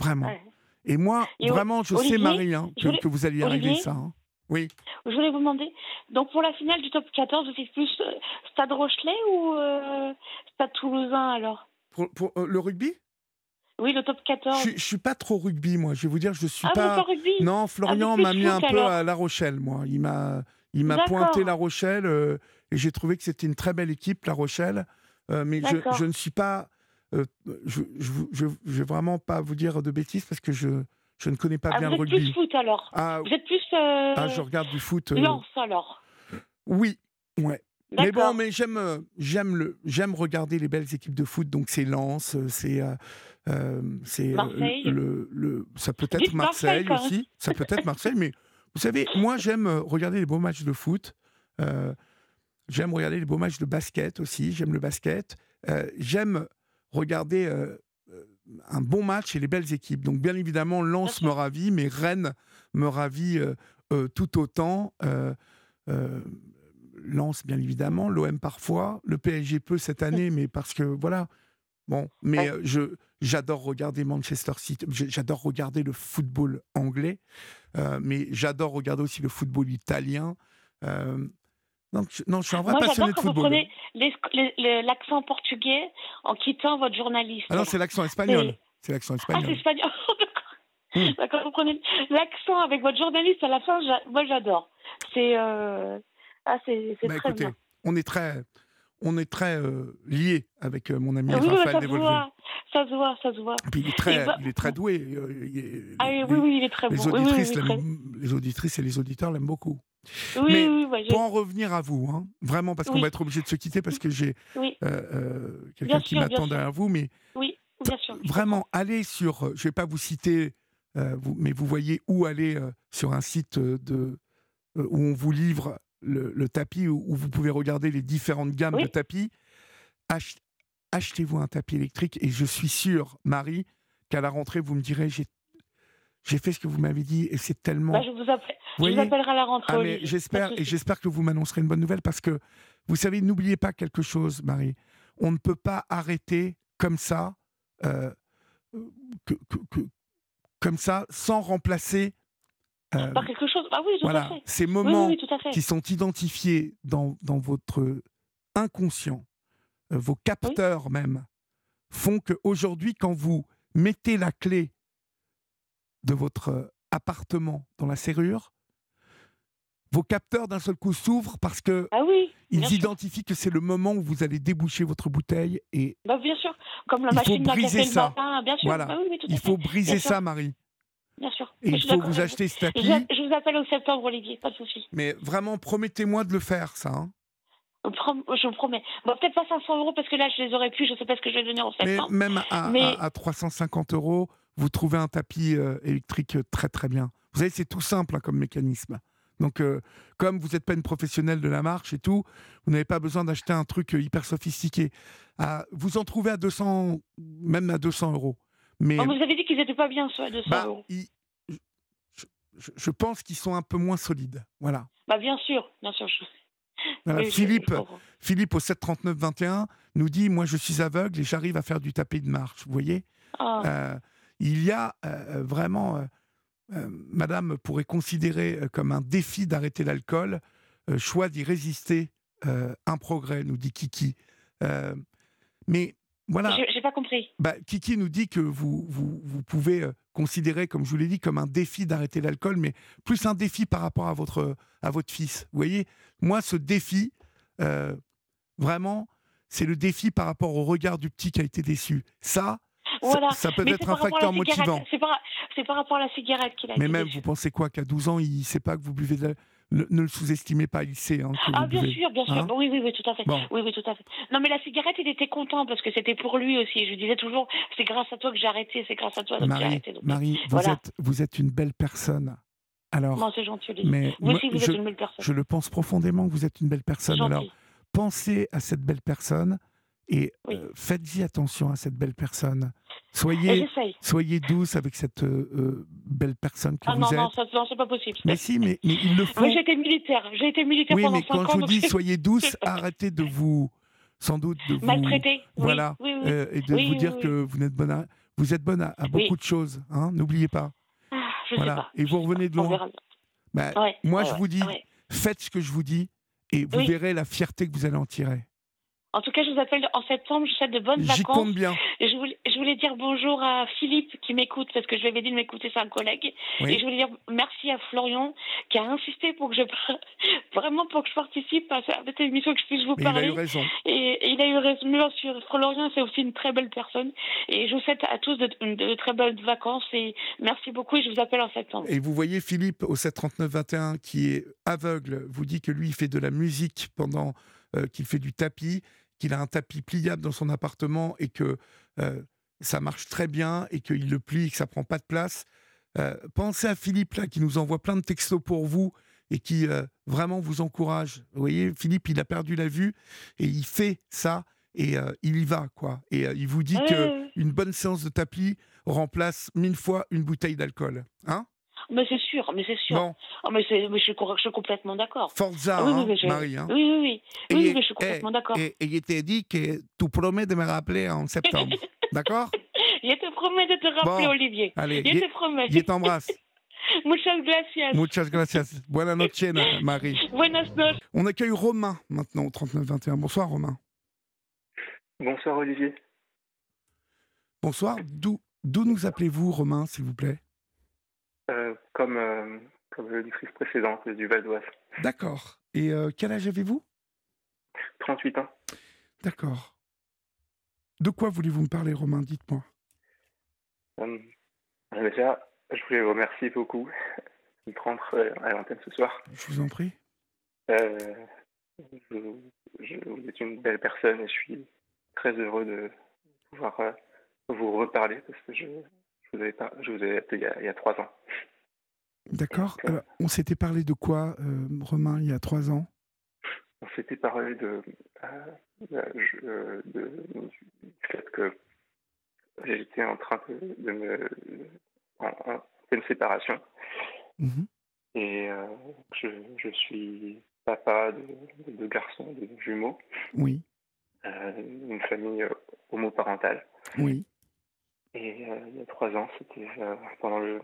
vraiment. Ouais. Et moi, Et vraiment, je sais, Olivier, Marie, hein, que, voulais- que vous allez y arriver, Olivier ça. hein. Oui. Je voulais vous demander, donc pour la finale du top 14, vous faites plus euh, Stade Rochelet ou Stade Toulousain alors? Pour, pour, euh, le rugby? Oui, le top 14. je, je suis pas trop rugby, moi. Je vais vous dire, je suis ah, vous pas. rugby? Non, Florian plus m'a mis un peu à La Rochelle, moi. Il m'a, il m'a pointé La Rochelle euh, et j'ai trouvé que c'était une très belle équipe, La Rochelle. Euh, mais je, ne suis pas. euh, je, je vais vraiment pas vous dire de bêtises parce que je, je ne connais pas Ah, bien vous le êtes plus rugby. foot alors Ah, Vous êtes plus ah, je regarde du foot. Lens alors oui, ouais. Mais bon, mais j'aime, euh, j'aime le, j'aime regarder les belles équipes de foot. Donc c'est Lens, euh, c'est, euh, euh, c'est le, le, ça peut être Marseille, aussi. Ça peut être Marseille, mais vous savez, moi j'aime regarder les beaux matchs de foot. Euh, j'aime regarder les beaux matchs de basket aussi. J'aime le basket. Euh, j'aime regarder un bon match et les belles équipes. Donc bien évidemment, Lens me ravit, mais Rennes me ravit tout autant. Euh, Lens, bien évidemment, l'OM parfois, le PSG peu cette année, mais parce que voilà. Bon, mais Ouais. euh, je j'adore regarder Manchester City, j'adore regarder le football anglais, euh, mais j'adore regarder aussi le football italien. Euh, donc, je- non, je suis un vrai Moi, passionné de quand vous football. prenez l'accent portugais en quittant votre journaliste. Ah non, c'est l'accent espagnol. Et- C'est l'accent Ah, espagnol. c'est espagnol. D'accord. D'accord, vous prenez l'accent avec votre journaliste à la fin, moi j'adore. C'est euh, ah, c'est Bah, très écoutez, bien. on est très, on est très euh, liés avec euh, mon ami Oui, Raphaël ça se voit, ça se voit, ça se voit. Puis il est très, Et bah- il est très doué. euh, il est- Ah les- oui, oui, il est très les bon. Oui, oui, auditrices, oui, très- les auditrices et les auditeurs l'aiment beaucoup. oui, Mais oui, j'ai- Pour en revenir à vous, hein, vraiment, parce qu'on va être obligé de se quitter parce que j'ai euh, euh, quelqu'un qui m'attend derrière vous, mais oui, bien sûr. vraiment, allez sur, euh, je ne vais pas vous citer, vous- mais vous voyez où aller sur un site de, où on vous livre le, le tapis, où, où vous pouvez regarder les différentes gammes Oui. de tapis. Ach- Achetez-vous un tapis électrique et je suis sûr, Marie, qu'à la rentrée, vous me direz, j'ai fait ce que vous m'avez dit et c'est tellement... Bah, je vous, appelle, je voyez vous appellerai à la rentrée. Ah, mais j'espère et j'espère que vous m'annoncerez une bonne nouvelle parce que vous savez, n'oubliez pas quelque chose, Marie. On ne peut pas arrêter comme ça, euh, que- que- que- comme ça, sans remplacer. Euh, Par quelque chose. Ah oui, tout à voilà, fait. ces moments oui, oui, qui sont identifiés dans, dans votre inconscient, euh, vos capteurs même, font qu'aujourd'hui, quand vous mettez la clé de votre appartement dans la serrure, vos capteurs d'un seul coup s'ouvrent parce que Ah oui, ils sûr. identifient que c'est le moment où vous allez déboucher votre bouteille et Bah, bien sûr. Comme la Il faut machine à briser ça. matin, bien sûr. Voilà. Bah oui, il faut briser Bien sûr. ça, Marie. Bien sûr. Et il faut vous acheter ce tapis. je vous appelle au septembre, Olivier, pas de souci. Mais vraiment, promettez-moi de le faire, ça. hein. Je prom- je vous promets. Bon, peut-être pas 500 euros parce que là, je les aurais plus. Je sais pas ce que je vais donner au Mais septembre. même à, Mais- à- à 350 euros, vous trouvez un tapis euh, électrique euh, très très bien. Vous savez, c'est tout simple hein, comme mécanisme. Donc, euh, comme vous n'êtes pas une professionnelle de la marche et tout, vous n'avez pas besoin d'acheter un truc euh, hyper sophistiqué. À- vous en trouvez à 200, même à 200 euros. Mais Oh, vous avez dit qu'ils étaient pas bien, à 200 bah, euros. ils- je, pense qu'ils sont un peu moins solides. Voilà. Bah, bien sûr, bien sûr. je- Voilà. oui, je- Philippe. Philippe au 739 21 nous dit Moi, je suis aveugle et j'arrive à faire du tapis de marche. Vous voyez Ah, Euh, il y a euh, vraiment, euh, euh, Madame pourrait considérer comme un défi d'arrêter l'alcool, choix d'y résister, un progrès, nous dit Kiki. Mais voilà, j'ai pas compris. bah, Kiki nous dit que vous, vous, vous pouvez euh, considérer, comme je vous l'ai dit, comme un défi d'arrêter l'alcool, mais plus un défi par rapport à votre, à votre fils. Vous voyez, moi, ce défi, euh, vraiment, c'est le défi par rapport au regard du petit qui a été déçu. Ça, ça- Voilà. ça, peut Mais être un facteur motivant. C'est par, rapport à la cigarette qu'il a Mais été même, déçu. vous pensez quoi Qu'à 12 ans, il ne sait pas que vous buvez de la- Ne, ne le sous-estimez pas, il sait hein, Ah, bien sûr, bien sûr. Hein oui, oui, oui, tout à fait. Bon. Oui, oui, tout à fait. Non, mais la cigarette, il était content parce que c'était pour lui aussi. Je disais toujours, c'est grâce à toi que j'ai arrêté, c'est grâce à toi que j'ai arrêté. Donc, Marie vous, voilà. êtes, vous êtes une belle personne. Alors, non, c'est gentil, mais Vous moi, aussi, vous je, êtes une belle personne. je le pense profondément vous êtes une belle personne. Alors, pensez à cette belle personne Et Oui. euh, faites-y attention à cette belle personne. Soyez, soyez douce avec cette euh, euh, belle personne que Ah vous non, êtes. non, ça, non, c'est pas possible. Mais si, mais, mais il le faut. Moi, j'ai été militaire. J'ai été militaire Oui, pendant mais 5 quand ans. je vous dis soyez douce, arrêtez de vous, sans doute, de vous, maltraité. Oui, voilà, Oui, euh, et de vous dire que vous êtes bonne à, vous êtes bonne à, à beaucoup de choses. Hein, N'oubliez pas. Ah, je voilà. sais pas. Et vous revenez de loin. Bah, Ouais, moi, ouais, je vous dis, ouais. faites ce que je vous dis, et vous verrez la fierté que vous allez en tirer. En tout cas, je vous appelle en septembre. Je souhaite de bonnes vacances. compte bien. Je voulais, je voulais dire bonjour à Philippe qui m'écoute parce que je lui avais dit de m'écouter, c'est un collègue. Oui. Et je voulais dire merci à Florian qui a insisté pour que je vraiment pour que je participe à cette émission que je puisse vous Mais il a parler. eu raison. Et, et il a eu raison, bien sûr. Florian, c'est aussi une très belle personne. Et je vous souhaite à tous de, de très belles vacances. Et merci beaucoup. Et je vous appelle en septembre. Et vous voyez Philippe au 739-21 qui est aveugle, vous dit que lui il fait de la musique pendant euh, qu'il fait du tapis, qu'il a un tapis pliable dans son appartement et que euh, ça marche très bien et qu'il le plie et que ça prend pas de place. Euh, pensez à Philippe là qui nous envoie plein de textos pour vous et qui euh, vraiment vous encourage. Vous voyez, Philippe, il a perdu la vue et il fait ça et euh, il y va quoi. Et il vous dit Ouais, que une bonne séance de tapis remplace mille fois une bouteille d'alcool. Hein? Mais c'est sûr, mais c'est sûr. Bon, Oh, mais c'est- mais je, suis, je complètement d'accord. Forza, Ah oui, oui, hein, mais je- Marie. hein. Oui, oui, oui. Et- Oui, mais je suis eh, complètement d'accord. Et, et il t'a dit que tu promets de me rappeler en septembre. D'accord? Je te promets de te rappeler, Bon. Olivier. Allez, Je je te promets. je t'embrasse. Muchas gracias. Muchas gracias. Buenas noches, Marie. Buenas noches. On accueille Romain maintenant au 3921. Bonsoir, Romain. Bonsoir Olivier. Bonsoir. D'où d'où nous appelez-vous, Romain, s'il vous plaît? Euh, comme euh, comme l'auditrice précédente du Val d'Oise. D'accord. Et euh, quel âge avez-vous? 38 ans. D'accord. De quoi voulez-vous me parler, Romain? Dites-moi. Euh, déjà, je voulais vous remercier beaucoup de rendre euh, à l'antenne ce soir. Je vous en prie. Je, je- vous êtes une belle personne et je suis très heureux de pouvoir vous reparler parce que je vous avais je vous avais appelé il y a, il y a trois ans. D'accord. Alors, on s'était parlé de quoi, euh, Romain, il y a trois ans? On s'était parlé de, euh, euh, euh, de- du fait que j'étais en train de, de me en, en pleine séparation Mhm. et euh, je, je suis papa de, de garçons, de jumeaux, Oui, euh, une famille euh, homoparentale. oui. Et euh, il y a trois ans, c'était euh, pendant le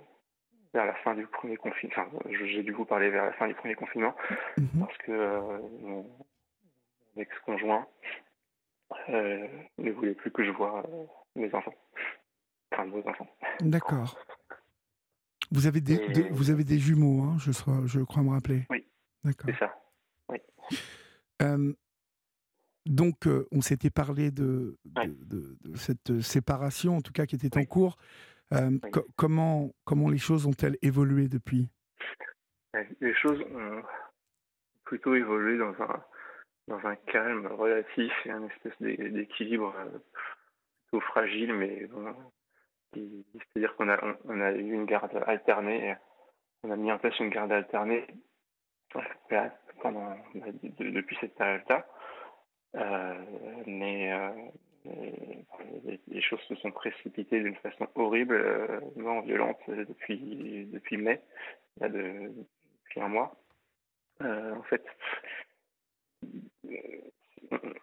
vers la fin du premier confinement. Enfin, j'ai dû vous parler vers la fin du premier confinement Mhm. parce que euh, mon ex-conjoint ne voulait plus que je voie mes enfants, enfin nos enfants. D'accord. Vous avez des, des- vous avez des jumeaux, hein, je, sois- je crois me rappeler. Oui. D'accord. C'est ça. Euh, donc, euh, on s'était parlé de, de, Ouais. de- de cette euh, séparation, en tout cas, qui était en cours. Euh, co- comment, comment les choses ont-elles évolué depuis? Les choses ont plutôt évolué dans un dans un calme relatif et un espèce d'é- d'équilibre plutôt fragile, mais bon, c'est-à-dire qu'on a on, on a eu une garde alternée, on a mis en place une garde alternée pendant bah, de- depuis cette période-là, mais, euh, mais, les, choses se sont précipitées d'une façon horrible, euh, non violente euh, depuis depuis mai, a de, depuis un mois. Euh, en fait,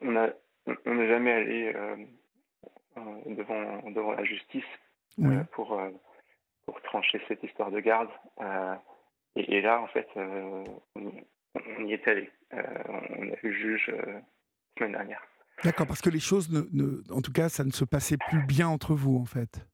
on- n'est jamais allé euh, euh, devant devant la justice Oui. euh, pour euh, pour trancher cette histoire de garde. Euh, et, et là, en fait, euh, on, y- on y est allé. Euh, on a vu le juge euh, semaine dernière. D'accord, parce que les choses, ne, ne- en tout cas, ça ne se passait plus bien entre vous, en fait.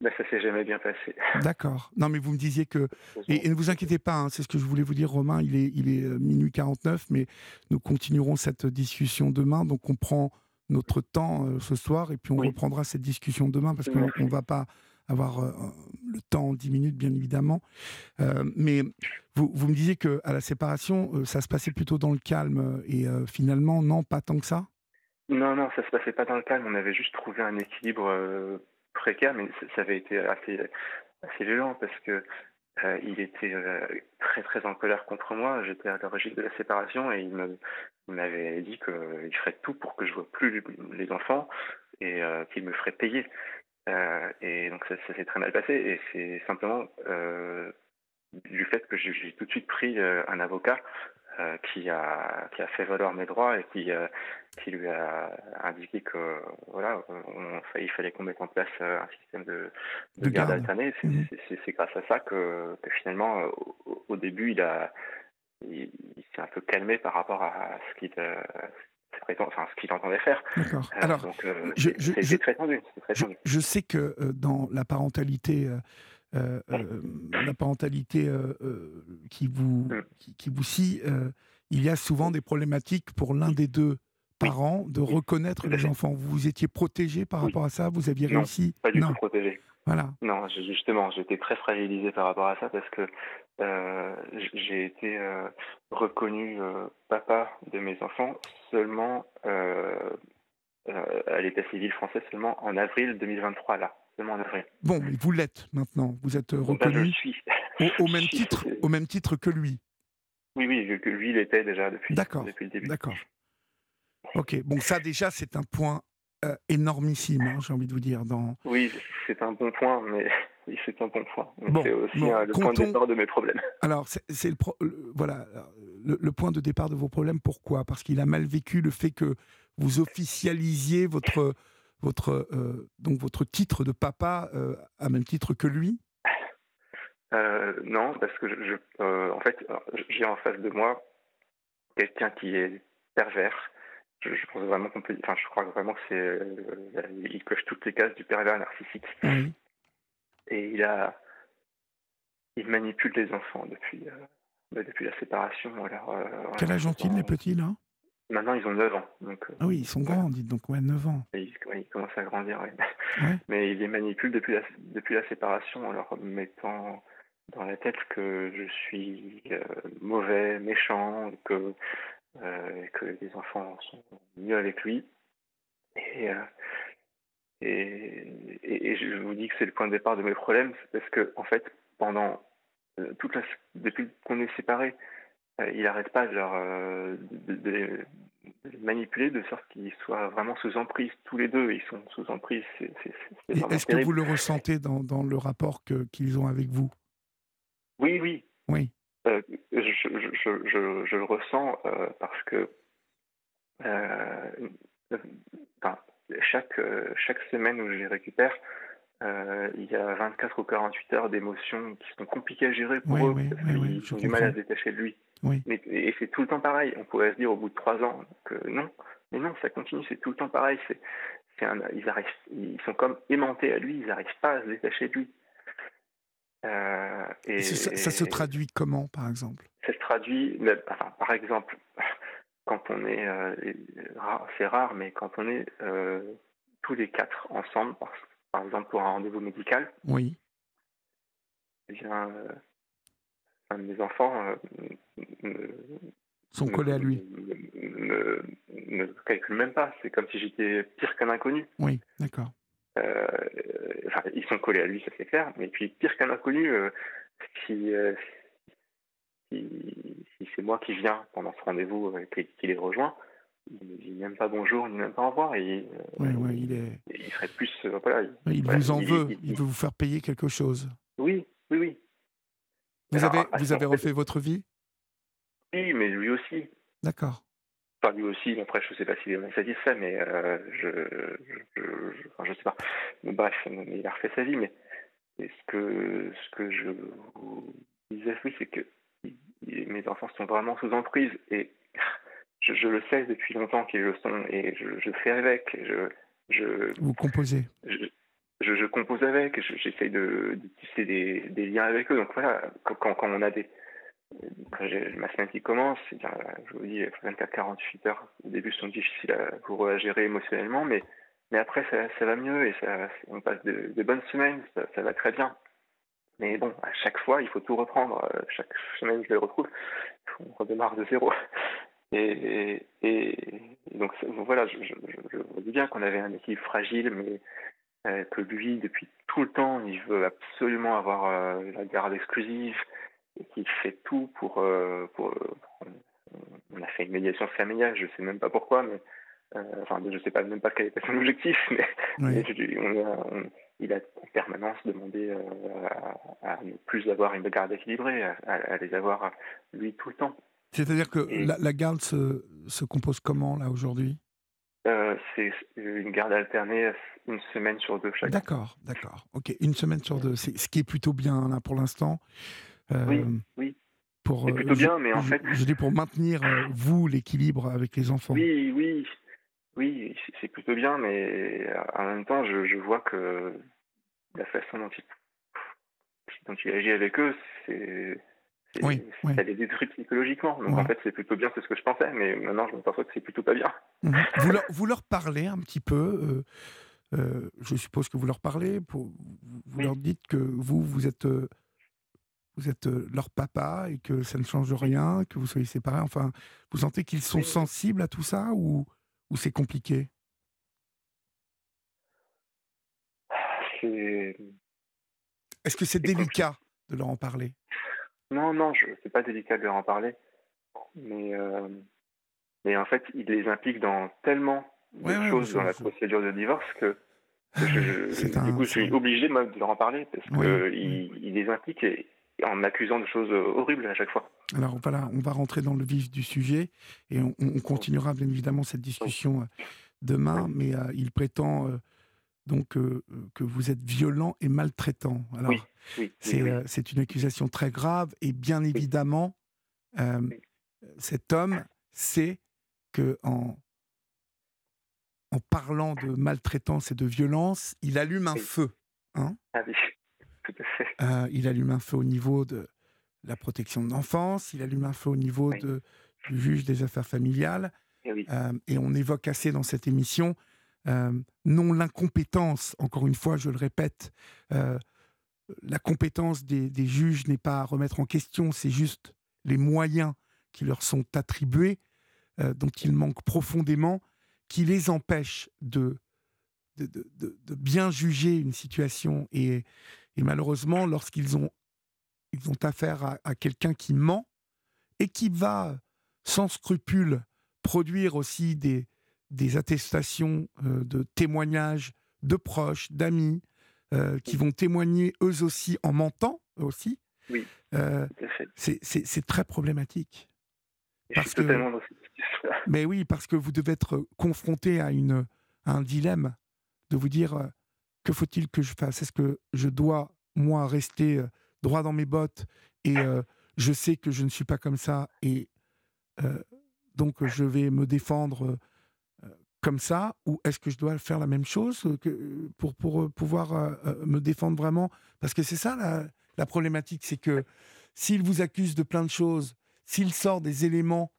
Ben, ça s'est jamais bien passé. D'accord. Non, mais vous me disiez que... Et, et ne vous inquiétez pas, hein, c'est ce que je voulais vous dire, Romain, il est, il est euh, minuit 49, mais nous continuerons cette discussion demain, donc on prend notre temps euh, ce soir, et puis on Oui. reprendra cette discussion demain, parce qu'on ne va pas avoir euh, le temps en 10 minutes, bien évidemment. Euh, mais vous, vous me disiez qu'à la séparation, euh, ça se passait plutôt dans le calme, et finalement, non, pas tant que ça? Non, non, ça se passait pas dans le calme. On avait juste trouvé un équilibre précaire, mais ça, avait été assez, assez violent parce que il était très très en colère contre moi. J'étais à l'origine de la séparation et il m'avait dit qu'il ferait tout pour que je vois plus les enfants et qu'il me ferait payer. Et donc ça, ça s'est très mal passé et c'est simplement du fait que j'ai tout de suite pris un avocat euh, qui, a, qui a fait valoir mes droits et qui, euh, qui lui a indiqué que voilà, il fallait qu'on mette en place euh, un système de, de, garde, alternée. Mhm. C'est grâce à ça que, que finalement, au, début, il a il, s'est un peu calmé par rapport à ce qu'il enfin, ce qu'il entendait faire. D'accord. Alors, je, je, très tendu, très tendu. Je, sais que dans la parentalité euh, euh, la parentalité euh, qui vous mm. qui, vous scie, il y a souvent des problématiques pour l'un des deux parents de reconnaître les enfants. Vous étiez protégé par rapport à ça? Vous aviez non, réussi? Pas du tout protégé. Voilà. Non, justement, j'étais très fragilisé par rapport à ça parce que j'ai été reconnu papa de mes enfants seulement à l'état civil français seulement en avril 2023 là. Bon, mais vous l'êtes maintenant. Vous êtes ben, reconnu au, même titre, au même titre que lui. Oui, oui, que lui l'était déjà depuis, depuis le début. D'accord. Ok, bon, ça déjà, c'est un point euh, énormissime, hein, j'ai envie de vous dire. Dans... Oui, c'est un bon point, mais c'est un bon point. c'est aussi le point de départ de mes problèmes. Alors, c'est le, voilà, le, point de départ de vos problèmes. Pourquoi? Parce qu'il a mal vécu le fait que vous officialisiez votre votre, euh, donc votre titre de papa euh, à même titre que lui? Euh, Non, parce que je, en fait, j'ai en face de moi quelqu'un qui est pervers. Je, pense vraiment qu'on peut, enfin, je crois vraiment que c'est, il coche toutes les cases du pervers narcissique. Et il a, il manipule les enfants depuis, bah, depuis la séparation. Alors, Quel âge ont-ils les petits là? Maintenant, ils ont 9 ans. Donc, ah oui, ils sont grands, dites donc, ouais, 9 ans. ils, commencent à grandir, Mais ils les manipulent depuis la, depuis la séparation en leur mettant dans la tête que je suis euh, mauvais, méchant, que, euh, que les enfants sont mieux avec lui. Et, euh, et, et, je vous dis que c'est le point de départ de mes problèmes, parce que, en fait, pendant toute la, depuis qu'on est séparés, euh, il n'arrête pas euh, de, les, manipuler de sorte qu'ils soient vraiment sous emprise tous les deux. Ils sont sous emprise. Est-ce que vous le ressentez dans, dans le rapport qu'ils ont avec vous? Oui, oui. Oui. Euh, je, je, je, je, le ressens parce que chaque, chaque semaine où je les récupère, il y a 24 ou 48 heures d'émotions qui sont compliquées à gérer pour eux parce qu'ils ont du mal à se détacher de lui. Oui. Mais, et c'est tout le temps pareil. On pourrait se dire au bout de trois ans que non, mais non, ça continue, c'est tout le temps pareil. C'est, ils, arrivent, ils sont comme aimantés à lui, ils n'arrivent pas à se détacher de lui. Euh, et, ça, se traduit comment, par exemple? Ça se traduit, enfin, par exemple, quand on est, euh, c'est rare, mais quand on est euh, tous les quatre ensemble, par, par exemple pour un rendez-vous médical, oui. Eh bien, mes enfants euh, sont collés à lui. Ne, ne, calculent même pas. C'est comme si j'étais pire qu'un inconnu. Oui, d'accord. Euh, enfin, ils sont collés à lui, ça c'est clair. Mais puis pire qu'un inconnu, euh, si, si, c'est moi qui viens pendant ce rendez-vous et qui les rejoint, il ne dit même pas bonjour, ni même pas au revoir. Et, il est. Il serait plus. voilà, il, vous en veut. Il, veut vous faire payer quelque chose. Oui, oui, oui. Vous avez, vous avez refait votre vie? Oui, mais lui aussi. D'accord. Enfin, lui aussi, après, je ne sais pas s'il est satisfait, mais euh, je je, je, sais pas. Bref, il a refait sa vie, mais ce que, ce que je vous disais, oui, c'est que mes enfants sont vraiment sous emprise et je, je le sais depuis longtemps qu'ils le sont et je, fais avec. Je, vous composez je, je compose avec, j'essaye de, de, tisser des, des, liens avec eux. Donc voilà, quand, quand on a des. Quand ma semaine qui commence, je vous dis, 24-48 heures au début sont difficiles à, pour gérer émotionnellement, mais, après ça, va mieux et on passe de, bonnes semaines, ça, va très bien. Mais bon, à chaque fois, il faut tout reprendre. Chaque semaine, je les retrouve, on redémarre de zéro. Et, donc voilà, je, je, je, vous dis bien qu'on avait un équilibre fragile, mais euh, que lui, depuis tout le temps, il veut absolument avoir euh, la garde exclusive et qu'il fait tout pour, euh, pour, on a fait une médiation familiale, je sais même pas pourquoi, mais enfin, je sais pas même pas quel était son objectif, mais, mais on a, on, il a en permanence demandé à, ne plus avoir une garde équilibrée, à, les avoir lui tout le temps. C'est-à-dire que la, garde se, se, compose comment là aujourd'hui? Euh, C'est une garde alternée une semaine sur deux chaque. D'accord, d'accord. Ok, une semaine sur deux, c'est ce qui est plutôt bien là pour l'instant. Euh, oui, oui. Pour, c'est plutôt bien, mais en fait. Je dis pour maintenir vous l'équilibre avec les enfants. Oui, oui, oui, c'est plutôt bien, mais en même temps, je, je vois que la façon dont il, dont il agit avec eux, c'est. Oui, ça les détruit psychologiquement. Donc en fait, c'est plutôt bien, c'est ce que je pensais, mais maintenant je me m'aperçois que c'est plutôt pas bien. Mhm. vous, leur, vous, leur, parlez un petit peu, euh, euh, je suppose que vous leur parlez, pour, vous leur dites que vous, vous êtes, euh, vous êtes leur papa et que ça ne change rien, que vous soyez séparés. Enfin, vous sentez qu'ils sont sensibles à tout ça ou, ou c'est compliqué? Est-ce que c'est délicat de leur en parler? Non, non, c'est pas délicat de leur en parler. Mais, euh, mais en fait, il les implique dans tellement de choses dans la procédure de divorce que, je, du coup, je suis obligé de leur en parler parce qu'il il les implique et, en accusant de choses horribles à chaque fois. Alors voilà, on va rentrer dans le vif du sujet et on, continuera bien évidemment cette discussion euh, demain, mais euh, il prétend donc euh, que vous êtes violent et maltraitant. Alors, euh, c'est une accusation très grave et bien évidemment, euh, cet homme sait que en, en parlant de maltraitance et de violence, il allume un feu. Hein. Ah il allume un feu au niveau de la protection de l'enfance, il allume un feu au niveau de, du juge des affaires familiales. Et, et on évoque assez dans cette émission euh, non l'incompétence, encore une fois, je le répète, euh, la compétence des, juges n'est pas à remettre en question, c'est juste les moyens qui leur sont attribués, euh, dont ils manquent profondément, qui les empêchent de, de, bien juger une situation. Et, malheureusement, lorsqu'ils ont, ils ont affaire à, à quelqu'un qui ment et qui va, sans scrupule, produire aussi des, des attestations euh, de témoignages de proches, d'amis, euh, qui vont témoigner eux aussi en mentant aussi. Oui. Euh, c'est très problématique. parce que, mais oui, parce que vous devez être confronté à, une, à un dilemme de vous dire que faut-il que je fasse? Est-ce que je dois, moi, rester droit dans mes bottes et je sais que je ne suis pas comme ça et donc je vais me défendre comme ça ou est-ce que je dois faire la même chose pour, pour pouvoir me défendre vraiment? Parce que c'est ça la, problématique, c'est que s'il vous accuse de plein de choses, s'il sort des éléments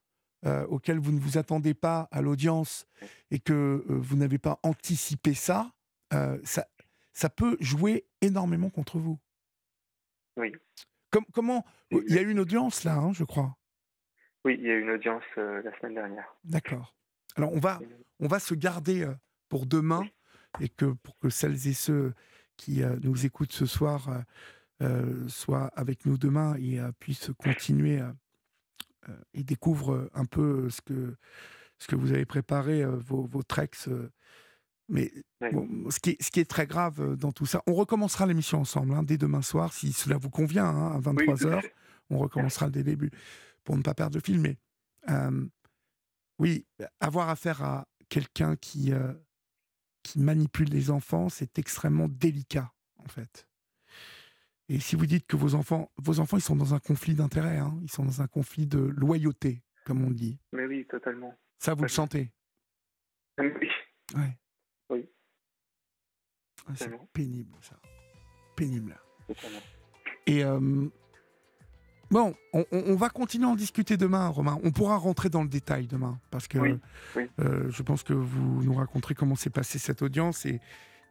auxquels vous ne vous attendez pas à l'audience et que vous n'avez pas anticipé ça, ça, ça peut jouer énormément contre vous. Oui. comment Il y a eu une audience là, hein, je crois. Oui, il y a eu une audience la semaine dernière. D'accord. Alors on va, on va se garder euh, pour demain et que pour que celles et ceux qui euh, nous écoutent ce soir euh, soient avec nous demain et puissent continuer et découvrent un peu ce que, ce que vous avez préparé, vos, vos treks. Mais ce, qui est, ce qui est très grave dans tout ça, on recommencera l'émission ensemble hein, dès demain soir, si cela vous convient, hein, à 23h. on recommencera dès le début pour ne pas perdre le film. Mais oui, avoir affaire à quelqu'un qui, euh, qui manipule les enfants, c'est extrêmement délicat, en fait. Et si vous dites que vos enfants, vos enfants, ils sont dans un conflit d'intérêts, hein, ils sont dans un conflit de loyauté, comme on dit. Mais oui, totalement. Ça, vous le sentez? Oui. Ouais. Oui. Ah, c'est pénible, ça. Pénible. Et euh, Bon, on, va continuer à en discuter demain, Romain. On pourra rentrer dans le détail demain, parce que euh, je pense que vous nous raconterez comment s'est passée cette audience et,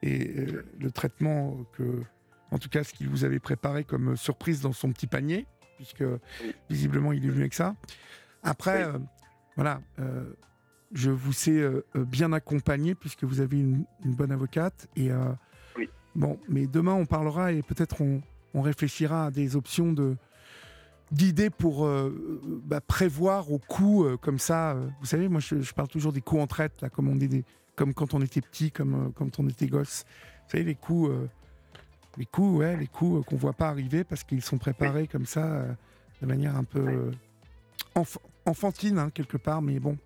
euh, le traitement que, en tout cas, ce qu'il vous avait préparé comme surprise dans son petit panier, puisque visiblement il est venu avec ça. Après, voilà, je vous sais bien accompagné puisque vous avez une, bonne avocate. Et bon, mais demain on parlera et peut-être on réfléchira à des options de d'idées pour euh, bah, prévoir aux coups euh, comme ça. euh, vous savez, moi, je, je parle toujours des coups en traite, là, comme on des, comme quand on était petit, comme euh, quand on était gosse. Vous savez, les coups, euh, les coups, ouais, les coups euh, qu'on voit pas arriver parce qu'ils sont préparés comme ça, euh, de manière un peu euh, enf- enfantine, hein, quelque part, mais bon,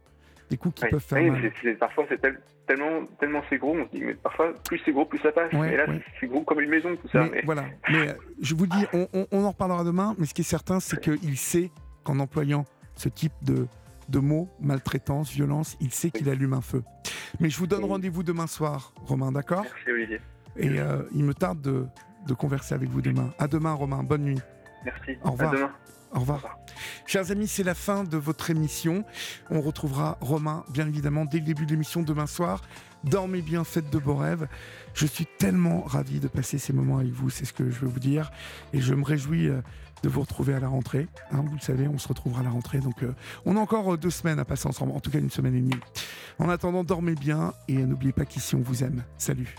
des coups qui Oui, peuvent faire oui, mal. parfois c'est tel- tellement, tellement c'est gros, on se dit, mais parfois plus c'est gros, plus ça passe. Ouais, mais là, ouais. c'est gros comme une maison, tout ça. Mais mais- voilà. Mais euh, je vous dis, on, on- on en reparlera demain. Mais ce qui est certain, c'est qu'il sait qu'en employant ce type de, de mots, maltraitance, violence, il sait qu'il allume un feu. Mais je vous donne rendez-vous demain soir, Romain, d'accord? Merci Olivier. Et euh, il me tarde de, de converser avec vous demain. À demain, Romain. Bonne nuit. Merci. Au revoir. À demain. Au revoir. Chers amis, c'est la fin de votre émission. On retrouvera Romain, bien évidemment, dès le début de l'émission demain soir. Dormez bien, faites de beaux rêves. Je suis tellement ravi de passer ces moments avec vous, c'est ce que je veux vous dire. Et je me réjouis euh, de vous retrouver à la rentrée. Hein, vous le savez, on se retrouvera à la rentrée. Donc, euh, on a encore euh, deux semaines à passer ensemble, en tout cas une semaine et demie. En attendant, dormez bien et n'oubliez pas qu'ici, on vous aime. Salut.